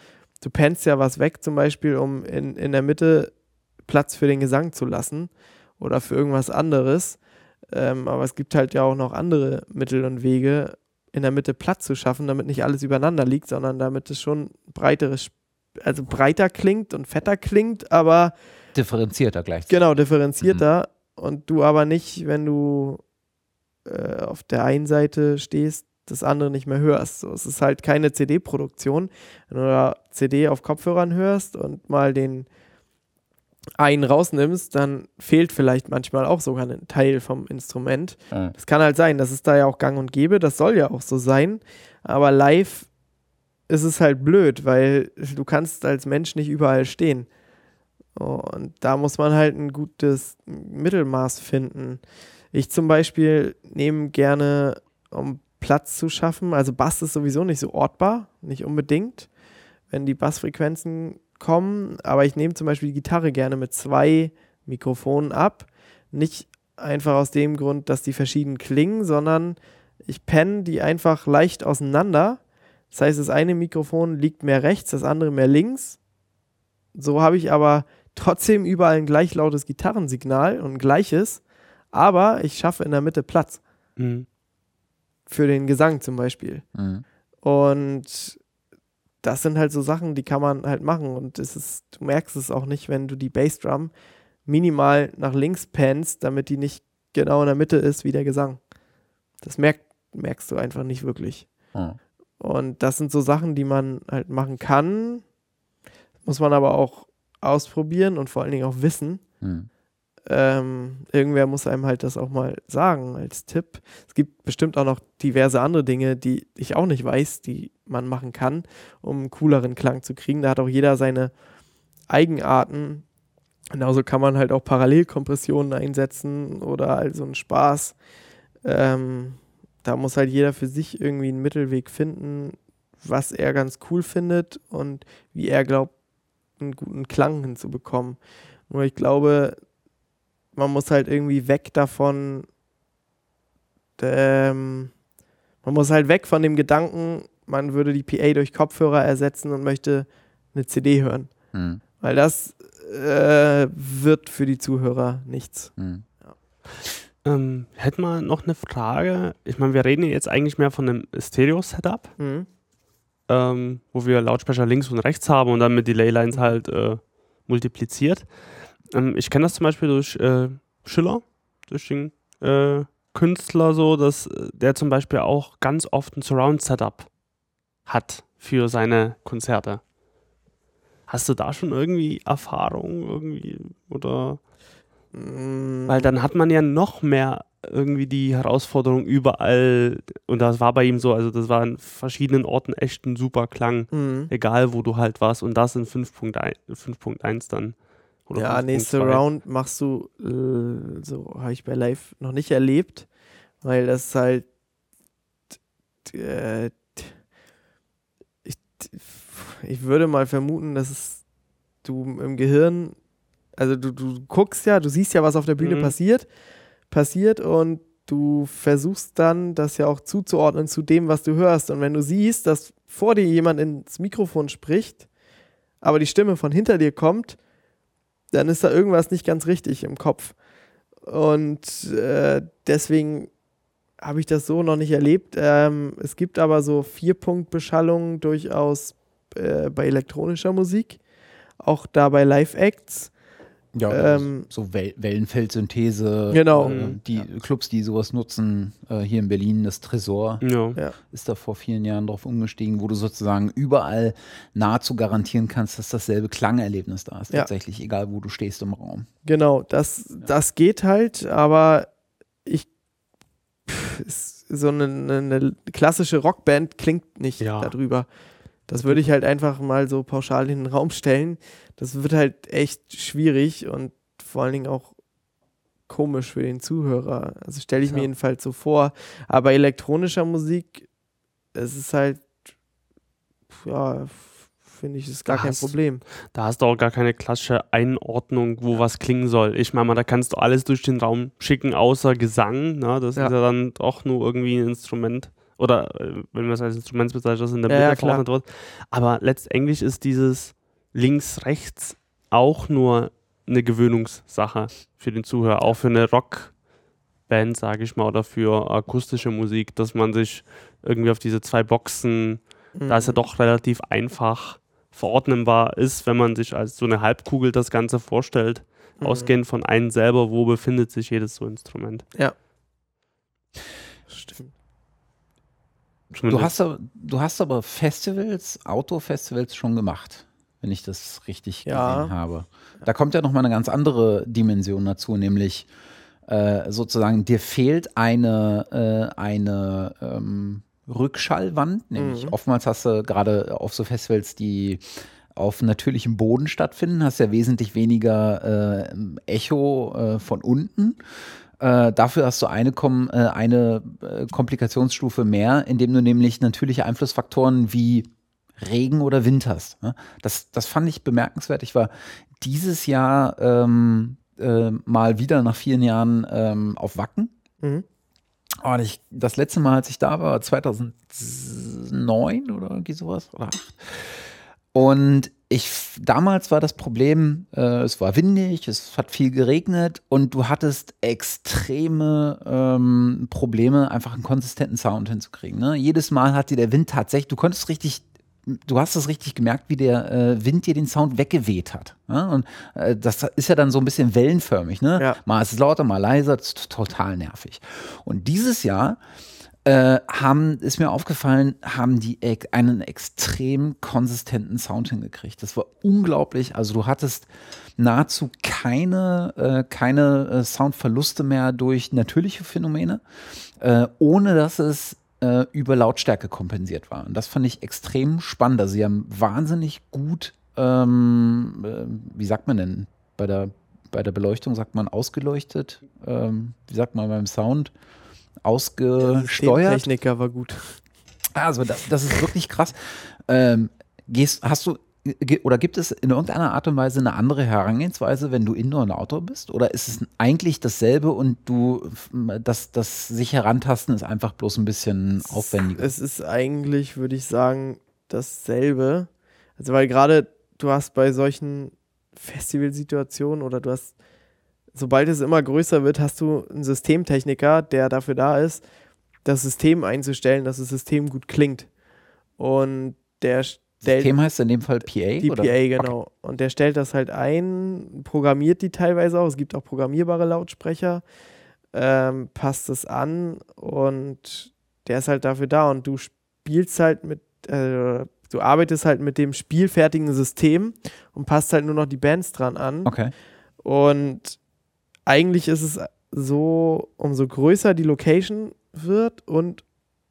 du pennst ja was weg, zum Beispiel, um in, in der Mitte Platz für den Gesang zu lassen oder für irgendwas anderes. Ähm, aber es gibt halt ja auch noch andere Mittel und Wege, in der Mitte Platz zu schaffen, damit nicht alles übereinander liegt, sondern damit es schon breiteres, also breiter klingt und fetter klingt, aber
Differenzierter gleichzeitig.
genau differenzierter und du aber nicht, wenn du äh, auf der einen Seite stehst, das andere nicht mehr hörst. So, es ist halt keine CD-Produktion. Wenn du da CD auf Kopfhörern hörst und mal den einen rausnimmst, dann fehlt vielleicht manchmal auch sogar ein Teil vom Instrument.
Ja.
Das kann halt sein, das ist da ja auch gang und gäbe, das soll ja auch so sein, aber live ist es halt blöd, weil du kannst als Mensch nicht überall stehen. Und da muss man halt ein gutes Mittelmaß finden. Ich zum Beispiel nehme gerne, um Platz zu schaffen, also Bass ist sowieso nicht so ortbar, nicht unbedingt, wenn die Bassfrequenzen kommen, aber ich nehme zum Beispiel die Gitarre gerne mit zwei Mikrofonen ab. Nicht einfach aus dem Grund, dass die verschieden klingen, sondern ich penne die einfach leicht auseinander. Das heißt, das eine Mikrofon liegt mehr rechts, das andere mehr links. So habe ich aber trotzdem überall ein gleich lautes Gitarrensignal und ein gleiches, aber ich schaffe in der Mitte Platz
Mhm.
für den Gesang zum Beispiel.
Mhm.
Und das sind halt so Sachen, die kann man halt machen. Und es ist, du merkst es auch nicht, wenn du die Bassdrum minimal nach links pannst, damit die nicht genau in der Mitte ist wie der Gesang. Das merk, merkst du einfach nicht wirklich.
Ja.
Und das sind so Sachen, die man halt machen kann. Muss man aber auch ausprobieren und vor allen Dingen auch wissen.
Mhm.
Ähm, irgendwer muss einem halt das auch mal sagen als Tipp. Es gibt bestimmt auch noch diverse andere Dinge, die ich auch nicht weiß, die man machen kann, um einen cooleren Klang zu kriegen. Da hat auch jeder seine Eigenarten. Genauso kann man halt auch Parallelkompressionen einsetzen oder halt so einen Spaß. Ähm, da muss halt jeder für sich irgendwie einen Mittelweg finden, was er ganz cool findet und wie er glaubt, einen guten Klang hinzubekommen. Nur ich glaube, man muss halt irgendwie weg davon, ähm, man muss halt weg von dem Gedanken, man würde die PA durch Kopfhörer ersetzen und möchte eine CD hören.
Mhm.
Weil das äh, wird für die Zuhörer nichts.
Mhm.
Ähm, hätten wir noch eine Frage? Ich meine, wir reden ja jetzt eigentlich mehr von einem Stereo-Setup,
Mhm.
ähm, wo wir Lautsprecher links und rechts haben und dann mit Delay-Lines halt äh, multipliziert. Ähm, ich kenne das zum Beispiel durch äh, Schiller, durch den äh, Künstler so, dass äh, der zum Beispiel auch ganz oft ein Surround-Setup hat für seine Konzerte. Hast du da schon irgendwie Erfahrung irgendwie oder
Mm,
weil dann hat man ja noch mehr irgendwie die Herausforderung überall und das war bei ihm so, also das war an verschiedenen Orten echt ein super Klang,
Mhm.
egal wo du halt warst und das in 5.1 5.1 dann.
Ja, nee,
5.2.
Surround machst du, äh, so habe ich bei Live noch nicht erlebt, weil das halt, äh, ich, ich würde mal vermuten, dass es du im Gehirn, also du, du guckst ja, du siehst ja, was auf der Bühne
Mhm.
passiert, passiert und du versuchst dann, das ja auch zuzuordnen zu dem, was du hörst. Und wenn du siehst, dass vor dir jemand ins Mikrofon spricht, aber die Stimme von hinter dir kommt, dann ist da irgendwas nicht ganz richtig im Kopf. Und äh, deswegen habe ich das so noch nicht erlebt. Ähm, es gibt aber so Vierpunktbeschallungen durchaus äh, bei elektronischer Musik, auch da bei Live-Acts.
Ja,
Ähm,
so Wel Wellenfeldsynthese.
Genau.
Äh, die Clubs, die sowas nutzen, äh, hier in Berlin, das Tresor
Ja.
Ja.
ist da vor vielen Jahren drauf umgestiegen, wo du sozusagen überall nahezu garantieren kannst, dass dasselbe Klangerlebnis da ist.
Ja.
Tatsächlich, egal wo du stehst im Raum.
Genau, das, das geht halt, aber ich pff, ist so eine, eine klassische Rockband klingt nicht
Ja.
darüber. Das würde ich halt einfach mal so pauschal in den Raum stellen. Das wird halt echt schwierig und vor allen Dingen auch komisch für den Zuhörer. Also stelle ich mir
Ja.
jedenfalls so vor. Aber elektronischer Musik, es ist halt, ja, finde ich, ist gar kein
Hast-
Problem.
Da hast du auch gar keine klassische Einordnung, wo was klingen soll. Ich meine mal, da kannst du alles durch den Raum schicken, außer Gesang. Ne? Das
Ja.
ist ja dann doch nur irgendwie ein Instrument. Oder äh, wenn man es als Instrument bezeichnet, das in der
Ja,
Mitte
ja, klar.
verordnet wird. Aber letztendlich ist dieses links-rechts auch nur eine Gewöhnungssache für den Zuhörer. Auch für eine Rock, Band, sage ich mal, oder für akustische Musik, dass man sich irgendwie auf diese zwei Boxen, mhm. da es ja doch relativ einfach verordnenbar ist, wenn man sich als so eine Halbkugel das Ganze vorstellt, mhm. ausgehend von einem selber, wo befindet sich jedes so Instrument.
Ja. Stimmt.
Du hast, du hast aber Festivals, Outdoor-Festivals schon gemacht, wenn ich das richtig ja. gesehen habe. Da kommt ja nochmal eine ganz andere Dimension dazu, nämlich äh, sozusagen, dir fehlt eine, äh, eine ähm, Rückschallwand, nämlich mhm. oftmals hast du gerade auf so Festivals, die auf natürlichem Boden stattfinden, hast ja wesentlich weniger äh, Echo äh, von unten. Äh, dafür hast du eine, Kom äh, eine äh, Komplikationsstufe mehr, indem du nämlich natürliche Einflussfaktoren wie Regen oder Wind hast. Ne? Das, das fand ich bemerkenswert. Ich war dieses Jahr ähm, äh, mal wieder nach vielen Jahren ähm, auf Wacken. Mhm. Und ich, das letzte Mal, als ich da war, 2009 oder irgendwie sowas oder 8. Und ich, damals war das Problem, äh, es war windig, es hat viel geregnet und du hattest extreme ähm, Probleme, einfach einen konsistenten Sound hinzukriegen. Ne? Jedes Mal hat dir der Wind tatsächlich, du konntest richtig du hast es richtig gemerkt, wie der äh, Wind dir den Sound weggeweht hat. Ja? Und äh, das ist ja dann so ein bisschen wellenförmig. Ne? Ja. Mal ist es lauter, mal leiser, das ist total nervig. Und dieses Jahr äh, haben, ist mir aufgefallen, haben die einen extrem konsistenten Sound hingekriegt. Das war unglaublich. Also du hattest nahezu keine, äh, keine äh, Soundverluste mehr durch natürliche Phänomene, äh, ohne dass es äh, über Lautstärke kompensiert war. Und das fand ich extrem spannend. Also sie haben wahnsinnig gut, ähm, äh, wie sagt man denn, bei der, bei der Beleuchtung sagt man ausgeleuchtet, ähm, wie sagt man beim Sound, ausgesteuert. Der
Techniker war gut.
Also das, das ist wirklich krass. Ähm, gehst, hast du oder gibt es in irgendeiner Art und Weise eine andere Herangehensweise, wenn du Indoor und Outdoor bist? Oder ist es eigentlich dasselbe und du, das, das sich herantasten ist einfach bloß ein bisschen aufwendiger?
Es ist eigentlich, würde ich sagen, dasselbe. Also, weil gerade du hast bei solchen Festivalsituationen oder du hast, sobald es immer größer wird, hast du einen Systemtechniker, der dafür da ist, das System einzustellen, dass das System gut klingt. Und der
System heißt in dem Fall PA?
Die oder? PA, genau. Okay. Und der stellt das halt ein, programmiert die teilweise auch. Es gibt auch programmierbare Lautsprecher, ähm, passt es an und der ist halt dafür da und du spielst halt mit, äh, du arbeitest halt mit dem spielfertigen System und passt halt nur noch die Bands dran an.
Okay.
Und eigentlich ist es so, umso größer die Location wird und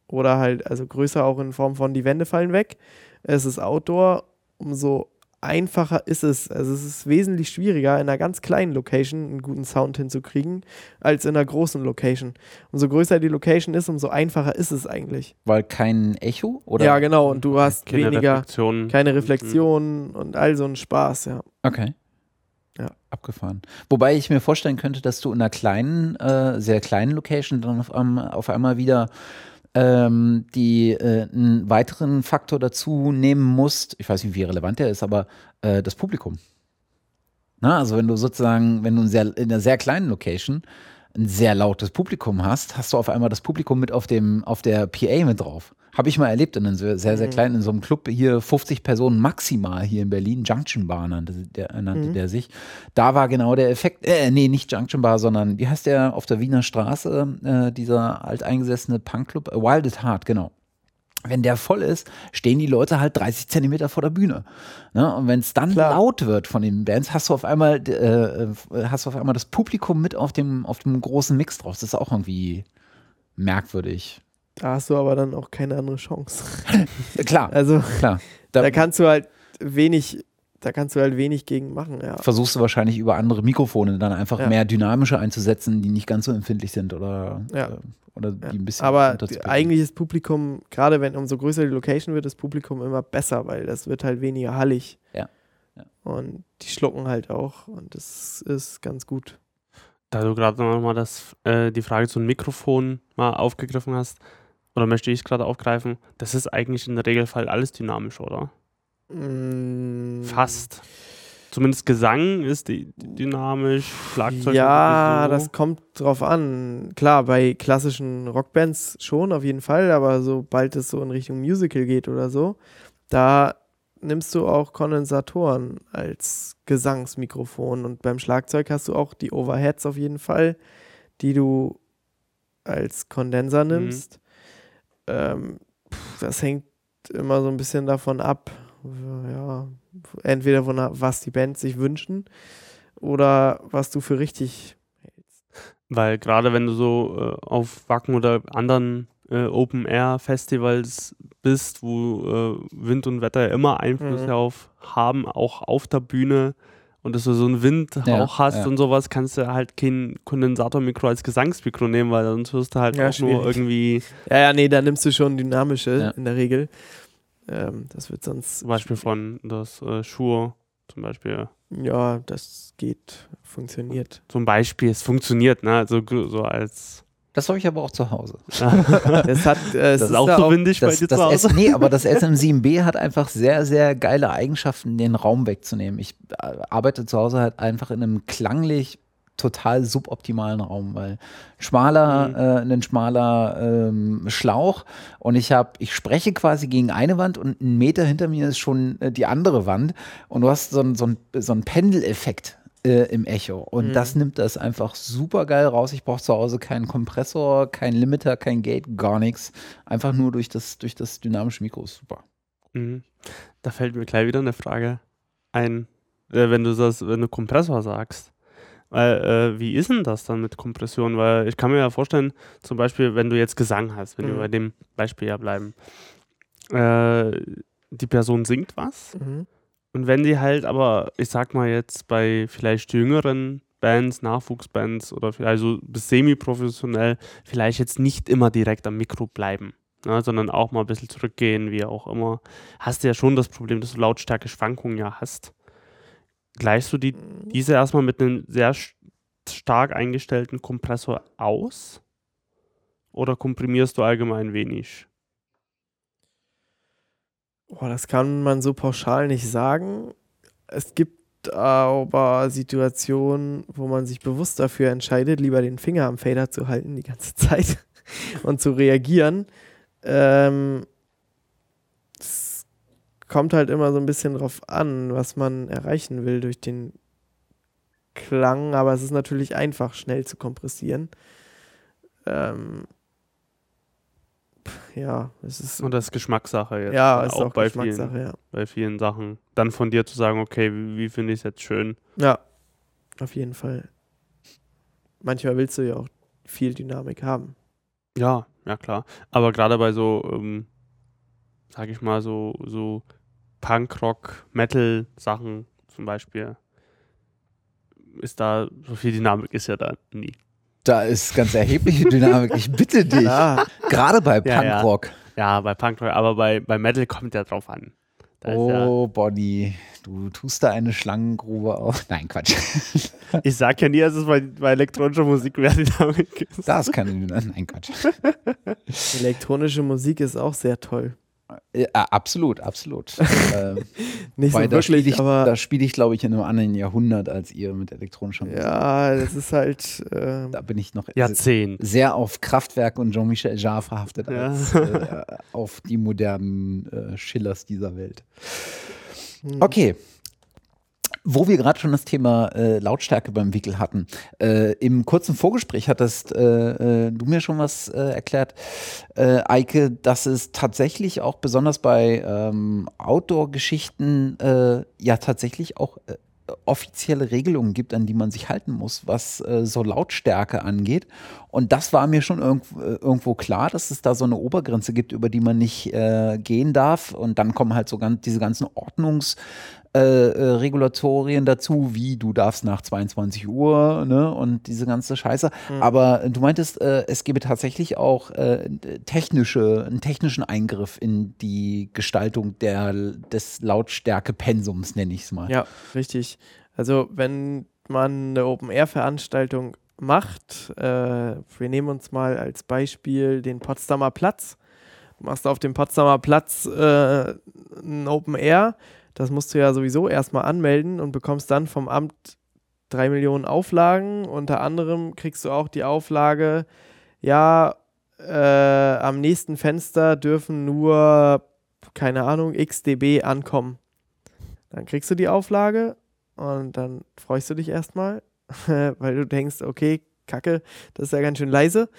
oder halt, also größer auch in Form von die Wände fallen weg, es ist Outdoor, umso einfacher ist es. Also es ist wesentlich schwieriger, in einer ganz kleinen Location einen guten Sound hinzukriegen, als in einer großen Location. Umso größer die Location ist, umso einfacher ist es eigentlich.
Weil kein Echo? Oder?
Ja, genau. Und du hast keine weniger, Reflexion. keine Reflexionen mhm. und all so ein Spaß, ja.
Okay. Ja. Abgefahren. Wobei ich mir vorstellen könnte, dass du in einer kleinen, äh, sehr kleinen Location dann auf, um, auf einmal wieder ähm, die äh, einen weiteren Faktor dazu nehmen musst, ich weiß nicht, wie relevant der ist, aber äh, das Publikum. Na, also wenn du sozusagen, wenn du in, sehr, in einer sehr kleinen Location ein sehr lautes Publikum hast, hast du auf einmal das Publikum mit auf dem auf der PA mit drauf. Habe ich mal erlebt in einem sehr, sehr mhm. kleinen, in so einem Club hier 50 Personen maximal hier in Berlin, Junction Bar nannte, der, nannte mhm. der sich. Da war genau der Effekt, äh, nee, nicht Junction Bar, sondern wie heißt der auf der Wiener Straße, äh, dieser alteingesessene Punkclub, äh, Wild at Heart, genau wenn der voll ist, stehen die Leute halt 30 Zentimeter vor der Bühne. Ne? Und wenn es dann Klar. laut wird von den Bands, hast du auf einmal, äh, äh, hast du auf einmal das Publikum mit auf dem, auf dem großen Mix drauf. Das ist auch irgendwie merkwürdig.
Da hast du aber dann auch keine andere Chance.
klar.
Also klar. Da, da, kannst du halt wenig, da kannst du halt wenig gegen machen, ja.
Versuchst du wahrscheinlich über andere Mikrofone dann einfach ja. mehr dynamische einzusetzen, die nicht ganz so empfindlich sind oder,
ja.
äh, oder die ein bisschen.
Aber eigentlich ist Publikum, gerade wenn umso größer die Location wird, das Publikum immer besser, weil das wird halt weniger hallig.
Ja.
ja. Und die schlucken halt auch und das ist ganz gut.
Da du gerade nochmal äh, die Frage zum Mikrofon mal aufgegriffen hast, oder möchte ich es gerade aufgreifen? Das ist eigentlich in der Regelfall alles dynamisch, oder?
Mm.
Fast. zumindest Gesang ist dynamisch, Schlagzeug.
Ja, das kommt drauf an. Klar, bei klassischen Rockbands schon auf jeden Fall, aber sobald es so in Richtung Musical geht oder so, da nimmst du auch Kondensatoren als Gesangsmikrofon und beim Schlagzeug hast du auch die Overheads auf jeden Fall, die du als Kondenser nimmst. Ähm, das hängt immer so ein bisschen davon ab, ja, entweder von was die Bands sich wünschen oder was du für richtig hältst.
Weil gerade wenn du so äh, auf Wacken oder anderen äh, Open-Air-Festivals bist, wo äh, Wind und Wetter immer Einfluss
Mhm.
darauf haben, auch auf der Bühne und dass du so einen Windhauch
Ja,
hast
ja.
und sowas, kannst du halt kein Kondensatormikro als Gesangsmikro nehmen, weil sonst wirst du halt
Ja,
auch nur
schwierig.
irgendwie
Ja, ja, nee, da nimmst du schon dynamische
Ja.
in der Regel. Ähm, das wird sonst.
zum Beispiel von das äh, Shure zum Beispiel.
Ja, das geht, funktioniert.
Zum Beispiel, es funktioniert, ne? Also so als
Das habe ich aber auch zu Hause.
Das hat, äh, es
das ist
ist
auch so windig bei
Das,
dir
das
zu Hause.
S, nee, aber das SM7B hat einfach sehr, sehr geile Eigenschaften, den Raum wegzunehmen. Ich äh, arbeite zu Hause halt einfach in einem klanglich total suboptimalen Raum, weil schmaler,
Mhm.
äh, ein schmaler ähm, Schlauch und ich habe, ich spreche quasi gegen eine Wand und einen Meter hinter mir ist schon äh, die andere Wand und du hast so einen so ein, so ein Pendeleffekt äh, im Echo und
Mhm.
das nimmt das einfach super geil raus. Ich brauche zu Hause keinen Kompressor, keinen Limiter, kein Gate, gar nichts. Einfach nur durch das, durch das dynamische Mikro ist super.
Mhm. Da fällt mir gleich wieder eine Frage ein, äh, wenn du das, wenn du Kompressor sagst. Weil, äh, wie ist denn das dann mit Kompression? Weil ich kann mir ja vorstellen, zum Beispiel, wenn du jetzt Gesang hast, wenn wir
Mhm.
bei dem Beispiel ja bleiben, äh, die Person singt was
Mhm.
Und wenn die halt aber, ich sag mal jetzt bei vielleicht jüngeren Bands, Nachwuchsbands oder vielleicht so semi-professionell, vielleicht jetzt nicht immer direkt am Mikro bleiben, ne, sondern auch mal ein bisschen zurückgehen, wie auch immer, hast du ja schon das Problem, dass du Lautstärke-Schwankungen ja hast. Gleichst du die, diese erstmal mit einem sehr st- stark eingestellten Kompressor aus? Oder komprimierst du allgemein wenig?
Boah, das kann man so pauschal nicht sagen. Es gibt aber Situationen, wo man sich bewusst dafür entscheidet, lieber den Finger am Fader zu halten die ganze Zeit und zu reagieren. Ähm, es kommt halt immer so ein bisschen drauf an, was man erreichen will durch den Klang, aber es ist natürlich einfach, schnell zu kompressieren. Ähm, ja, es ist
Und das ist Geschmackssache jetzt.
ja, ist auch,
bei
Geschmackssache,
vielen,
ja.
bei vielen Sachen. Dann von dir zu sagen, okay, wie, wie finde ich es jetzt schön?
Ja, auf jeden Fall. Manchmal willst du ja auch viel Dynamik haben.
Ja, ja klar. Aber gerade bei so, ähm, sag ich mal, so, so Punkrock, Metal-Sachen zum Beispiel, ist da, so viel Dynamik ist ja da nie.
Da ist ganz erhebliche Dynamik. Ich bitte dich.
Ja,
Gerade bei
Ja, ja.
Punkrock.
Ja, bei Punkrock, aber bei, bei Metal kommt ja drauf an. Da
Oh, Bonnie, du tust da eine Schlangengrube auf. Nein, Quatsch.
ich sag ja nie, dass es bei, bei elektronischer Musik mehr Dynamik ist.
Da ist keine Dynamik. Nein, Quatsch.
elektronische Musik ist auch sehr toll.
Ja, absolut, absolut. ähm,
Nicht
weil
so
da spiele
wirklich,
ich,
aber
da spiele ich, glaube ich, in einem anderen Jahrhundert als ihr mit elektronischer Musik.
ja, das ist halt. ähm,
Da bin ich noch
Jahrzehnt.
sehr auf Kraftwerk und Jean-Michel Jarre verhaftet
Ja.
als äh, auf die modernen äh, Schillers dieser Welt.
hm.
Okay. Wo wir gerade schon das Thema äh, Lautstärke beim Wickel hatten. Äh, Im kurzen Vorgespräch hattest äh, äh, du mir schon was äh, erklärt, äh, Eike, dass es tatsächlich auch besonders bei ähm, Outdoor-Geschichten ja tatsächlich auch offizielle Regelungen gibt, an die man sich halten muss, was äh, so Lautstärke angeht. Und das war mir schon irgendwo, irgendwo klar, dass es da so eine Obergrenze gibt, über die man nicht äh, gehen darf. Und dann kommen halt so ganz, diese ganzen Ordnungs- äh, äh, Regulatorien dazu, wie du darfst nach 22 Uhr ne, und diese ganze Scheiße. Aber du meintest, äh, es gäbe tatsächlich auch äh, technische, einen technischen Eingriff in die Gestaltung der, des Lautstärke-Pensums, nenne ich es mal.
Ja, richtig. Also wenn man eine Open-Air-Veranstaltung macht, äh, wir nehmen uns mal als Beispiel den Potsdamer Platz. Du machst auf dem Potsdamer Platz äh, ein Open Air, Das musst du ja sowieso erstmal anmelden und bekommst dann vom Amt drei Millionen Auflagen. Unter anderem kriegst du auch die Auflage, ja, äh, am nächsten Fenster dürfen nur, keine Ahnung, XDB ankommen. Dann kriegst du die Auflage und dann freust du dich erstmal, weil du denkst, okay, kacke, das ist ja ganz schön leise.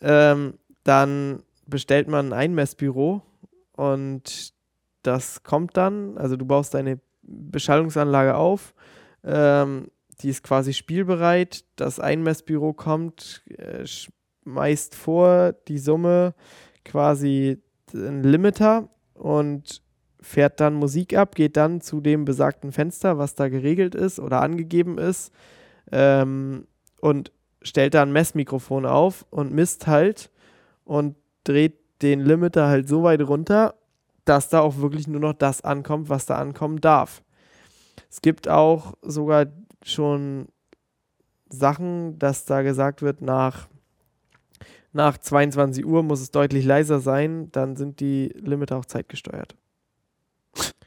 Ähm, dann bestellt man ein Einmessbüro und das kommt dann, also du baust deine Beschallungsanlage auf, ähm, die ist quasi spielbereit, das Einmessbüro kommt, äh, schmeißt vor die Summe quasi ein Limiter und fährt dann Musik ab, geht dann zu dem besagten Fenster, was da geregelt ist oder angegeben ist ähm, und stellt da ein Messmikrofon auf und misst halt und dreht den Limiter halt so weit runter, dass da auch wirklich nur noch das ankommt, was da ankommen darf. Es gibt auch sogar schon Sachen, dass da gesagt wird, nach, nach 22 Uhr muss es deutlich leiser sein, dann sind die Limiter auch zeitgesteuert.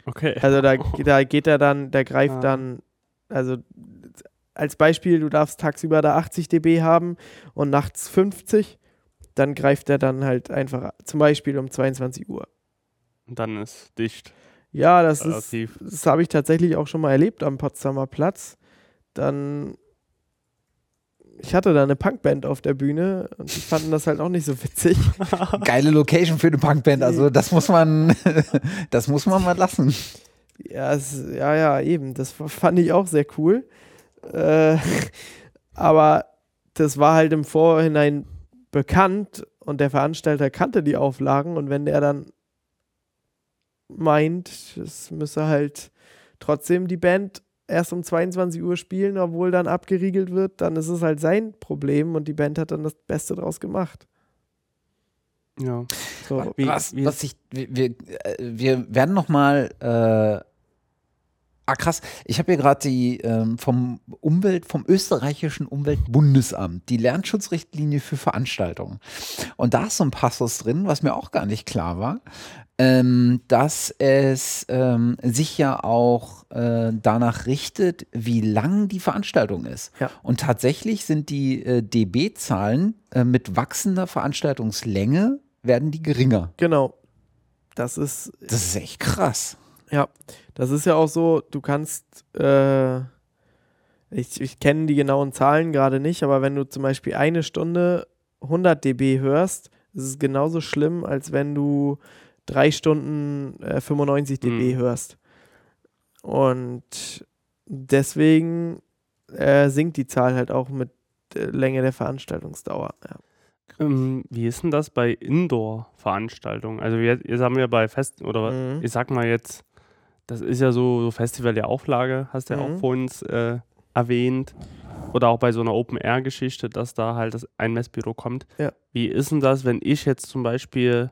Okay.
Also da, da geht er dann, der greift
Ah.
dann, also als Beispiel, du darfst tagsüber da 80 dB haben und nachts 50, dann greift er dann halt einfach zum Beispiel um 22 Uhr.
Und dann ist dicht.
Ja, das ist, das habe ich tatsächlich auch schon mal erlebt am Potsdamer Platz. Dann, ich hatte da eine Punkband auf der Bühne und die fanden das halt auch nicht so witzig.
Geile Location für eine Punkband. Also das muss man, das muss man mal lassen.
Ja, es, ja, ja, eben. Das fand ich auch sehr cool. Äh, aber das war halt im Vorhinein bekannt und der Veranstalter kannte die Auflagen und wenn der dann meint, es müsse halt trotzdem die Band erst um 22 Uhr spielen, obwohl dann abgeriegelt wird, dann ist es halt sein Problem und die Band hat dann das Beste draus gemacht.
Ja.
So.
Wie-
was,
wie-
was ich, wir, wir, äh, wir werden noch mal äh, Ah, krass. Ich habe hier gerade die ähm, vom Umwelt, vom österreichischen Umweltbundesamt, die Lernschutzrichtlinie für Veranstaltungen. Und da ist so ein Passus drin, was mir auch gar nicht klar war, ähm, dass es ähm, sich ja auch äh, danach richtet, wie lang die Veranstaltung ist.
Ja.
Und tatsächlich sind die äh, DB-Zahlen äh, mit wachsender Veranstaltungslänge werden die geringer.
Genau. Das ist
Das ist echt krass.
Ja, das ist ja auch so, du kannst, äh, ich, ich kenne die genauen Zahlen gerade nicht, aber wenn du zum Beispiel eine Stunde 100 dB hörst, ist es genauso schlimm, als wenn du drei Stunden äh, 95 dB
Mhm.
hörst. Und deswegen äh, sinkt die Zahl halt auch mit der Länge der Veranstaltungsdauer. Ja.
Ähm, wie ist denn das bei Indoor-Veranstaltungen? Also wir, jetzt haben wir bei Fest oder
Mhm.
ich sag mal jetzt, das ist ja so, so Festival der Auflage, hast du ja
Mhm.
auch vorhin äh, erwähnt. Oder auch bei so einer Open-Air-Geschichte, dass da halt das Einmessbüro kommt.
Ja.
Wie ist denn das, wenn ich jetzt zum Beispiel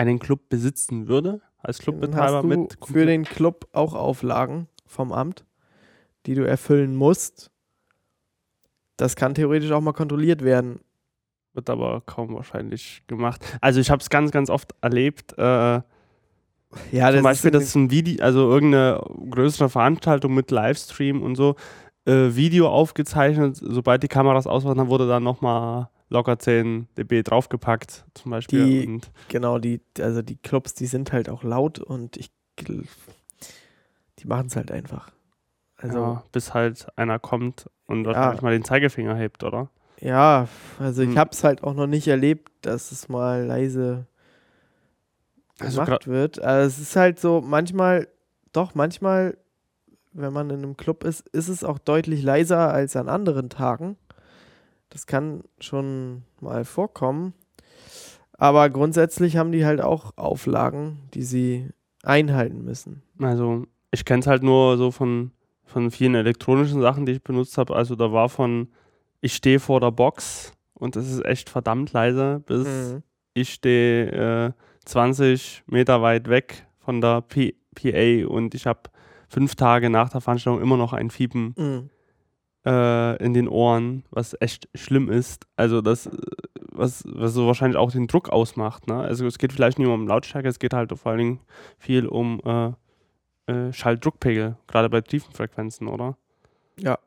einen Club besitzen würde, als Clubbetreiber mit
für den Club auch Auflagen vom Amt, die du erfüllen musst. Das kann theoretisch auch mal kontrolliert werden.
Wird aber kaum wahrscheinlich gemacht. Also ich habe es ganz, ganz oft erlebt. Äh,
Ja,
zum Beispiel, dass ein Video, also irgendeine größere Veranstaltung mit Livestream und so, äh, Video aufgezeichnet. Sobald die Kameras aus waren, dann wurde dann nochmal locker 10 dB draufgepackt, zum Beispiel.
Die-
und
genau die, also die Clubs, die sind halt auch laut und ich, die machen es halt einfach. Also
ja, bis halt einer kommt und
Ja.
wahrscheinlich mal den Zeigefinger hebt, oder?
ja, also ich
Hm.
habe es halt auch noch nicht erlebt, dass es mal leise
Also
gemacht wird. Also es ist halt so, manchmal, doch, manchmal, wenn man in einem Club ist, ist es auch deutlich leiser als an anderen Tagen. Das kann schon mal vorkommen. Aber grundsätzlich haben die halt auch Auflagen, die sie einhalten müssen.
Also ich kenne es halt nur so von, von vielen elektronischen Sachen, die ich benutzt habe. Also da war von, ich stehe vor der Box und es ist echt verdammt leise, bis
Mhm.
ich stehe äh, 20 Meter weit weg von der P PA und ich habe fünf Tage nach der Veranstaltung immer noch ein Fiepen
Mhm.
Äh, in den Ohren, was echt schlimm ist. Also das, äh, was, was so wahrscheinlich auch den Druck ausmacht. Ne? Also es geht vielleicht nicht nur um Lautstärke, es geht halt vor allen Dingen viel um äh, äh, Schalldruckpegel, gerade bei tiefen Frequenzen, oder?
Ja.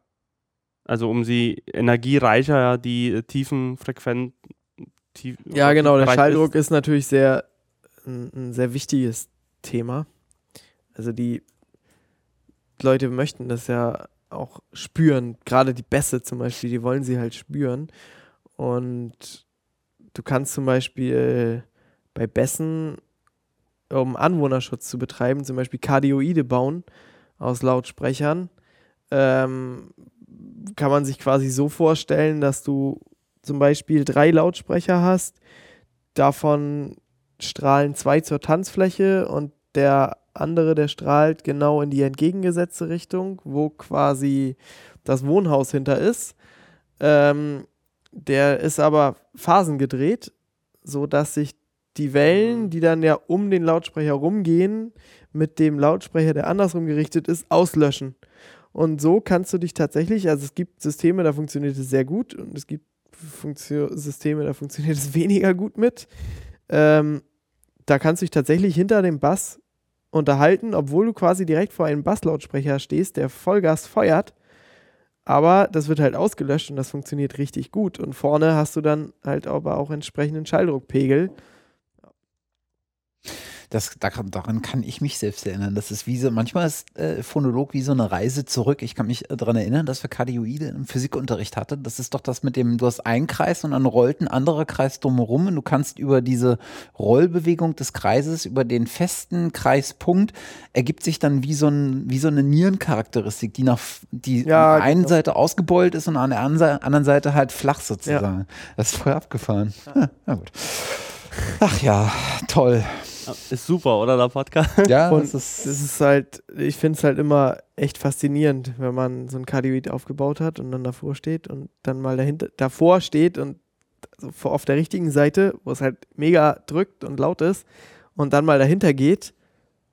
Also um sie energiereicher, die äh, tiefen Frequenzen. Tief,
Ja, genau. Der Schalldruck ist, natürlich sehr ein, ein sehr wichtiges Thema. Also die Leute möchten das ja auch spüren. Gerade die Bässe zum Beispiel, die wollen sie halt spüren. Und du kannst zum Beispiel bei Bässen, um Anwohnerschutz zu betreiben, zum Beispiel Kardioide bauen aus Lautsprechern. Ähm, kann man sich quasi so vorstellen, dass du zum Beispiel drei Lautsprecher hast, davon strahlen zwei zur Tanzfläche und der andere, der strahlt genau in die entgegengesetzte Richtung, wo quasi das Wohnhaus hinter ist. Ähm, der ist aber phasengedreht, sodass sich die Wellen, die dann ja um den Lautsprecher rumgehen, mit dem Lautsprecher, der andersrum gerichtet ist, auslöschen. Und so kannst du dich tatsächlich, also es gibt Systeme, da funktioniert es sehr gut und es gibt Funktio Systeme, da funktioniert es weniger gut mit. Ähm, da kannst du dich tatsächlich hinter dem Bass unterhalten, obwohl du quasi direkt vor einem Basslautsprecher stehst, der Vollgas feuert. Aber das wird halt ausgelöscht und das funktioniert richtig gut. Und vorne hast du dann halt aber auch entsprechenden Schalldruckpegel.
Das, daran kann ich mich selbst erinnern. Das ist wie so, manchmal ist äh, Phonolog wie so eine Reise zurück. Ich kann mich äh, daran erinnern, dass wir Kardioide im Physikunterricht hatten. Das ist doch das mit dem, du hast einen Kreis und dann rollt ein anderer Kreis drumherum und du kannst über diese Rollbewegung des Kreises, über den festen Kreispunkt, ergibt sich dann wie so, ein, wie so eine Nierencharakteristik, die nach die
Ja,
an der einen
genau.
Seite ausgebeult ist und an der anderen Seite halt flach sozusagen. Das ist voll abgefahren. Ja. Na gut. Ach ja, toll.
Ist super, oder der Podcast?
Ja,
Und
das ist,
Das ist halt, ich finde es halt immer echt faszinierend, wenn man so ein Kardioid aufgebaut hat und dann davor steht und dann mal dahinter, davor steht und auf der richtigen Seite, wo es halt mega drückt und laut ist und dann mal dahinter geht.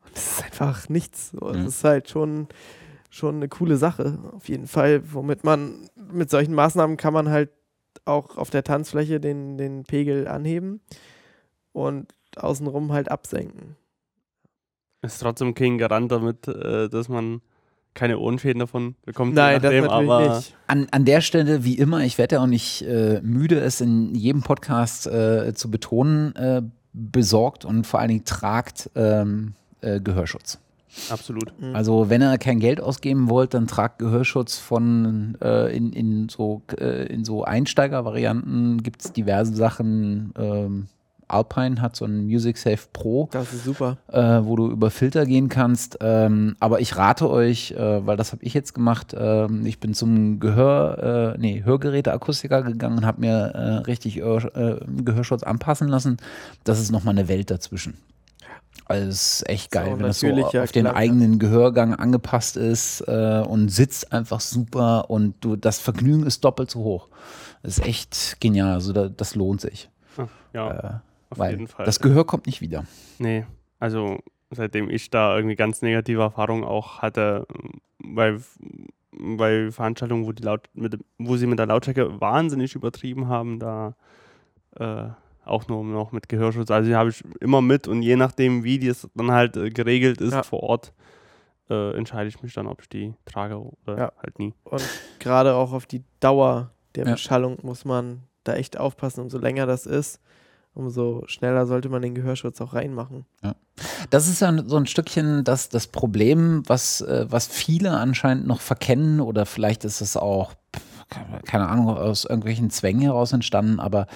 Und das ist einfach nichts. So, Das
Mhm.
ist halt schon, schon eine coole Sache, auf jeden Fall, womit man mit solchen Maßnahmen kann man halt auch auf der Tanzfläche den, den Pegel anheben und außenrum halt absenken.
Ist trotzdem kein Garant damit, äh, dass man keine Ohrenschäden davon bekommt.
Nein, das
nachdem,
natürlich
aber
nicht.
An, an der Stelle, wie immer, ich werde ja auch nicht äh, müde, es in jedem Podcast äh, zu betonen, äh, besorgt und vor allen Dingen tragt ähm, äh, Gehörschutz.
absolut.
Mhm.
Also wenn ihr kein Geld ausgeben wollt, dann tragt Gehörschutz von äh, in, in so, äh, in so Einsteigervarianten gibt es diverse Sachen. Ähm, Alpine hat so ein Music Safe Pro
Das ist super.
äh, wo du über Filter gehen kannst. Ähm, aber ich rate euch, äh, weil das habe ich jetzt gemacht, ähm, ich bin zum Gehör, äh, nee, Hörgeräteakustiker gegangen und habe mir äh, richtig äh, Gehörschutz anpassen lassen. Das ist nochmal eine Welt dazwischen. Also es ist echt geil,
So,
wenn das so
natürlich, ja,
auf den
klar, ja.
eigenen Gehörgang angepasst ist äh, und sitzt einfach super und du das Vergnügen ist doppelt so hoch. Das ist echt genial, also da, das lohnt sich.
Ah, Ja,
Äh,
auf
weil
jeden Fall.
das Gehör kommt nicht wieder.
Nee, also seitdem ich da irgendwie ganz negative Erfahrungen auch hatte, bei, bei Veranstaltungen, wo, die Laut mit, wo sie mit der Lautstärke wahnsinnig übertrieben haben, da äh, auch nur noch mit Gehörschutz. Also die habe ich immer mit und je nachdem, wie das dann halt äh, geregelt ist
Ja.
vor Ort, äh, entscheide ich mich dann, ob ich die trage oder
Ja.
halt nie.
Und gerade auch auf die Dauer der
Ja.
Beschallung muss man da echt aufpassen. Umso länger das ist, umso schneller sollte man den Gehörschutz auch reinmachen.
Das ist ja so ein Stückchen das, das Problem, was, äh, was viele anscheinend noch verkennen oder vielleicht ist es auch, keine Ahnung, aus irgendwelchen Zwängen heraus entstanden, aber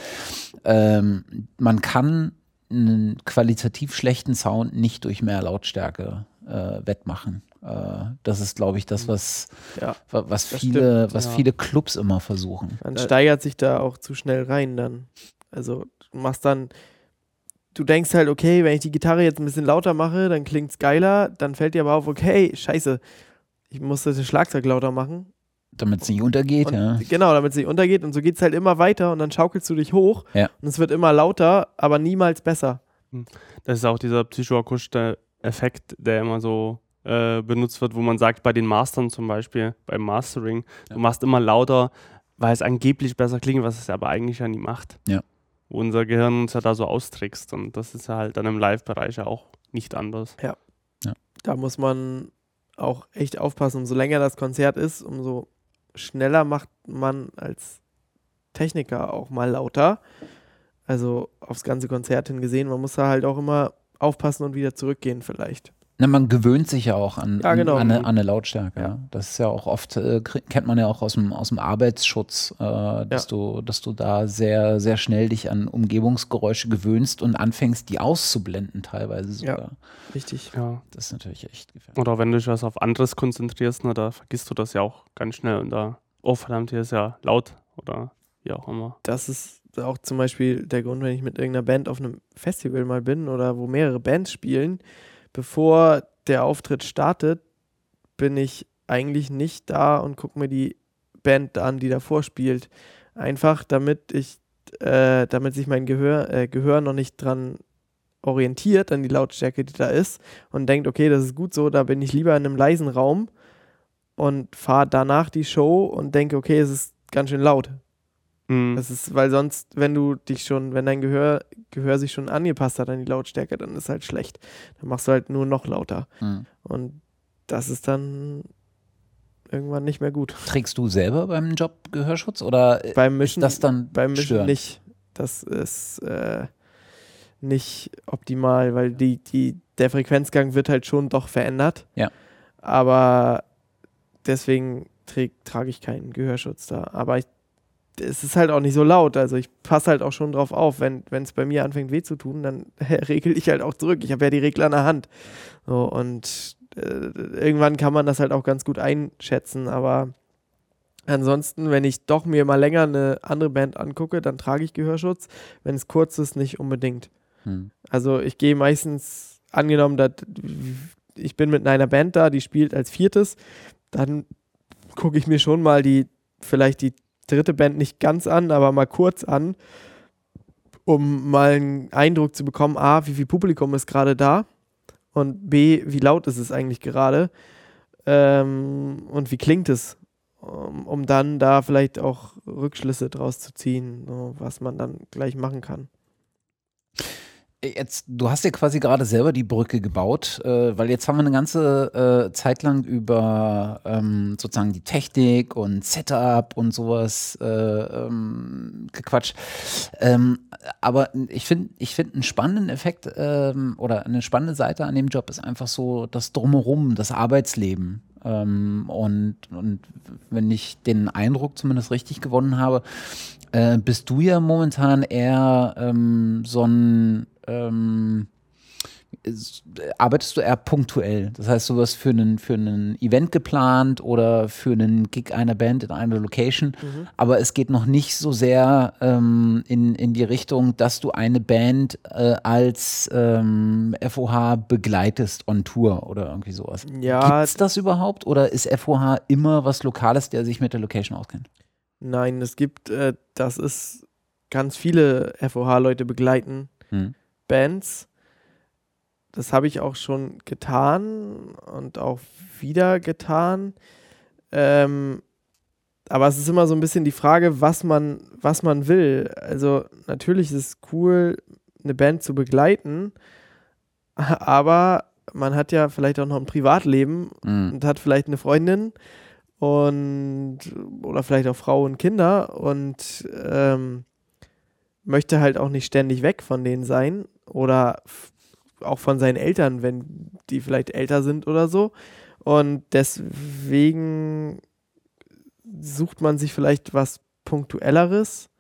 ähm, man kann einen qualitativ schlechten Sound nicht durch mehr Lautstärke äh, wettmachen. Äh, das ist, glaube ich, das, was,
Ja.
wa- was,
Das
viele,
stimmt,
was
ja.
viele Clubs immer versuchen.
Man
Äh,
steigert sich da auch zu schnell rein dann. Also machst dann, du denkst halt, okay, wenn ich die Gitarre jetzt ein bisschen lauter mache, dann klingt's geiler, dann fällt dir aber auf, okay, scheiße, ich muss das Schlagzeug lauter machen.
Damit es nicht untergeht,
Und
ja.
Genau, damit es nicht untergeht und so geht's halt immer weiter und dann schaukelst du dich hoch
Ja.
und es wird immer lauter, aber niemals besser.
Das ist auch dieser psychoakustische Effekt, der immer so äh, benutzt wird, wo man sagt, bei den Mastern zum Beispiel, beim Mastering,
Ja.
du machst immer lauter, weil es angeblich besser klingt, was es aber eigentlich ja nie macht.
Ja.
Wo unser Gehirn uns ja da so austrickst und das ist ja halt dann im Live-Bereich ja auch nicht anders.
da muss man auch echt aufpassen. Umso länger das Konzert ist, umso schneller macht man als Techniker auch mal lauter. Also aufs ganze Konzert hin gesehen. Man muss da halt auch immer aufpassen und wieder zurückgehen vielleicht.
Na, man gewöhnt sich ja auch an,
Ja, genau.
an, an, eine, an eine Lautstärke. Ja. Das ist ja auch oft, äh, kennt man ja auch aus dem, aus dem Arbeitsschutz, äh, dass, du, dass du da sehr, sehr schnell dich an Umgebungsgeräusche gewöhnst und anfängst, die auszublenden teilweise sogar.
Richtig.
Ja.
Das ist natürlich echt gefährlich.
Oder wenn du dich was auf anderes konzentrierst, ne, da vergisst du das ja auch ganz schnell und da, oh verdammt, hier ist ja laut oder wie auch immer.
Das ist auch zum Beispiel der Grund, wenn ich mit irgendeiner Band auf einem Festival mal bin oder wo mehrere Bands spielen, bevor der Auftritt startet, bin ich eigentlich nicht da und gucke mir die Band an, die davor spielt. Einfach damit ich, äh, damit sich mein Gehör, äh, Gehör noch nicht dran orientiert an die Lautstärke, die da ist und denkt, okay, das ist gut so, da bin ich lieber in einem leisen Raum und fahre danach die Show und denke, okay, es ist ganz schön laut.
Mhm.
Das ist, weil sonst, wenn du dich schon, wenn dein Gehör, Gehör sich schon angepasst hat an die Lautstärke, dann ist halt schlecht. Dann machst du halt nur noch lauter.
Hm.
Und das ist dann irgendwann nicht mehr gut.
Trägst du selber beim Job Gehörschutz oder
Beim
ist
Mischen,
das dann
beim Mischen
störend?
nicht. Das ist äh, nicht optimal, weil die, die, der Frequenzgang wird halt schon doch verändert.
Ja.
Aber deswegen trage ich keinen Gehörschutz da. Aber ich, es ist halt auch nicht so laut. Also ich passe halt auch schon drauf auf. Wenn es bei mir anfängt weh zu tun, dann regel ich halt auch zurück. Ich habe ja die Regler in der Hand. So, und äh, irgendwann kann man das halt auch ganz gut einschätzen. Aber ansonsten, wenn ich doch mir mal länger eine andere Band angucke, dann trage ich Gehörschutz. Wenn es kurz ist, nicht unbedingt.
Hm.
Also ich gehe meistens, angenommen, dass ich bin mit einer Band da, die spielt als viertes, dann gucke ich mir schon mal die, vielleicht die dritte Band nicht ganz an, aber mal kurz an, um mal einen Eindruck zu bekommen, A, wie viel Publikum ist gerade da und B, wie laut ist es eigentlich gerade ähm, und wie klingt es, um, um dann da vielleicht auch Rückschlüsse draus zu ziehen, so, was man dann gleich machen kann.
Jetzt, du hast ja quasi gerade selber die Brücke gebaut, äh, weil jetzt haben wir eine ganze äh, Zeit lang über ähm, sozusagen die Technik und Setup und sowas äh, ähm, gequatscht. Ähm, aber ich finde, ich finde einen spannenden Effekt ähm, oder eine spannende Seite an dem Job ist einfach so das Drumherum, das Arbeitsleben. Ähm, und, und wenn ich den Eindruck zumindest richtig gewonnen habe, äh, bist du ja momentan eher ähm, so ein ähm, ist, arbeitest du eher punktuell? Das heißt, du wirst für einen, für einen Event geplant oder für einen Gig einer Band in einer Location,
Mhm.
aber es geht noch nicht so sehr ähm, in, in die Richtung, dass du eine Band äh, als ähm, FOH begleitest on Tour oder irgendwie sowas.
Ja,
Gibt's das überhaupt oder ist FOH immer was Lokales, der sich mit der Location auskennt?
Nein, es gibt, äh, das ist ganz viele FOH-Leute begleiten
Hm.
Bands. Das habe ich auch schon getan und auch wieder getan. Ähm, aber es ist immer so ein bisschen die Frage, was man, was man will. Also natürlich ist es cool, eine Band zu begleiten, aber man hat ja vielleicht auch noch ein Privatleben
Hm.
und hat vielleicht eine Freundin und oder vielleicht auch Frau und Kinder und ähm, möchte halt auch nicht ständig weg von denen sein oder auch von seinen Eltern, wenn die vielleicht älter sind oder so. Und deswegen sucht man sich vielleicht was Punktuelleres.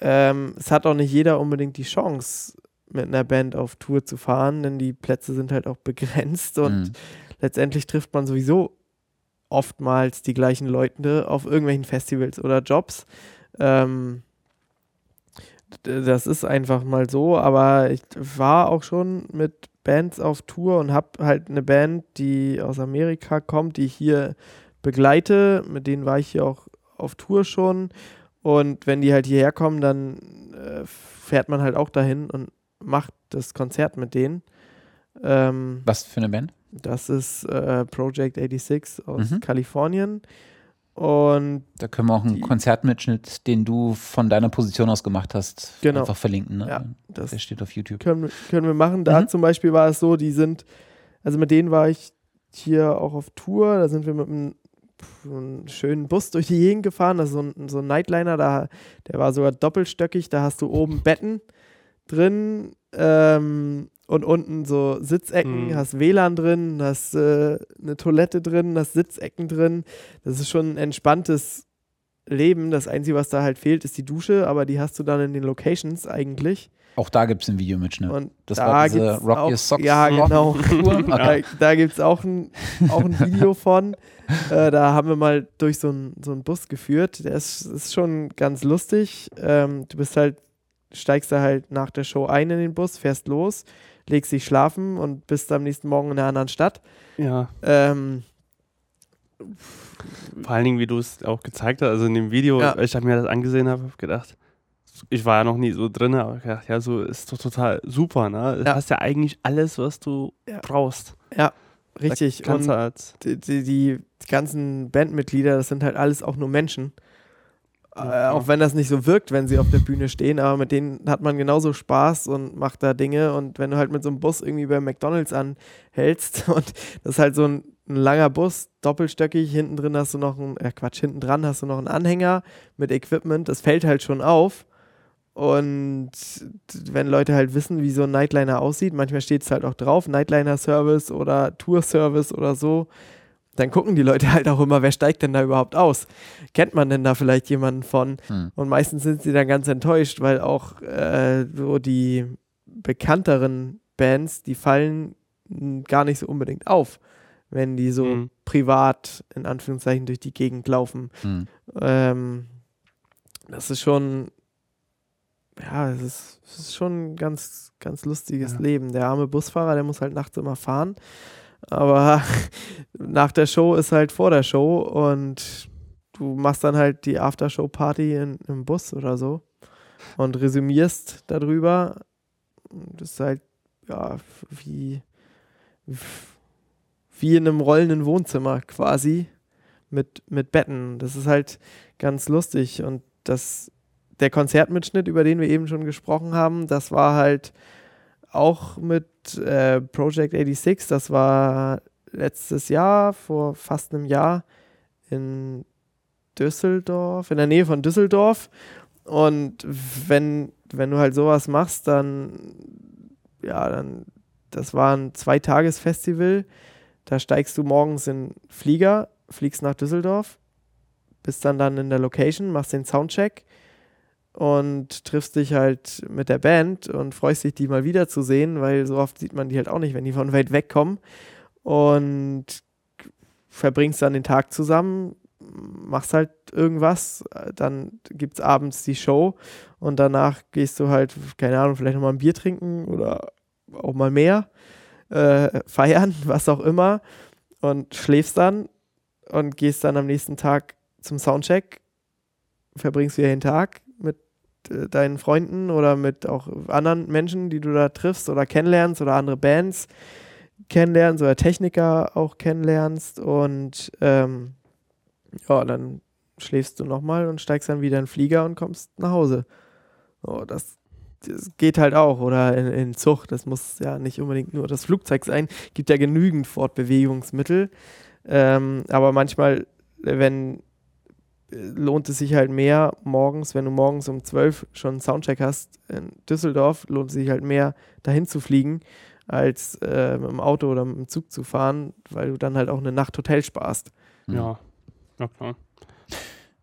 Ähm, es hat auch nicht jeder unbedingt die Chance, mit einer Band auf Tour zu fahren, denn die Plätze sind halt auch begrenzt und
Hm.
letztendlich trifft man sowieso oftmals die gleichen Leute auf irgendwelchen Festivals oder Jobs. Ähm, das ist einfach mal so, aber ich war auch schon mit Bands auf Tour und habe halt eine Band, die aus Amerika kommt, die ich hier begleite. Mit denen war ich hier auch auf Tour schon. Und wenn die halt hierher kommen, dann äh, fährt man halt auch dahin und macht das Konzert mit denen. Ähm,
Was für eine Band?
das ist äh, Project 86 aus
Mhm.
Kalifornien. Und
Da können wir auch einen
Die-
Konzertmitschnitt, den du von deiner Position aus gemacht hast,
Genau.
einfach verlinken. Ne?
Ja, das
Der steht auf YouTube.
können, wir- können wir machen. Da
Mhm.
zum Beispiel war es so, die sind, Also mit denen war ich hier auch auf Tour. Da sind wir mit einem, einem schönen Bus durch die Gegend gefahren. Das ist so ein, so ein Nightliner, da, der war sogar doppelstöckig. Da hast du oben Betten drin ähm, und unten so Sitzecken,
Mhm.
hast WLAN drin, hast äh, eine Toilette drin, hast Sitzecken drin. Das ist schon ein entspanntes Leben. Das Einzige, was da halt fehlt, ist die Dusche, aber die hast du dann in den Locations eigentlich.
Auch da gibt es einen Videomitschnitt.
Und
Das
da
war diese
gibt's
Rock
auch,
Your Socks
Ja, genau. Da, da gibt es auch ein, auch ein Video von. Äh, da haben wir mal durch so einen so einen Bus geführt. Der ist, ist schon ganz lustig. Ähm, du bist halt, steigst da halt nach der Show ein in den Bus, fährst los, legst dich schlafen und bist am nächsten Morgen in einer anderen Stadt.
Ja,
Ähm,
vor allen Dingen, wie du es auch gezeigt hast, also in dem Video,
Ja.
ich habe mir das angesehen, habe gedacht, ich war ja noch nie so drin, aber ich gedacht, ja, so ist doch total super, ne? Du
Ja.
hast ja eigentlich alles, was du
Ja.
brauchst.
richtig.
Da kannst
Und die, die, die ganzen Bandmitglieder, das sind halt alles auch nur Menschen. Äh, auch wenn das nicht so wirkt, wenn sie auf der Bühne stehen, aber mit denen hat man genauso Spaß und macht da Dinge. Und wenn du halt mit so einem Bus irgendwie bei McDonalds anhältst und das ist halt so ein, ein langer Bus, doppelstöckig, hinten drin hast du noch einen, äh Quatsch, hinten dran hast du noch einen Anhänger mit Equipment, das fällt halt schon auf. Und wenn Leute halt wissen, wie so ein Nightliner aussieht, manchmal steht es halt auch drauf, Nightliner-Service oder Tour-Service oder so, dann gucken die Leute halt auch immer, wer steigt denn da überhaupt aus? Kennt man denn da vielleicht jemanden von?
Hm.
Und meistens sind sie dann ganz enttäuscht, weil auch äh, so die bekannteren Bands, die fallen gar nicht so unbedingt auf, wenn die so
Mhm.
privat in Anführungszeichen durch die Gegend laufen.
Hm.
Ähm, das ist schon, ja, es ist, es ist schon ein ganz, ganz lustiges
Ja.
Leben. Der arme Busfahrer, der muss halt nachts immer fahren. Aber nach der Show ist halt vor der Show und du machst dann halt die Aftershow-Party im Bus oder so und resümierst darüber. Das ist halt, ja, wie, wie in einem rollenden Wohnzimmer quasi mit, mit Betten. Das ist halt ganz lustig. Und das, der Konzertmitschnitt, über den wir eben schon gesprochen haben, das war halt auch mit äh, Project 86. Das war letztes Jahr, vor fast einem Jahr, in Düsseldorf, in der Nähe von Düsseldorf. Und wenn, wenn du halt sowas machst, dann, ja, dann, das war ein Zweitagesfestival. Da steigst du morgens in Flieger, fliegst nach Düsseldorf, bist dann dann in der Location, machst den Soundcheck und triffst dich halt mit der Band und freust dich, die mal wiederzusehen, weil so oft sieht man die halt auch nicht, wenn die von weit weg kommen. Und verbringst dann den Tag zusammen, machst halt irgendwas, dann gibt es abends die Show und danach gehst du halt, keine Ahnung, vielleicht nochmal ein Bier trinken oder auch mal mehr, äh, feiern, was auch immer und schläfst dann und gehst dann am nächsten Tag zum Soundcheck, verbringst wieder den Tag deinen Freunden oder mit auch anderen Menschen, die du da triffst oder kennenlernst oder andere Bands kennenlernst oder Techniker auch kennenlernst und ähm, ja, dann schläfst du nochmal und steigst dann wieder in den Flieger und kommst nach Hause. So, das, das geht halt auch. Oder in, in Zug, das muss ja nicht unbedingt nur das Flugzeug sein. Gibt ja genügend Fortbewegungsmittel. Ähm, aber manchmal, wenn äh, lohnt es sich halt mehr morgens, wenn du morgens um 12 schon einen Soundcheck hast in Düsseldorf, lohnt es sich halt mehr dahin zu fliegen, als äh, mit dem Auto oder mit dem Zug zu fahren, weil du dann halt auch eine Nacht Hotel sparst.
Hm.
Ja, ja klar.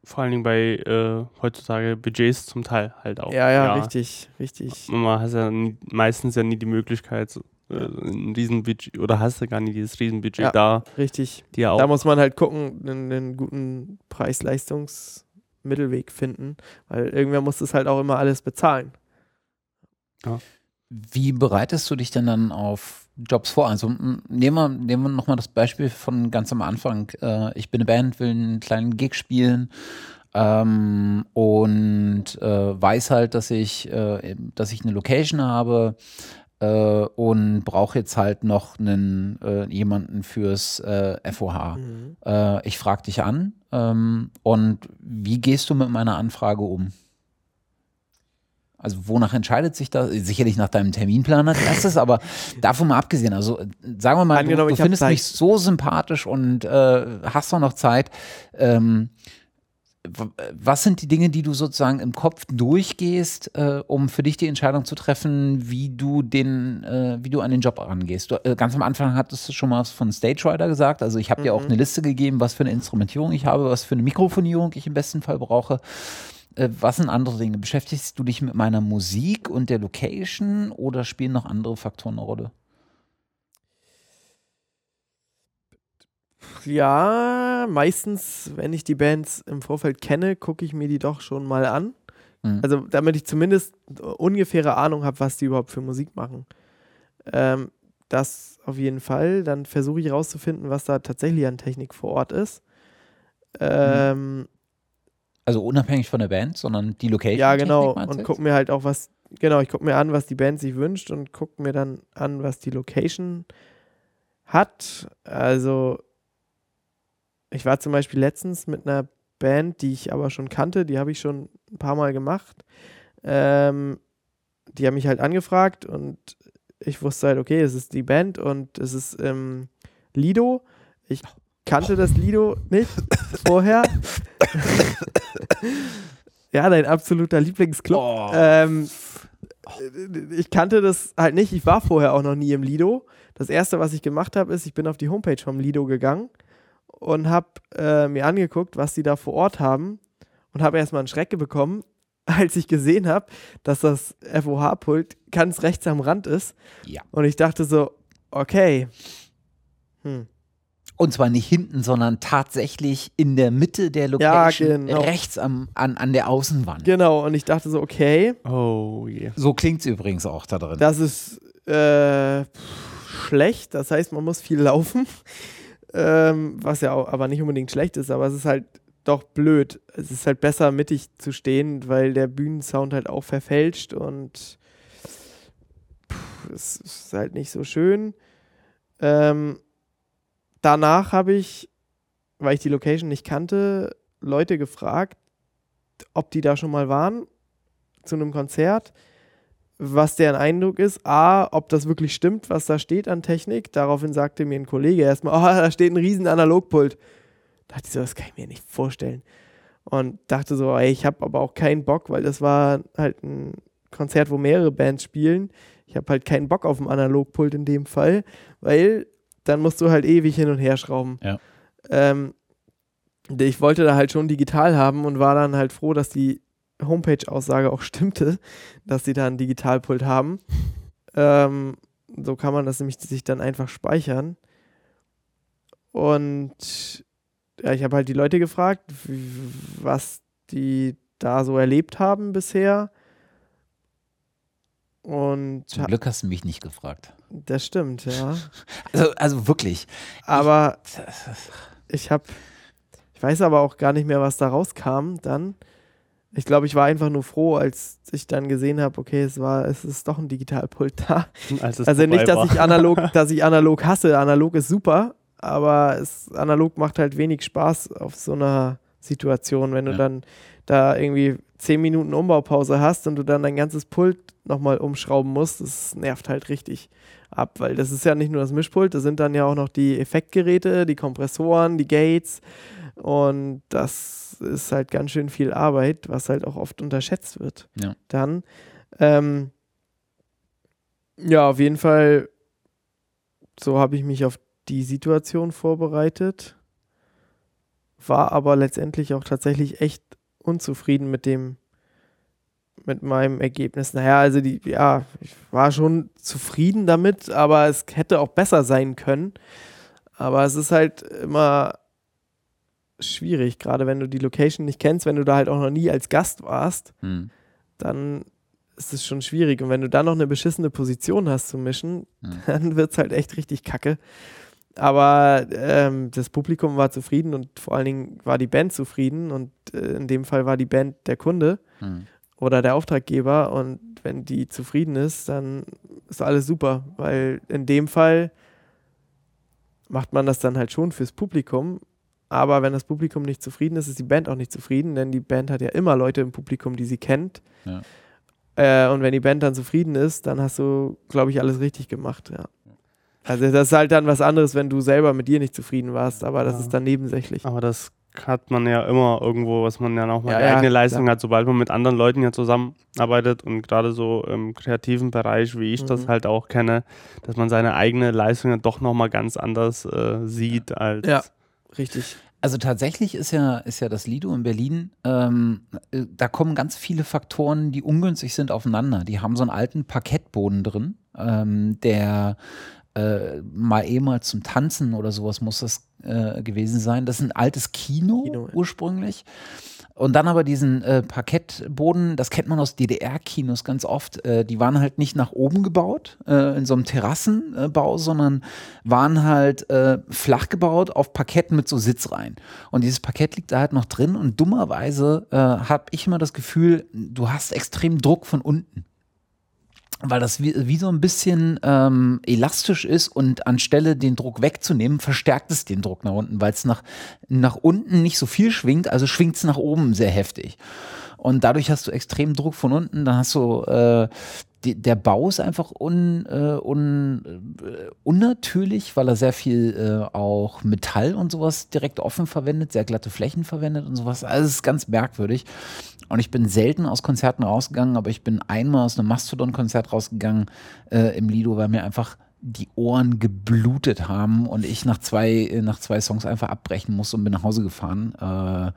Vor allen Dingen bei äh, heutzutage Budgets zum Teil halt auch.
Ja, ja, richtig, richtig.
Man hat ja nie, meistens ja nie die Möglichkeit, so, ein Riesenbudget, oder hast du gar nicht dieses Riesenbudget
Ja.
da,
Richtig.
die ja auch
Da muss man halt gucken, einen, einen guten Preis-Leistungs-Mittelweg finden, weil irgendwer muss das halt auch immer alles bezahlen.
Wie bereitest du dich denn dann auf Jobs vor? Also nehmen wir, nehmen wir nochmal das Beispiel von ganz am Anfang. Äh, ich bin eine Band, will einen kleinen Gig spielen ähm, und äh, weiß halt, dass ich, äh, dass ich eine Location habe äh, und brauche jetzt halt noch einen, äh, jemanden fürs äh, FOH.
Mhm.
Äh, ich frage dich an ähm, und wie gehst du mit meiner Anfrage um? Also wonach entscheidet sich das? Sicherlich nach deinem Terminplan als erstes, aber davon mal abgesehen, also äh, sagen wir mal, du, du findest mich so sympathisch und äh, hast doch noch Zeit. Ähm, was sind die Dinge, die du sozusagen im Kopf durchgehst, äh, um für dich die Entscheidung zu treffen, wie du den, äh, wie du an den Job rangehst? Du, äh, ganz am Anfang hattest du schon mal was von Stage Rider gesagt. Also ich habe mhm. dir auch mhm. eine Liste gegeben, was für eine Instrumentierung ich habe, was für eine Mikrofonierung ich im besten Fall brauche. Äh, was sind andere Dinge? Beschäftigst du dich mit meiner Musik und der Location oder spielen noch andere Faktoren eine Rolle?
Ja, meistens, wenn ich die Bands im Vorfeld kenne, gucke ich mir die doch schon mal an. Mhm. Also, damit ich zumindest ungefähre Ahnung habe, was die überhaupt für Musik machen. Ähm, das auf jeden Fall. Dann versuche ich herauszufinden, was da tatsächlich an Technik vor Ort ist. Ähm,
also unabhängig von der Band, sondern die Location.
Ja, genau. Und gucke mir halt auch was, genau, ich gucke mir an, was die Band sich wünscht und gucke mir dann an, was die Location hat. Also ich war zum Beispiel letztens mit einer Band, die ich aber schon kannte, die habe ich schon ein paar Mal gemacht. Ähm, die haben mich halt angefragt und ich wusste halt, okay, es ist die Band und es ist ähm, Lido. Ich kannte das Lido nicht vorher. ja, dein absoluter Lieblingsclub. Oh. Ähm, ich kannte das halt nicht. Ich war vorher auch noch nie im Lido. Das erste, was ich gemacht habe, ist, ich bin auf die Homepage vom Lido gegangen und habe äh, mir angeguckt, was die da vor Ort haben und habe erstmal einen Schrecke bekommen, als ich gesehen habe, dass das FOH-Pult ganz rechts am Rand ist.
Ja.
Und ich dachte so, okay.
Hm. Und zwar nicht hinten, sondern tatsächlich in der Mitte der Location, ja, genau. rechts am, an, an der Außenwand.
Genau, und ich dachte so, okay.
Oh yeah. So klingt es übrigens auch da drin.
Das ist äh, schlecht, das heißt, man muss viel laufen ähm, was ja auch, aber nicht unbedingt schlecht ist, aber es ist halt doch blöd. Es ist halt besser, mittig zu stehen, weil der Bühnensound halt auch verfälscht und pff, es ist halt nicht so schön. Ähm, danach habe ich, weil ich die Location nicht kannte, Leute gefragt, ob die da schon mal waren zu einem Konzert was deren Eindruck ist. A, ob das wirklich stimmt, was da steht an Technik. Daraufhin sagte mir ein Kollege erstmal, oh, da steht ein riesen Analogpult. Da dachte ich so, das kann ich mir nicht vorstellen. Und dachte so, ey, ich habe aber auch keinen Bock, weil das war halt ein Konzert, wo mehrere Bands spielen. Ich habe halt keinen Bock auf ein Analogpult in dem Fall, weil dann musst du halt ewig hin und her schrauben.
Ja.
Ähm, ich wollte da halt schon digital haben und war dann halt froh, dass die Homepage-Aussage auch stimmte, dass sie da ein Digitalpult haben. Ähm, so kann man das nämlich sich dann einfach speichern. Und ja, ich habe halt die Leute gefragt, was die da so erlebt haben bisher. Und
Zum Glück hast du mich nicht gefragt.
Das stimmt, ja.
Also, also wirklich.
Aber ich, ich habe, ich weiß aber auch gar nicht mehr, was da rauskam dann. Ich glaube, ich war einfach nur froh, als ich dann gesehen habe, okay, es war, es ist doch ein Digitalpult da. also nicht, dass war. ich analog, dass ich analog hasse. Analog ist super, aber es, analog macht halt wenig Spaß auf so einer Situation, wenn du ja. dann da irgendwie zehn Minuten Umbaupause hast und du dann dein ganzes Pult nochmal umschrauben musst, das nervt halt richtig ab, weil das ist ja nicht nur das Mischpult, das sind dann ja auch noch die Effektgeräte, die Kompressoren, die Gates und das ist halt ganz schön viel Arbeit, was halt auch oft unterschätzt wird.
Ja.
Dann, ähm, ja, auf jeden Fall, so habe ich mich auf die Situation vorbereitet, war aber letztendlich auch tatsächlich echt unzufrieden mit dem, mit meinem Ergebnis. Naja, also die, ja, ich war schon zufrieden damit, aber es hätte auch besser sein können. Aber es ist halt immer schwierig, gerade wenn du die Location nicht kennst, wenn du da halt auch noch nie als Gast warst,
hm.
dann ist es schon schwierig. Und wenn du dann noch eine beschissene Position hast zu mischen, hm. dann wird es halt echt richtig kacke. Aber ähm, das Publikum war zufrieden und vor allen Dingen war die Band zufrieden und äh, in dem Fall war die Band der Kunde
hm.
oder der Auftraggeber und wenn die zufrieden ist, dann ist alles super, weil in dem Fall macht man das dann halt schon fürs Publikum aber wenn das Publikum nicht zufrieden ist, ist die Band auch nicht zufrieden, denn die Band hat ja immer Leute im Publikum, die sie kennt.
Ja.
Äh, und wenn die Band dann zufrieden ist, dann hast du, glaube ich, alles richtig gemacht, ja. Also das ist halt dann was anderes, wenn du selber mit dir nicht zufrieden warst, aber das
Ja.
ist dann nebensächlich.
Aber das hat man ja immer irgendwo, was man ja auch mal
Ja,
die
ja,
eigene Leistung
klar.
hat, sobald man mit anderen Leuten ja zusammenarbeitet und gerade so im kreativen Bereich, wie ich das
Mhm.
halt auch kenne, dass man seine eigene Leistung ja doch nochmal ganz anders äh, sieht als
Ja. Richtig.
Also tatsächlich ist ja, ist ja das Lido in Berlin, ähm, äh, da kommen ganz viele Faktoren, die ungünstig sind, aufeinander. Die haben so einen alten Parkettboden drin, ähm, der äh, mal ehemals zum Tanzen oder sowas muss das äh, gewesen sein. Das ist ein altes Kino,
Kino, ja.
Und dann aber diesen äh, Parkettboden, das kennt man aus DDR-Kinos ganz oft, äh, die waren halt nicht nach oben gebaut, äh, in so einem Terrassenbau, sondern waren halt äh, flach gebaut auf Parkett mit so Sitzreihen. Und dieses Parkett liegt da halt noch drin und dummerweise äh, habe ich immer das Gefühl, du hast extrem Druck von unten weil das wie, wie so ein bisschen ähm, elastisch ist und anstelle den Druck wegzunehmen, verstärkt es den Druck nach unten, weil es nach, nach unten nicht so viel schwingt, also schwingt es nach oben sehr heftig. Und dadurch hast du extrem Druck von unten, dann hast du, äh, die, der Bau ist einfach un, äh, un, äh, unnatürlich, weil er sehr viel äh, auch Metall und sowas direkt offen verwendet, sehr glatte Flächen verwendet und sowas. Also es ist ganz merkwürdig. Und ich bin selten aus Konzerten rausgegangen, aber ich bin einmal aus einem Mastodon-Konzert rausgegangen äh, im Lido, weil mir einfach die Ohren geblutet haben und ich nach zwei, äh, nach zwei Songs einfach abbrechen musste und bin nach Hause gefahren, äh,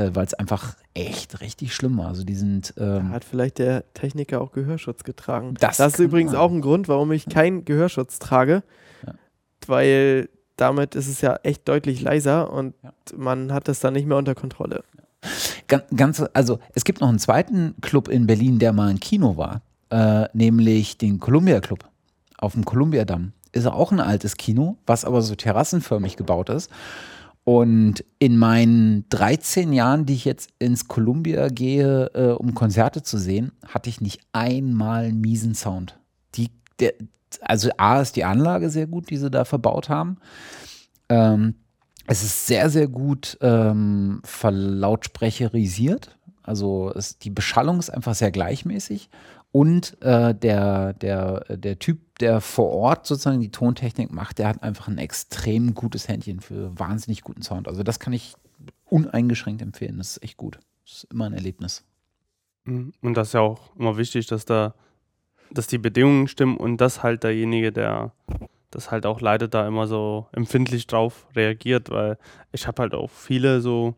äh, weil es einfach echt richtig schlimm war. Also die sind ähm,
Hat vielleicht der Techniker auch Gehörschutz getragen.
Das
Das, ist übrigens
sein.
auch ein Grund, warum ich keinen Gehörschutz trage,
Ja.
weil damit ist es ja echt deutlich leiser und
Ja.
man hat das dann nicht mehr unter Kontrolle.
Gan- ganz, also es gibt noch einen zweiten Club in Berlin, der mal ein Kino war, äh, nämlich den Columbia Club auf dem Columbia-Damm. Ist auch ein altes Kino, was aber so terrassenförmig gebaut ist. Und in meinen 13 Jahren, die ich jetzt ins Columbia gehe, äh, um Konzerte zu sehen, hatte ich nicht einmal einen miesen Sound. Die, der, also A ist die Anlage sehr gut, die sie da verbaut haben. Ähm, es ist sehr, sehr gut ähm, verlautsprecherisiert. Also es, die Beschallung ist einfach sehr gleichmäßig. Und äh, der, der, der Typ, der vor Ort sozusagen die Tontechnik macht, der hat einfach ein extrem gutes Händchen für wahnsinnig guten Sound. Also das kann ich uneingeschränkt empfehlen. Das ist echt gut. Das ist immer ein Erlebnis.
Mhm. Und das ist ja auch immer wichtig, dass da, dass die Bedingungen stimmen und dass halt derjenige, der das halt auch leidet, da immer so empfindlich drauf reagiert, weil ich habe halt auch viele so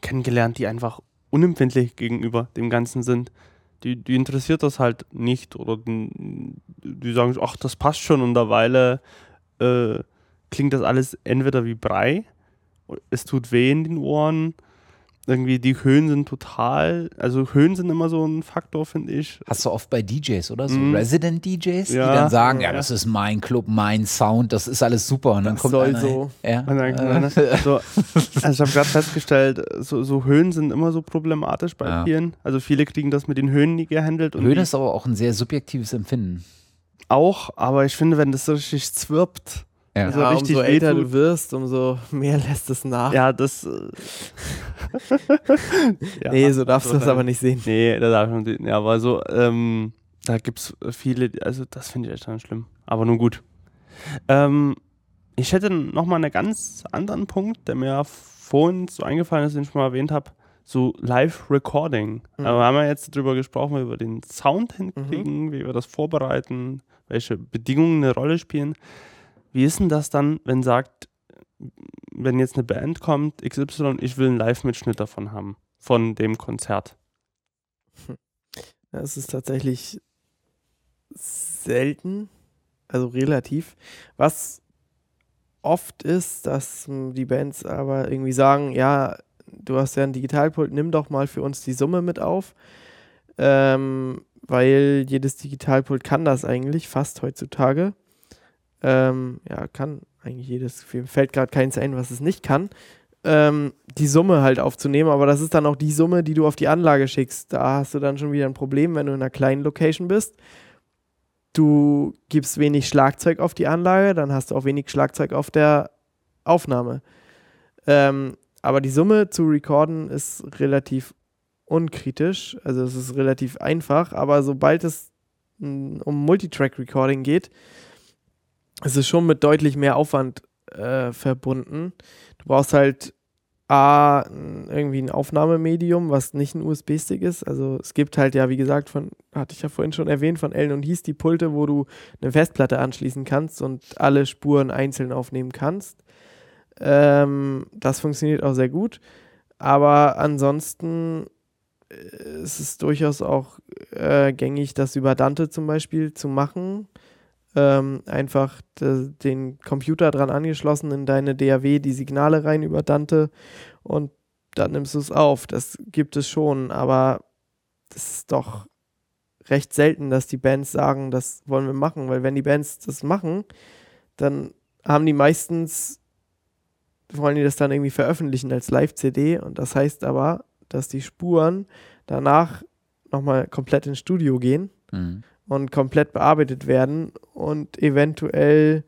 kennengelernt, die einfach unempfindlich gegenüber dem Ganzen sind. Die, die interessiert das halt nicht oder die, die sagen, ach, das passt schon und derweile äh, klingt das alles entweder wie Brei, es tut weh in den Ohren, irgendwie die Höhen sind total, also Höhen sind immer so ein Faktor, finde ich.
Hast du oft bei DJs, oder? So
Mhm.
Resident-DJs,
Ja.
die dann sagen, ja,
Ja.
das ist mein Club, mein Sound, das ist alles super. Und dann
Das
kommt
soll
einer,
so.
Ja,
Und dann-
äh,
so, also ich habe gerade festgestellt, so, so Höhen sind immer so problematisch bei
Ja.
vielen. Also viele kriegen das mit den Höhen nie gehandelt. und
Höhen ist aber auch ein sehr subjektives Empfinden.
auch, aber ich finde, wenn das so richtig zwirbt,
Ja.
Also
ja,
richtig
umso älter du wirst, umso mehr lässt es nach.
ja, das. Äh, ja,
nee, so darfst du das aber nicht sehen.
Nee, da darf man nicht. Ja, aber so, ähm, da gibt es viele, also das finde ich echt dann schlimm. Aber nun gut. Ähm, ich hätte nochmal einen ganz anderen Punkt, der mir vorhin so eingefallen ist, den ich schon mal erwähnt habe. So Live-Recording.
Mhm.
Aber wir haben ja jetzt darüber gesprochen, wie wir den Sound hinkriegen, wie wir das vorbereiten, welche Bedingungen eine Rolle spielen. Wie ist denn das dann, wenn sagt, wenn jetzt eine Band kommt, XY, ich will einen Live-Mitschnitt davon haben, von dem Konzert?
Ja, Es ist tatsächlich selten, also relativ. Was oft ist, dass die Bands aber irgendwie sagen, ja, du hast ja ein Digitalpult, nimm doch mal für uns die Summe mit auf. Ähm, weil jedes Digitalpult kann das eigentlich, fast heutzutage. Ähm, ja, kann eigentlich jedes, fällt gerade keins ein, was es nicht kann. Ähm, die Summe halt aufzunehmen, aber das ist dann auch die Summe, die du auf die Anlage schickst. Da hast du dann schon wieder ein Problem, wenn du in einer kleinen Location bist. Du gibst wenig Schlagzeug auf die Anlage, dann hast du auch wenig Schlagzeug auf der Aufnahme. Ähm, aber die Summe zu recorden ist relativ unkritisch. Also es ist relativ einfach, aber sobald es mm, um Multitrack-Recording geht, ist es schon mit deutlich mehr Aufwand äh, verbunden. Du brauchst halt A, irgendwie ein Aufnahmemedium, was nicht ein USB-Stick ist. Also es gibt halt ja, wie gesagt, von, hatte ich ja vorhin schon erwähnt, von Ellen und Hieß die Pulte, wo du eine Festplatte anschließen kannst und alle Spuren einzeln aufnehmen kannst. Ähm, das funktioniert auch sehr gut. Aber ansonsten äh, ist es durchaus auch äh, gängig, das über Dante zum Beispiel zu machen ähm, einfach den Computer dran angeschlossen in deine DAW, die Signale rein über Dante und dann nimmst du es auf. Das gibt es schon, aber das ist doch recht selten, dass die Bands sagen, das wollen wir machen, weil wenn die Bands das machen, dann haben die meistens, wollen die das dann irgendwie veröffentlichen als Live-CD und das heißt aber, dass die Spuren danach nochmal komplett ins Studio gehen mhm und komplett bearbeitet werden und eventuell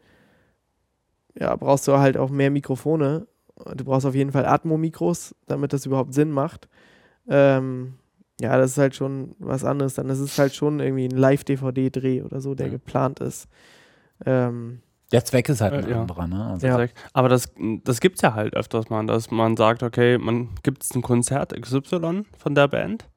ja, brauchst du halt auch mehr Mikrofone. Du brauchst auf jeden Fall Atmo-Mikros, damit das überhaupt Sinn macht. Ähm, ja, das ist halt schon was anderes. Dann ist es halt schon irgendwie ein Live-DVD-Dreh oder so, der ja. geplant ist. Ähm,
der Zweck ist halt ein äh, anderer, ne?
Also ja. Aber das, das gibt es ja halt öfters mal, dass man sagt, okay, man gibt es ein Konzert XY von der Band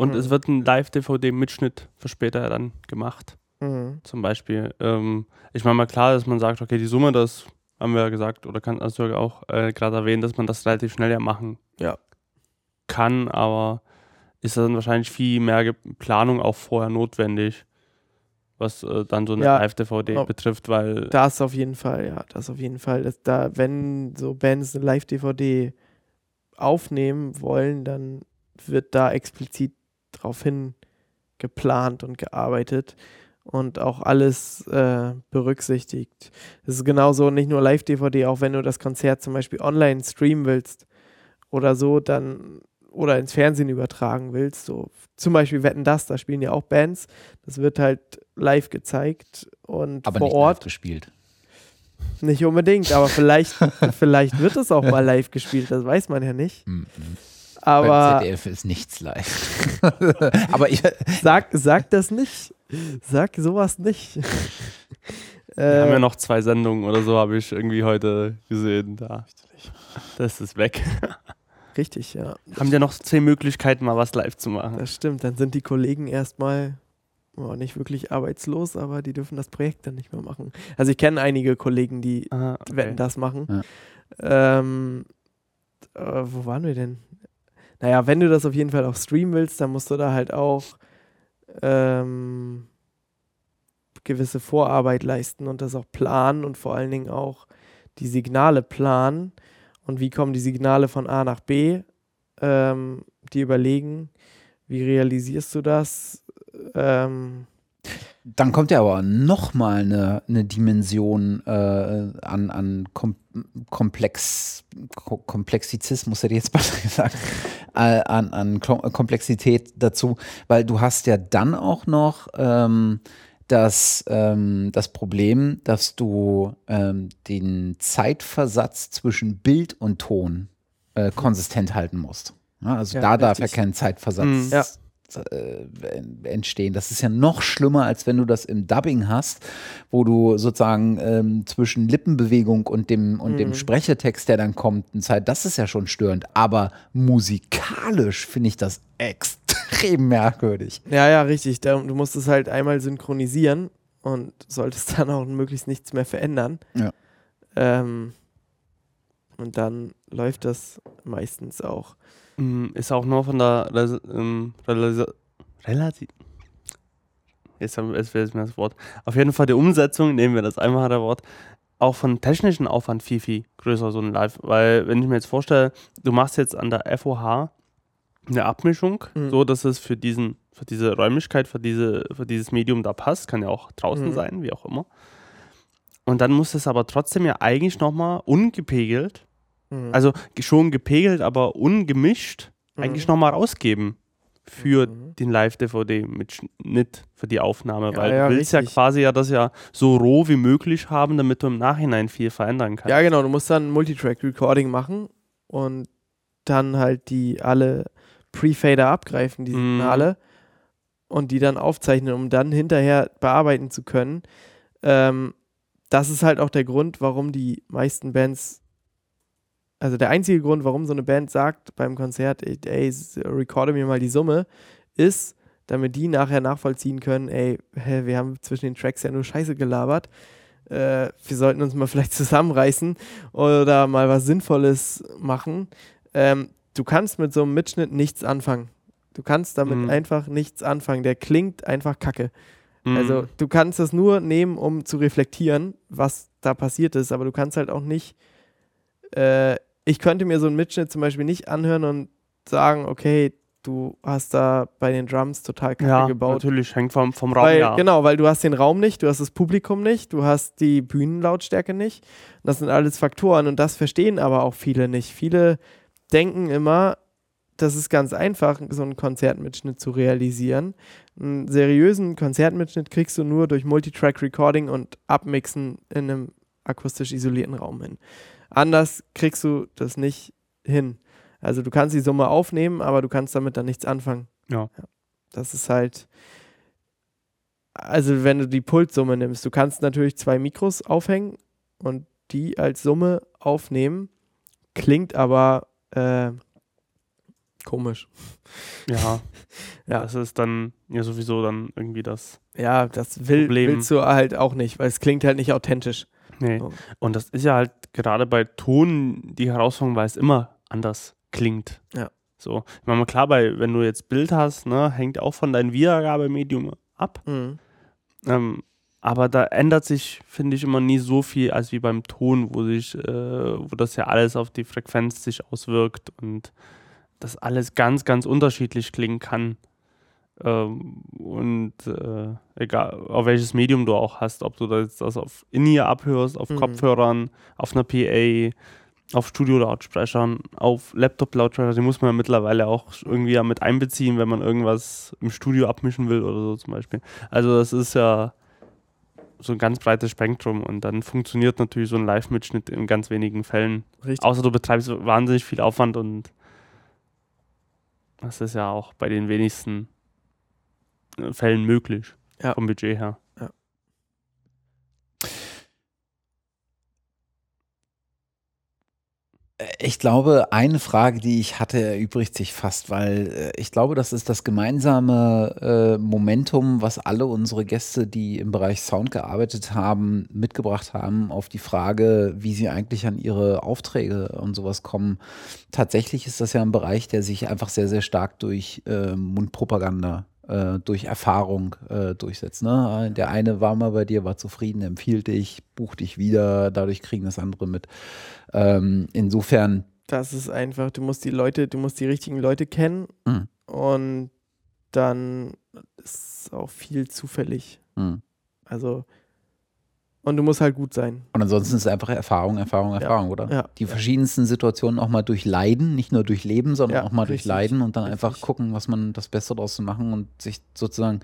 und mhm. es wird ein Live-DVD-Mitschnitt für später dann gemacht. Mhm. Zum Beispiel. Ähm, ich meine mal klar, dass man sagt, okay, die Summe, das haben wir ja gesagt, oder kann also auch äh, gerade erwähnen, dass man das relativ schnell ja machen
ja.
kann, aber ist dann wahrscheinlich viel mehr Planung auch vorher notwendig, was äh, dann so eine ja, Live-DVD oh, betrifft, weil.
Das auf jeden Fall, ja, das auf jeden Fall. Das, da, wenn so Bands eine Live-DVD aufnehmen wollen, dann wird da explizit daraufhin geplant und gearbeitet und auch alles äh, berücksichtigt. Es ist genauso nicht nur Live-DVD, auch wenn du das Konzert zum Beispiel online streamen willst oder so, dann oder ins Fernsehen übertragen willst, so zum Beispiel Wetten das, da spielen ja auch Bands, das wird halt live gezeigt und
aber
vor
nicht
Ort
live gespielt.
Nicht unbedingt, aber vielleicht, vielleicht wird es auch mal live gespielt, das weiß man ja nicht. Mhm. Aber
Beim ZDF ist nichts live. aber ich,
sag, sag das nicht. Sag sowas nicht.
Wir äh, haben ja noch zwei Sendungen oder so, habe ich irgendwie heute gesehen. Da. Das ist weg.
Richtig, ja.
Haben ja noch zehn Möglichkeiten, mal was live zu machen.
Das stimmt. Dann sind die Kollegen erstmal oh, nicht wirklich arbeitslos, aber die dürfen das Projekt dann nicht mehr machen. Also ich kenne einige Kollegen, die Aha, okay. Wetten das machen. Ja. Ähm, äh, wo waren wir denn? Naja, wenn du das auf jeden Fall auch streamen willst, dann musst du da halt auch ähm, gewisse Vorarbeit leisten und das auch planen und vor allen Dingen auch die Signale planen. Und wie kommen die Signale von A nach B? Ähm, die überlegen, wie realisierst du das? Ähm,
dann kommt ja aber nochmal eine, eine Dimension äh, an, an Kom Komplex, Komplexizismus, hätte ich jetzt besser gesagt, äh, an, an Komplexität dazu, weil du hast ja dann auch noch ähm, das, ähm, das Problem, dass du ähm, den Zeitversatz zwischen Bild und Ton äh, konsistent halten musst. Ja, also ja, da darf ja kein Zeitversatz mhm. ja äh, entstehen. Das ist ja noch schlimmer, als wenn du das im Dubbing hast, wo du sozusagen ähm, zwischen Lippenbewegung und dem, und mhm. dem Sprechertext, der dann kommt, Zeit, das ist ja schon störend. Aber musikalisch finde ich das extrem merkwürdig.
Ja, ja, richtig. Du musst es halt einmal synchronisieren und solltest dann auch möglichst nichts mehr verändern.
Ja.
Ähm, und dann läuft das meistens auch.
Mm, ist auch nur von der ähm, relativ. Jetzt, jetzt fehlt mir das Wort. Auf jeden Fall die Umsetzung, nehmen wir das einfache Wort, auch von technischen Aufwand viel, viel größer, so ein Live. Weil, wenn ich mir jetzt vorstelle, du machst jetzt an der FOH eine Abmischung, mhm. so dass es für diesen, für diese Räumlichkeit, für, diese, für dieses Medium da passt, kann ja auch draußen mhm. sein, wie auch immer. Und dann muss es aber trotzdem ja eigentlich nochmal ungepegelt Mhm. Also schon gepegelt, aber ungemischt mhm. eigentlich nochmal rausgeben für mhm. den Live-DVD mit Schnitt für die Aufnahme, weil ja, du willst richtig. ja quasi ja das ja so roh wie möglich haben, damit du im Nachhinein viel verändern kannst.
Ja, genau, du musst dann Multitrack-Recording machen und dann halt die alle Pre-Fader abgreifen, die
Mhm.
Signale, und die dann aufzeichnen, um dann hinterher bearbeiten zu können. Ähm, das ist halt auch der Grund, warum die meisten Bands, also der einzige Grund, warum so eine Band sagt beim Konzert, ey, recorde mir mal die Summe, ist, damit die nachher nachvollziehen können, ey, hä, wir haben zwischen den Tracks ja nur Scheiße gelabert. Äh, wir sollten uns mal vielleicht zusammenreißen oder mal was Sinnvolles machen. Ähm, du kannst mit so einem Mitschnitt nichts anfangen. Du kannst damit
Mhm.
einfach nichts anfangen. Der klingt einfach kacke.
Mhm.
Also du kannst das nur nehmen, um zu reflektieren, was da passiert ist, aber du kannst halt auch nicht, äh, ich könnte mir so einen Mitschnitt zum Beispiel nicht anhören und sagen, okay, du hast da bei den Drums total kacke
ja,
gebaut.
natürlich, hängt vom, vom Raum
Weil,
ja. ab.
Genau, weil du hast den Raum nicht, du hast das Publikum nicht, du hast die Bühnenlautstärke nicht. Und das sind alles Faktoren und das verstehen aber auch viele nicht. Viele denken immer, das ist ganz einfach, so einen Konzertmitschnitt zu realisieren. Einen seriösen Konzertmitschnitt kriegst du nur durch Multitrack-Recording und Abmixen in einem akustisch isolierten Raum hin. Anders kriegst du das nicht hin. Also du kannst die Summe aufnehmen, aber du kannst damit dann nichts anfangen.
Ja.
Das ist halt, also wenn du die Pulssumme nimmst, du kannst natürlich zwei Mikros aufhängen und die als Summe aufnehmen, klingt aber äh, komisch.
Ja.
Ja.
Das ist dann ja sowieso dann irgendwie das.
Ja, das will,
Problem.
willst du halt auch nicht, weil es klingt halt nicht authentisch.
Nee.
So.
Und das ist ja halt gerade bei Ton die Herausforderung, weil es immer anders klingt.
Ja.
So. Ich meine, klar, bei, wenn du jetzt Bild hast, ne, hängt auch von deinem Wiedergabemedium ab.
Mhm.
Ähm, aber da ändert sich, finde ich, immer nie so viel als wie beim Ton, wo sich, äh, wo das ja alles auf die Frequenz sich auswirkt und das alles ganz, ganz unterschiedlich klingen kann. Ähm, und äh, egal, auf welches Medium du auch hast, ob du das, das auf In-Ear abhörst, auf
Mhm.
Kopfhörern, auf einer PA, auf Studio-Lautsprechern, auf Laptop-Lautsprechern, die muss man ja mittlerweile auch irgendwie ja mit einbeziehen, wenn man irgendwas im Studio abmischen will oder so zum Beispiel. Also das ist ja so ein ganz breites Spektrum und dann funktioniert natürlich so ein Live-Mitschnitt in ganz wenigen Fällen.
Richtig.
Außer du betreibst wahnsinnig viel Aufwand und das ist ja auch bei den wenigsten Fällen möglich
Ja.
vom Budget her.
Ich glaube, eine Frage, die ich hatte, erübrigt sich fast, weil äh, ich glaube, das ist das gemeinsame äh, Momentum, was alle unsere Gäste, die im Bereich Sound gearbeitet haben, mitgebracht haben auf die Frage, wie sie eigentlich an ihre Aufträge und sowas kommen. Tatsächlich ist das ja ein Bereich, der sich einfach sehr, sehr stark durch äh, Mundpropaganda äh, durch Erfahrung äh, durchsetzt. Ne? Der eine war mal bei dir, war zufrieden, empfiehlt dich, bucht dich wieder, dadurch kriegen das andere mit. Ähm, insofern,
Das ist einfach, du musst die Leute, du musst die richtigen Leute kennen
Mhm.
und dann ist auch viel zufällig.
mh.
Also, und du musst halt gut sein.
und ansonsten ist es einfach Erfahrung, Erfahrung,
Ja.
Erfahrung, oder?
Ja.
Die verschiedensten Situationen auch mal durchleiden, nicht nur durchleben, sondern
Ja,
auch mal
richtig,
durchleiden und dann einfach
richtig.
gucken, was man das Beste daraus zu machen und sich sozusagen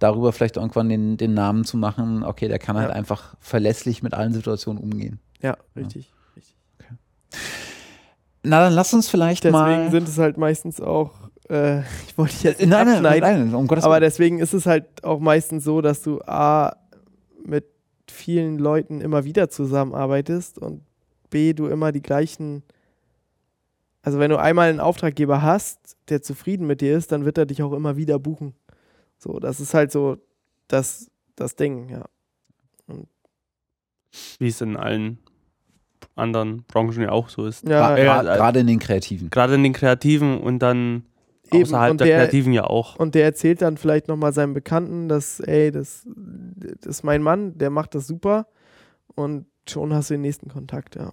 darüber vielleicht irgendwann den, den Namen zu machen, okay, der kann halt
Ja.
einfach verlässlich mit allen Situationen umgehen.
Ja, richtig. richtig.
Na, dann lass uns vielleicht
Deswegen
mal.
sind es halt meistens auch, äh, ich wollte dich jetzt nicht
nein, nein,
abschneiden,
nein, um Gottes
aber deswegen ist es halt auch meistens so, dass du A, mit vielen Leuten immer wieder zusammenarbeitest und B, du immer die gleichen, also wenn du einmal einen Auftraggeber hast, der zufrieden mit dir ist, dann wird er dich auch immer wieder buchen. So, das ist halt so das, das Ding, ja.
Wie es in allen anderen Branchen ja auch so ist.
Ja,
Gra-
ja,
Gerade in den Kreativen.
Gerade in den Kreativen und dann
Eben,
außerhalb
und
der,
der-
Kreativen ja auch.
Und der erzählt dann vielleicht nochmal seinem Bekannten, dass, ey, das, das ist mein Mann, der macht das super. Und schon hast du den nächsten Kontakt, ja.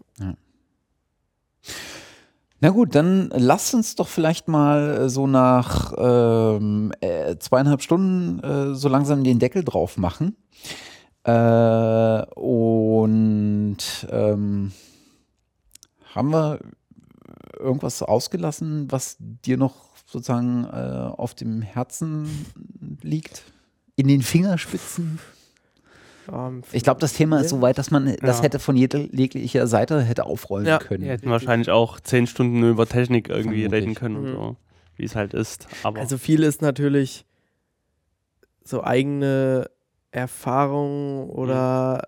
Na gut, dann lasst uns doch vielleicht mal äh, so nach ähm, äh, zweieinhalb Stunden äh, so langsam den Deckel drauf machen. Äh, und ähm, haben wir irgendwas ausgelassen, was dir noch sozusagen äh, auf dem Herzen liegt? In den Fingerspitzen?
Ähm,
Ich glaube, das Thema ist so weit, dass man das
Ja.
hätte von jeder, jeglicher Seite hätte aufrollen
Ja.
können.
Wir hätten wahrscheinlich auch zehn Stunden über Technik irgendwie
Vermutlich.
reden können und
Mhm.
so. wie es halt ist. Aber
Also viel ist natürlich so eigene Erfahrungen oder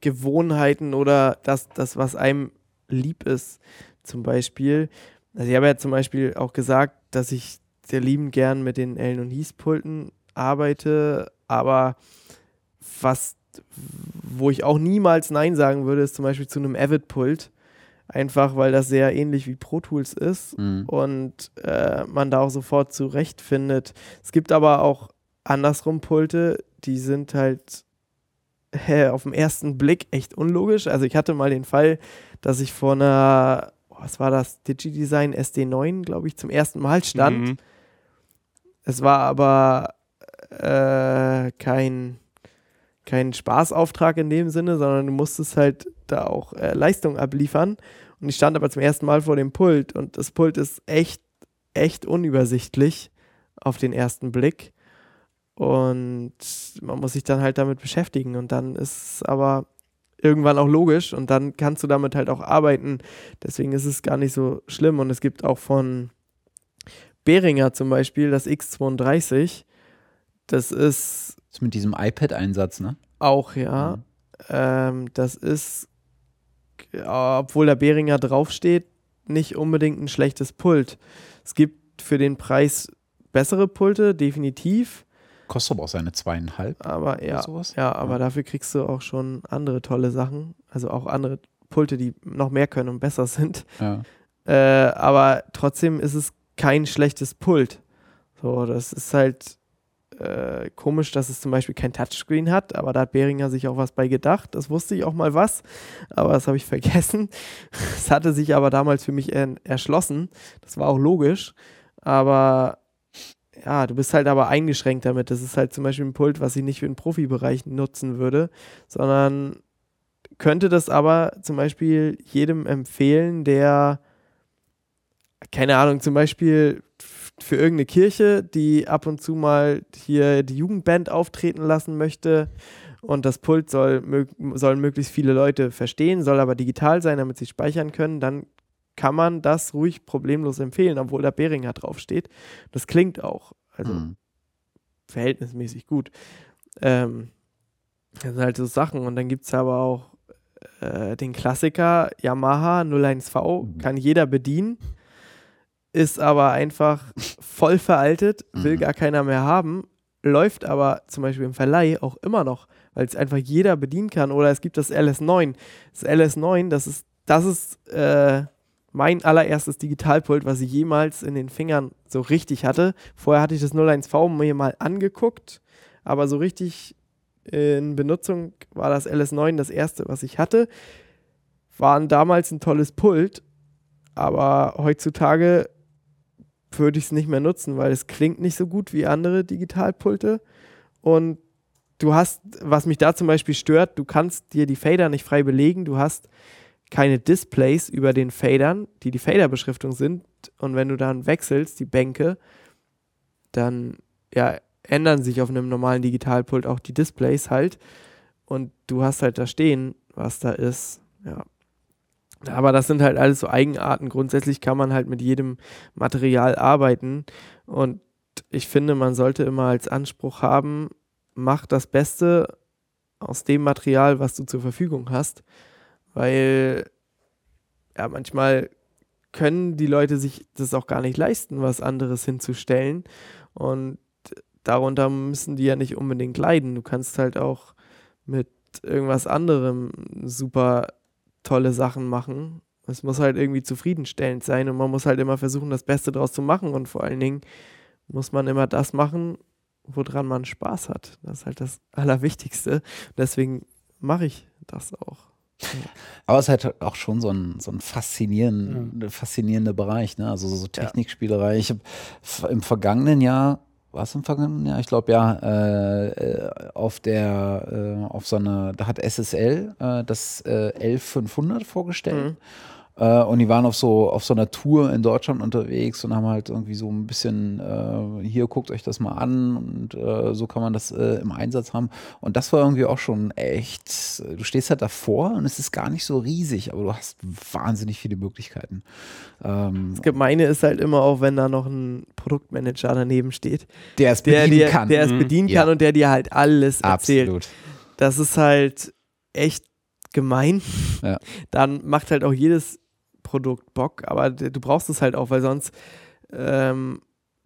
Gewohnheiten oder das, das, was einem lieb ist. Zum Beispiel, also ich habe ja zum Beispiel auch gesagt, dass ich sehr liebend gern mit den Ellen und Hieß-Pulten arbeite, aber was, wo ich auch niemals Nein sagen würde, ist zum Beispiel zu einem Avid-Pult. Einfach weil das sehr ähnlich wie Pro Tools ist
Mhm.
und äh, man da auch sofort zurechtfindet. Es gibt aber auch andersrum Pulte, die sind halt äh, auf den ersten Blick echt unlogisch. Also ich hatte mal den Fall, dass ich vor einer, was war das, DigiDesign SD9, glaube ich, zum ersten Mal stand.
Mhm.
Es war aber äh, kein, kein Spaßauftrag in dem Sinne, sondern du musstest halt da auch äh, Leistung abliefern. Und ich stand aber zum ersten Mal vor dem Pult und das Pult ist echt, echt unübersichtlich auf den ersten Blick. Und man muss sich dann halt damit beschäftigen. Und dann ist es aber irgendwann auch logisch und dann kannst du damit halt auch arbeiten. Deswegen ist es gar nicht so schlimm. Und es gibt auch von Behringer zum Beispiel das X32. Das ist
Das ist mit diesem iPad-Einsatz, ne?
auch, ja. Ähm, das ist, obwohl der Behringer draufsteht, nicht unbedingt ein schlechtes Pult. Es gibt für den Preis bessere Pulte, definitiv.
Kostet aber auch seine zweieinhalb
Aber ja, ja, aber dafür kriegst du auch schon andere tolle Sachen. Also auch andere Pulte, die noch mehr können und besser sind.
Ja.
Äh, aber trotzdem ist es kein schlechtes Pult. So, das ist halt äh, komisch, dass es zum Beispiel kein Touchscreen hat, aber da hat Behringer sich auch was bei gedacht. Das wusste ich auch mal was, aber das habe ich vergessen. Es hatte sich aber damals für mich er erschlossen. Das war auch logisch. Aber ja, du bist halt aber eingeschränkt damit. Das ist halt zum Beispiel ein Pult, was ich nicht für den Profibereich nutzen würde, sondern könnte das aber zum Beispiel jedem empfehlen, der keine Ahnung, zum Beispiel für irgendeine Kirche, die ab und zu mal hier die Jugendband auftreten lassen möchte und das Pult soll sollen möglichst viele Leute verstehen, soll aber digital sein, damit sie speichern können, dann kann man das ruhig problemlos empfehlen, obwohl da Behringer draufsteht. Das klingt auch, also
Mhm.
verhältnismäßig gut. Ähm, das sind halt so Sachen. Und dann gibt es aber auch äh, den Klassiker Yamaha 01V,
Mhm.
kann jeder bedienen, ist aber einfach voll veraltet, will
Mhm.
gar keiner mehr haben, läuft aber zum Beispiel im Verleih auch immer noch, weil es einfach jeder bedienen kann. Oder es gibt das LS9. Das LS9, das ist, das ist äh, mein allererstes Digitalpult, was ich jemals in den Fingern so richtig hatte. Vorher hatte ich das 01V mir mal angeguckt, aber so richtig in Benutzung war das LS9 das erste, was ich hatte. Waren damals ein tolles Pult, aber heutzutage würde ich es nicht mehr nutzen, weil es klingt nicht so gut wie andere Digitalpulte. Und du hast, was mich da zum Beispiel stört, du kannst dir die Fader nicht frei belegen. Du hast keine Displays über den Fadern, die die Faderbeschriftung sind. Und wenn du dann wechselst, die Bänke, dann ja, ändern sich auf einem normalen Digitalpult auch die Displays halt. Und du hast halt da stehen, was da ist. Ja. Aber das sind halt alles so Eigenarten. Grundsätzlich kann man halt mit jedem Material arbeiten. Und ich finde, man sollte immer als Anspruch haben, mach das Beste aus dem Material, was du zur Verfügung hast. Weil ja, manchmal können die Leute sich das auch gar nicht leisten, was anderes hinzustellen. Und darunter müssen die ja nicht unbedingt leiden. Du kannst halt auch mit irgendwas anderem super tolle Sachen machen. Es muss halt irgendwie zufriedenstellend sein und man muss halt immer versuchen, das Beste draus zu machen und vor allen Dingen muss man immer das machen, woran man Spaß hat. Das ist halt das Allerwichtigste. Deswegen mache ich das auch.
Aber es ist halt auch schon so ein, so ein faszinierend, faszinierender Bereich, ne? Also so Technikspielerei. Ich habe im vergangenen Jahr, war es im vergangenen Jahr? Ich glaube ja, äh, auf der, äh, auf so einer, da hat SSL äh, das äh, 11500 vorgestellt.
Mhm.
Äh, und die waren auf so, auf so einer Tour in Deutschland unterwegs und haben halt irgendwie so ein bisschen, äh, hier guckt euch das mal an und äh, so kann man das äh, im Einsatz haben. Und das war irgendwie auch schon echt, du stehst halt davor und es ist gar nicht so riesig, aber du hast wahnsinnig viele Möglichkeiten.
Ähm, das Gemeine ist halt immer auch, wenn da noch ein Produktmanager daneben steht.
Der es bedienen
der,
kann.
Der es mhm. bedienen ja. kann und der dir halt alles erzählt.
Absolut.
Das ist halt echt gemein.
Ja.
Dann macht halt auch jedes Produkt Bock, aber du brauchst es halt auch, weil sonst, ähm,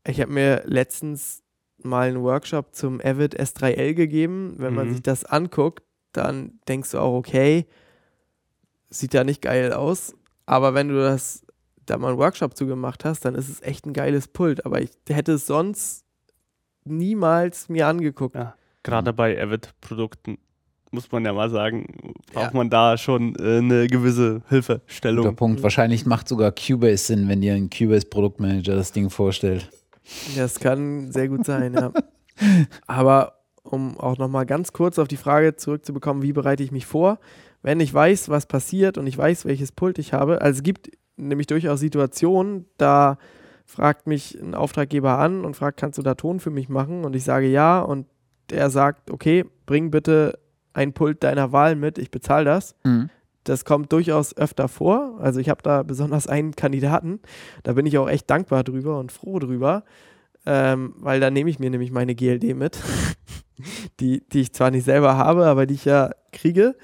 ich habe mir letztens mal einen Workshop zum Avid S3L gegeben. Wenn mhm. man sich das anguckt, dann denkst du auch, okay, sieht ja nicht geil aus. Aber wenn du das da mal einen Workshop zu gemacht hast, dann ist es echt ein geiles Pult. Aber ich hätte es sonst niemals mir angeguckt.
Ja, gerade bei Avid-Produkten muss man ja mal sagen, braucht ja. man da schon äh, eine gewisse Hilfestellung.
Guter Punkt. Wahrscheinlich macht sogar Cubase Sinn, wenn dir ein Cubase Produktmanager das Ding vorstellt.
Das kann sehr gut sein, ja. Aber um auch nochmal ganz kurz auf die Frage zurückzubekommen, wie bereite ich mich vor? Wenn ich weiß, was passiert und ich weiß, welches Pult ich habe, also es gibt nämlich durchaus Situationen, da fragt mich ein Auftraggeber an und fragt, kannst du da Ton für mich machen? Und ich sage ja und der sagt, okay, bring bitte ein Pult deiner Wahl mit, ich bezahle das. Mhm. Das kommt durchaus öfter vor. Also ich habe da besonders einen Kandidaten, da bin ich auch echt dankbar drüber und froh drüber, ähm, weil da nehme ich mir nämlich meine GLD mit, die, die ich zwar nicht selber habe, aber die ich ja kriege.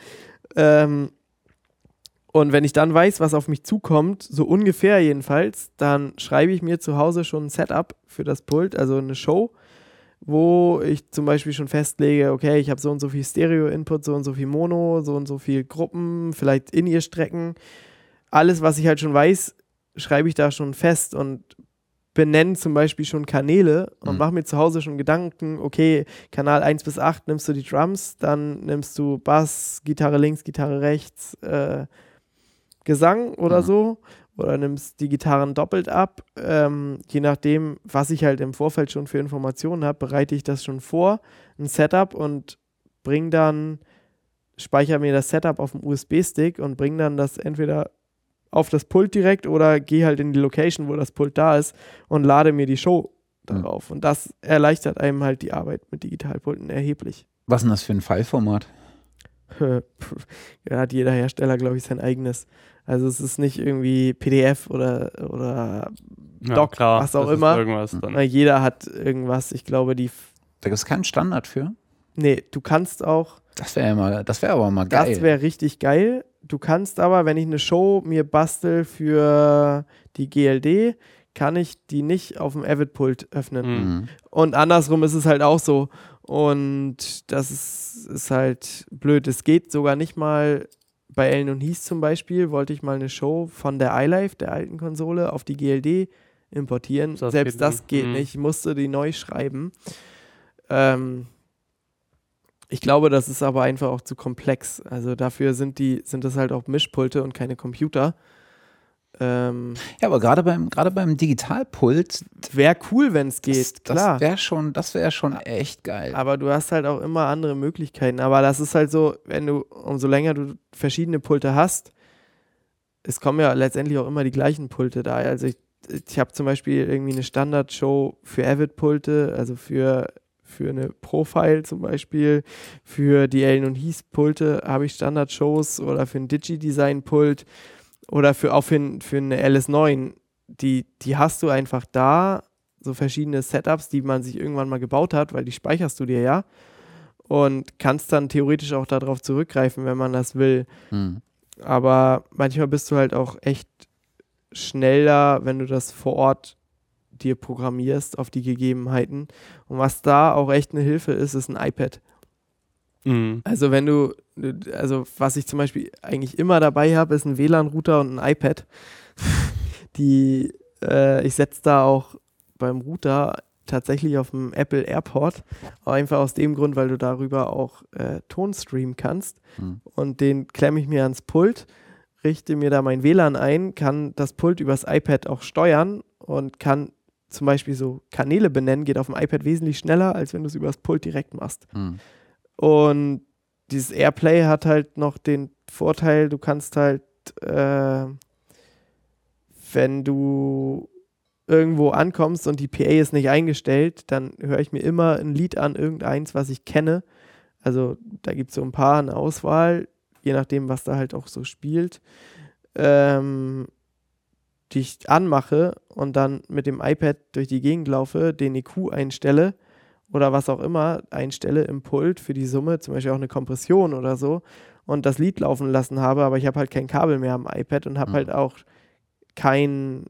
Ähm, und wenn ich dann weiß, was auf mich zukommt, so ungefähr jedenfalls, dann schreibe ich mir zu Hause schon ein Setup für das Pult, also eine Show wo ich zum Beispiel schon festlege, okay, ich habe so und so viel Stereo-Input, so und so viel Mono, so und so viel Gruppen, vielleicht In-Ear-Strecken. Alles, was ich halt schon weiß, schreibe ich da schon fest und benenne zum Beispiel schon Kanäle und mhm. mache mir zu Hause schon Gedanken, okay, Kanal 1 bis 8 nimmst du die Drums, dann nimmst du Bass, Gitarre links, Gitarre rechts, äh, Gesang oder mhm. so oder nimmst die Gitarren doppelt ab. Ähm, je nachdem, was ich halt im Vorfeld schon für Informationen habe, bereite ich das schon vor, ein Setup und bringe dann, speichere mir das Setup auf dem USB-Stick und bringe dann das entweder auf das Pult direkt oder gehe halt in die Location, wo das Pult da ist und lade mir die Show darauf. Mhm. Und das erleichtert einem halt die Arbeit mit Digitalpulten erheblich.
Was ist denn das für ein File-Format?
ja, hat jeder Hersteller, glaube ich, sein eigenes. Also es ist nicht irgendwie PDF oder, oder
ja, Doc, klar,
was auch immer. Jeder hat irgendwas. Ich glaube, die.
Da gibt es keinen Standard für.
Nee, du kannst auch.
Das wäre mal, das wäre aber mal geil.
Das wäre richtig geil. Du kannst aber, wenn ich eine Show mir bastel für die GLD, kann ich die nicht auf dem Avid-Pult öffnen. Mhm. Und andersrum ist es halt auch so. Und das ist, ist halt blöd. Es geht sogar nicht mal bei Ellen und Hies zum Beispiel, wollte ich mal eine Show von der iLife, der alten Konsole, auf die GLD importieren. Das Selbst das nicht. geht mhm. nicht. Ich musste die neu schreiben. Ähm, ich glaube, das ist aber einfach auch zu komplex. Also dafür sind die, sind das halt auch Mischpulte und keine Computer.
Ähm, ja, aber gerade beim, gerade beim Digitalpult.
Wäre cool, wenn es geht,
das, klar. Das wäre schon, das wäre schon echt geil.
Aber du hast halt auch immer andere Möglichkeiten. Aber das ist halt so, wenn du, umso länger du verschiedene Pulte hast, es kommen ja letztendlich auch immer die gleichen Pulte da. Also ich, ich habe zum Beispiel irgendwie eine Standardshow für Avid-Pulte, also für, für eine Profile zum Beispiel, für die Ellen und Heath Pulte habe ich Standardshows oder für ein Digi-Design-Pult oder für, auch für, für eine LS9, die, die hast du einfach da, so verschiedene Setups, die man sich irgendwann mal gebaut hat, weil die speicherst du dir ja und kannst dann theoretisch auch darauf zurückgreifen, wenn man das will. Hm. Aber manchmal bist du halt auch echt schneller, wenn du das vor Ort dir programmierst auf die Gegebenheiten. Und was da auch echt eine Hilfe ist, ist ein iPad. Mhm. Also wenn du, also was ich zum Beispiel eigentlich immer dabei habe, ist ein WLAN-Router und ein iPad. Die, äh, ich setze da auch beim Router tatsächlich auf dem Apple Airport. Einfach aus dem Grund, weil du darüber auch äh, Ton streamen kannst. Mhm. Und den klemme ich mir ans Pult, richte mir da mein WLAN ein, kann das Pult übers iPad auch steuern und kann zum Beispiel so Kanäle benennen, geht auf dem iPad wesentlich schneller, als wenn du es übers Pult direkt machst. Mhm. Und dieses Airplay hat halt noch den Vorteil, du kannst halt äh, wenn du irgendwo ankommst und die PA ist nicht eingestellt, dann höre ich mir immer ein Lied an, irgendeins, was ich kenne. Also da gibt es so ein paar, eine Auswahl, je nachdem, was da halt auch so spielt, ähm, die ich anmache und dann mit dem iPad durch die Gegend laufe, den EQ einstelle oder was auch immer einstelle im Pult für die Summe, zum Beispiel auch eine Kompression oder so und das Lied laufen lassen habe, aber ich habe halt kein Kabel mehr am iPad und habe mhm. halt auch kein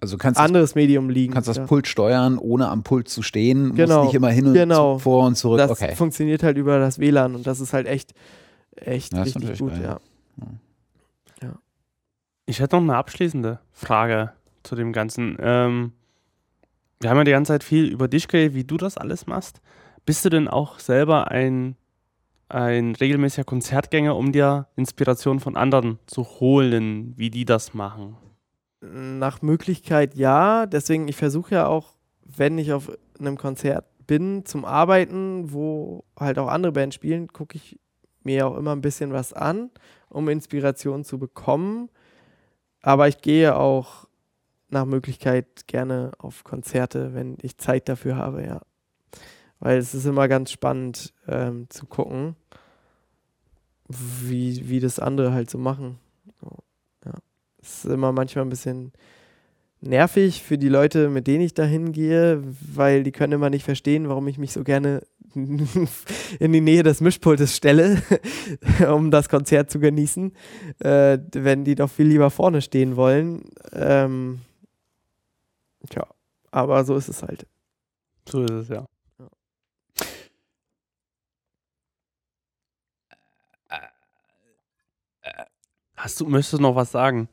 also kannst
anderes das, Medium liegen.
Kannst das ja. Pult steuern, ohne am Pult zu stehen.
Genau.
Musst nicht immer hin und
genau.
zu, vor und zurück.
Das
okay.
funktioniert halt über das WLAN und das ist halt echt, echt ja, richtig gut, ja.
ja. Ich hätte noch eine abschließende Frage zu dem Ganzen. Ähm, wir haben ja die ganze Zeit viel über dich geredet, wie du das alles machst. Bist du denn auch selber ein, ein regelmäßiger Konzertgänger, um dir Inspiration von anderen zu holen, wie die das machen?
Nach Möglichkeit ja. Deswegen, ich versuche ja auch, wenn ich auf einem Konzert bin, zum Arbeiten, wo halt auch andere Bands spielen, gucke ich mir auch immer ein bisschen was an, um Inspiration zu bekommen. Aber ich gehe auch nach Möglichkeit gerne auf Konzerte, wenn ich Zeit dafür habe, ja. Weil es ist immer ganz spannend ähm, zu gucken, wie, wie das andere halt so machen. So. Das ist immer manchmal ein bisschen nervig für die Leute, mit denen ich da hingehe, weil die können immer nicht verstehen, warum ich mich so gerne in die Nähe des Mischpultes stelle, um das Konzert zu genießen, äh, wenn die doch viel lieber vorne stehen wollen. Ähm, tja, aber so ist es halt.
So ist es, ja. Hast du, möchtest du noch was sagen?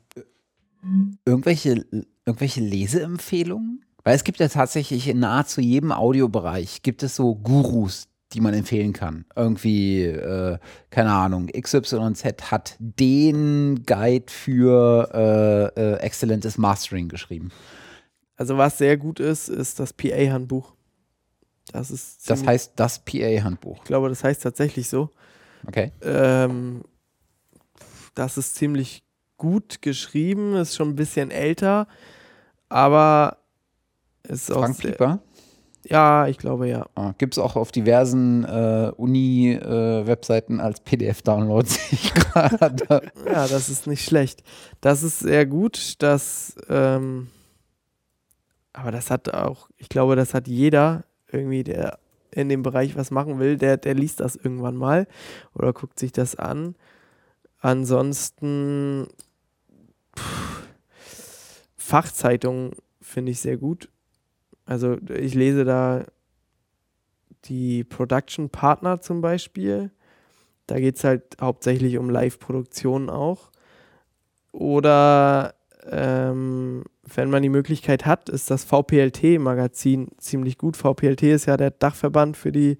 Irgendwelche, irgendwelche Leseempfehlungen? Weil es gibt ja tatsächlich in nahezu jedem Audiobereich gibt es so Gurus, die man empfehlen kann. Irgendwie, äh, keine Ahnung, XYZ hat den Guide für äh, äh, exzellentes Mastering geschrieben.
Also was sehr gut ist, ist das PA-Handbuch. Das ist.
Das heißt das PA-Handbuch.
Ich glaube, das heißt tatsächlich so.
Okay.
Ähm, das ist ziemlich gut geschrieben, ist schon ein bisschen älter, aber ist
Frank
auch.
Pieper?
Ja, ich glaube ja.
Ah, Gibt es auch auf diversen äh, Uni-Webseiten äh, als PDF-Download, sehe ich gerade.
ja, das ist nicht schlecht. Das ist sehr gut, dass. Ähm, aber das hat auch, ich glaube, das hat jeder irgendwie, der in dem Bereich was machen will, der, der liest das irgendwann mal oder guckt sich das an. Ansonsten pff, Fachzeitungen finde ich sehr gut. Also ich lese da die Production Partner zum Beispiel. Da geht es halt hauptsächlich um Live-Produktionen auch. Oder ähm, wenn man die Möglichkeit hat, ist das VPLT-Magazin ziemlich gut. VPLT ist ja der Dachverband für die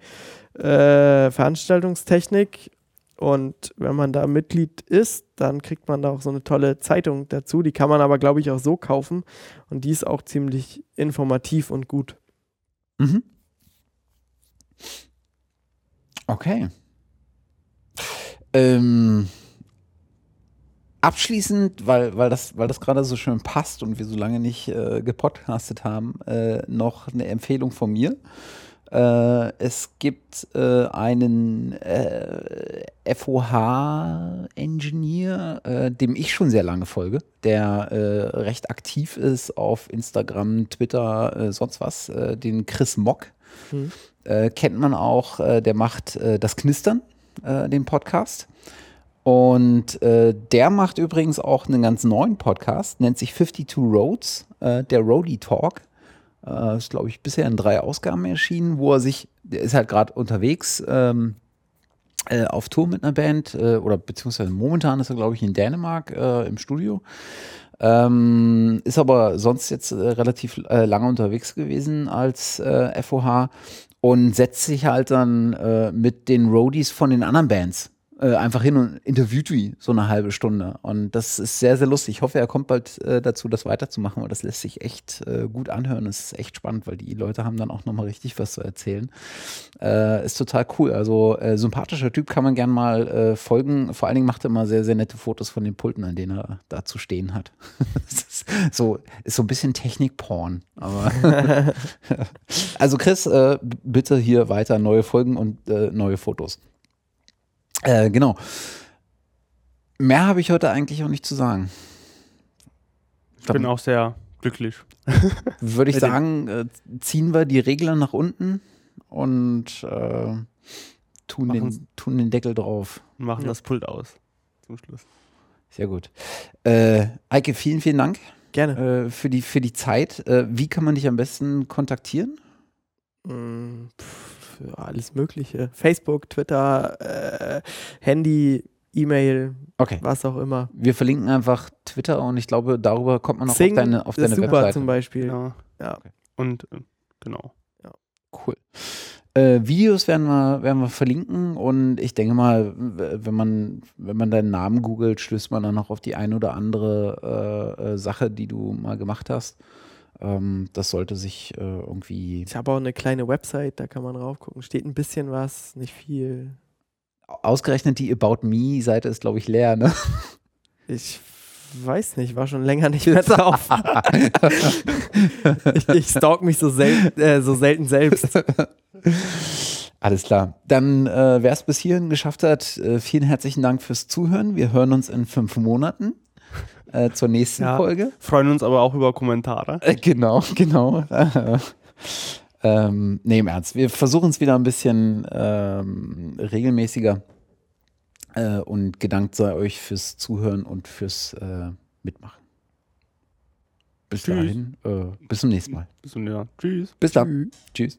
äh, Veranstaltungstechnik und wenn man da Mitglied ist, dann kriegt man da auch so eine tolle Zeitung dazu. Die kann man aber, glaube ich, auch so kaufen. Und die ist auch ziemlich informativ und gut.
Mhm. Okay. Ähm, abschließend, weil, weil das, weil das gerade so schön passt und wir so lange nicht äh, gepodcastet haben, äh, noch eine Empfehlung von mir. Äh, es gibt äh, einen äh, FOH-Engineer, äh, dem ich schon sehr lange folge, der recht aktiv ist auf Instagram, Twitter, sonst was, den Chris Mock. Hm. kennt man auch, der macht das Knistern, den Podcast. Und der macht übrigens auch einen ganz neuen Podcast, nennt sich 52 Roads, der Roadie Talk. Äh, ist, glaube ich, bisher in drei Ausgaben erschienen, wo er sich, der ist halt gerade unterwegs ähm, äh, auf Tour mit einer Band äh, oder beziehungsweise momentan ist er, glaube ich, in Dänemark äh, im Studio. Ähm, ist aber sonst jetzt äh, relativ äh, lange unterwegs gewesen als FOH und setzt sich halt dann mit den Roadies von den anderen Bands äh, einfach hin und interviewt die so eine halbe Stunde. Und das ist sehr, sehr lustig. Ich hoffe, er kommt bald äh, dazu, das weiterzumachen, weil das lässt sich echt äh, gut anhören. Es ist echt spannend, weil die Leute haben dann auch nochmal richtig was zu erzählen. Äh, ist total cool. Also äh, sympathischer Typ kann man gern mal folgen. Vor allen Dingen macht er immer sehr, sehr nette Fotos von den Pulten, an denen er da zu stehen hat. ist so, ist so ein bisschen Technikporn. Aber also Chris, bitte hier weiter neue Folgen und neue Fotos. Äh, genau. Mehr habe ich heute eigentlich auch nicht zu sagen.
Ich bin auch sehr glücklich.
Würde ich sagen, äh, ziehen wir die Regler nach unten und äh, tun, den, tun den Deckel drauf.
Und machen ja. das Pult aus zum Schluss.
Sehr gut. Äh, Eike, vielen, vielen Dank.
Gerne.
Äh, für, die, für die Zeit. Äh, wie kann man dich am besten kontaktieren?
Mm, pff für alles Mögliche. Facebook, Twitter, äh, Handy, E-Mail,
okay.
was auch immer.
Wir verlinken einfach Twitter und ich glaube, darüber kommt man auch Sing auf deine, auf deine super Webseite.
zum Beispiel.
Ja. ja. Okay. Und äh, genau.
Ja. Cool. Äh, Videos werden wir, werden wir verlinken und ich denke mal, wenn man, wenn man deinen Namen googelt, stößt man dann noch auf die ein oder andere äh, äh Sache, die du mal gemacht hast. Ähm, das sollte sich äh, irgendwie.
Ich habe auch eine kleine Website, da kann man raufgucken. Steht ein bisschen was, nicht viel.
Ausgerechnet die About Me-Seite ist, glaube ich, leer, ne?
Ich weiß nicht, war schon länger nicht mehr drauf. ich, ich stalk mich so, sel äh, so selten selbst.
Alles klar. Dann, äh, wer es bis hierhin geschafft hat, äh, vielen herzlichen Dank fürs Zuhören. Wir hören uns in fünf Monaten äh, zur nächsten ja, Folge.
Freuen uns aber auch über Kommentare.
Äh, genau, genau. ähm, nee, im Ernst. Wir versuchen es wieder ein bisschen ähm, regelmäßiger. Äh, und gedankt sei euch fürs Zuhören und fürs äh, Mitmachen. Bis Tschüss. dahin. Äh, bis zum nächsten Mal.
Bis zum nächsten Mal. Tschüss.
Bis dann. Tschüss. Tschüss.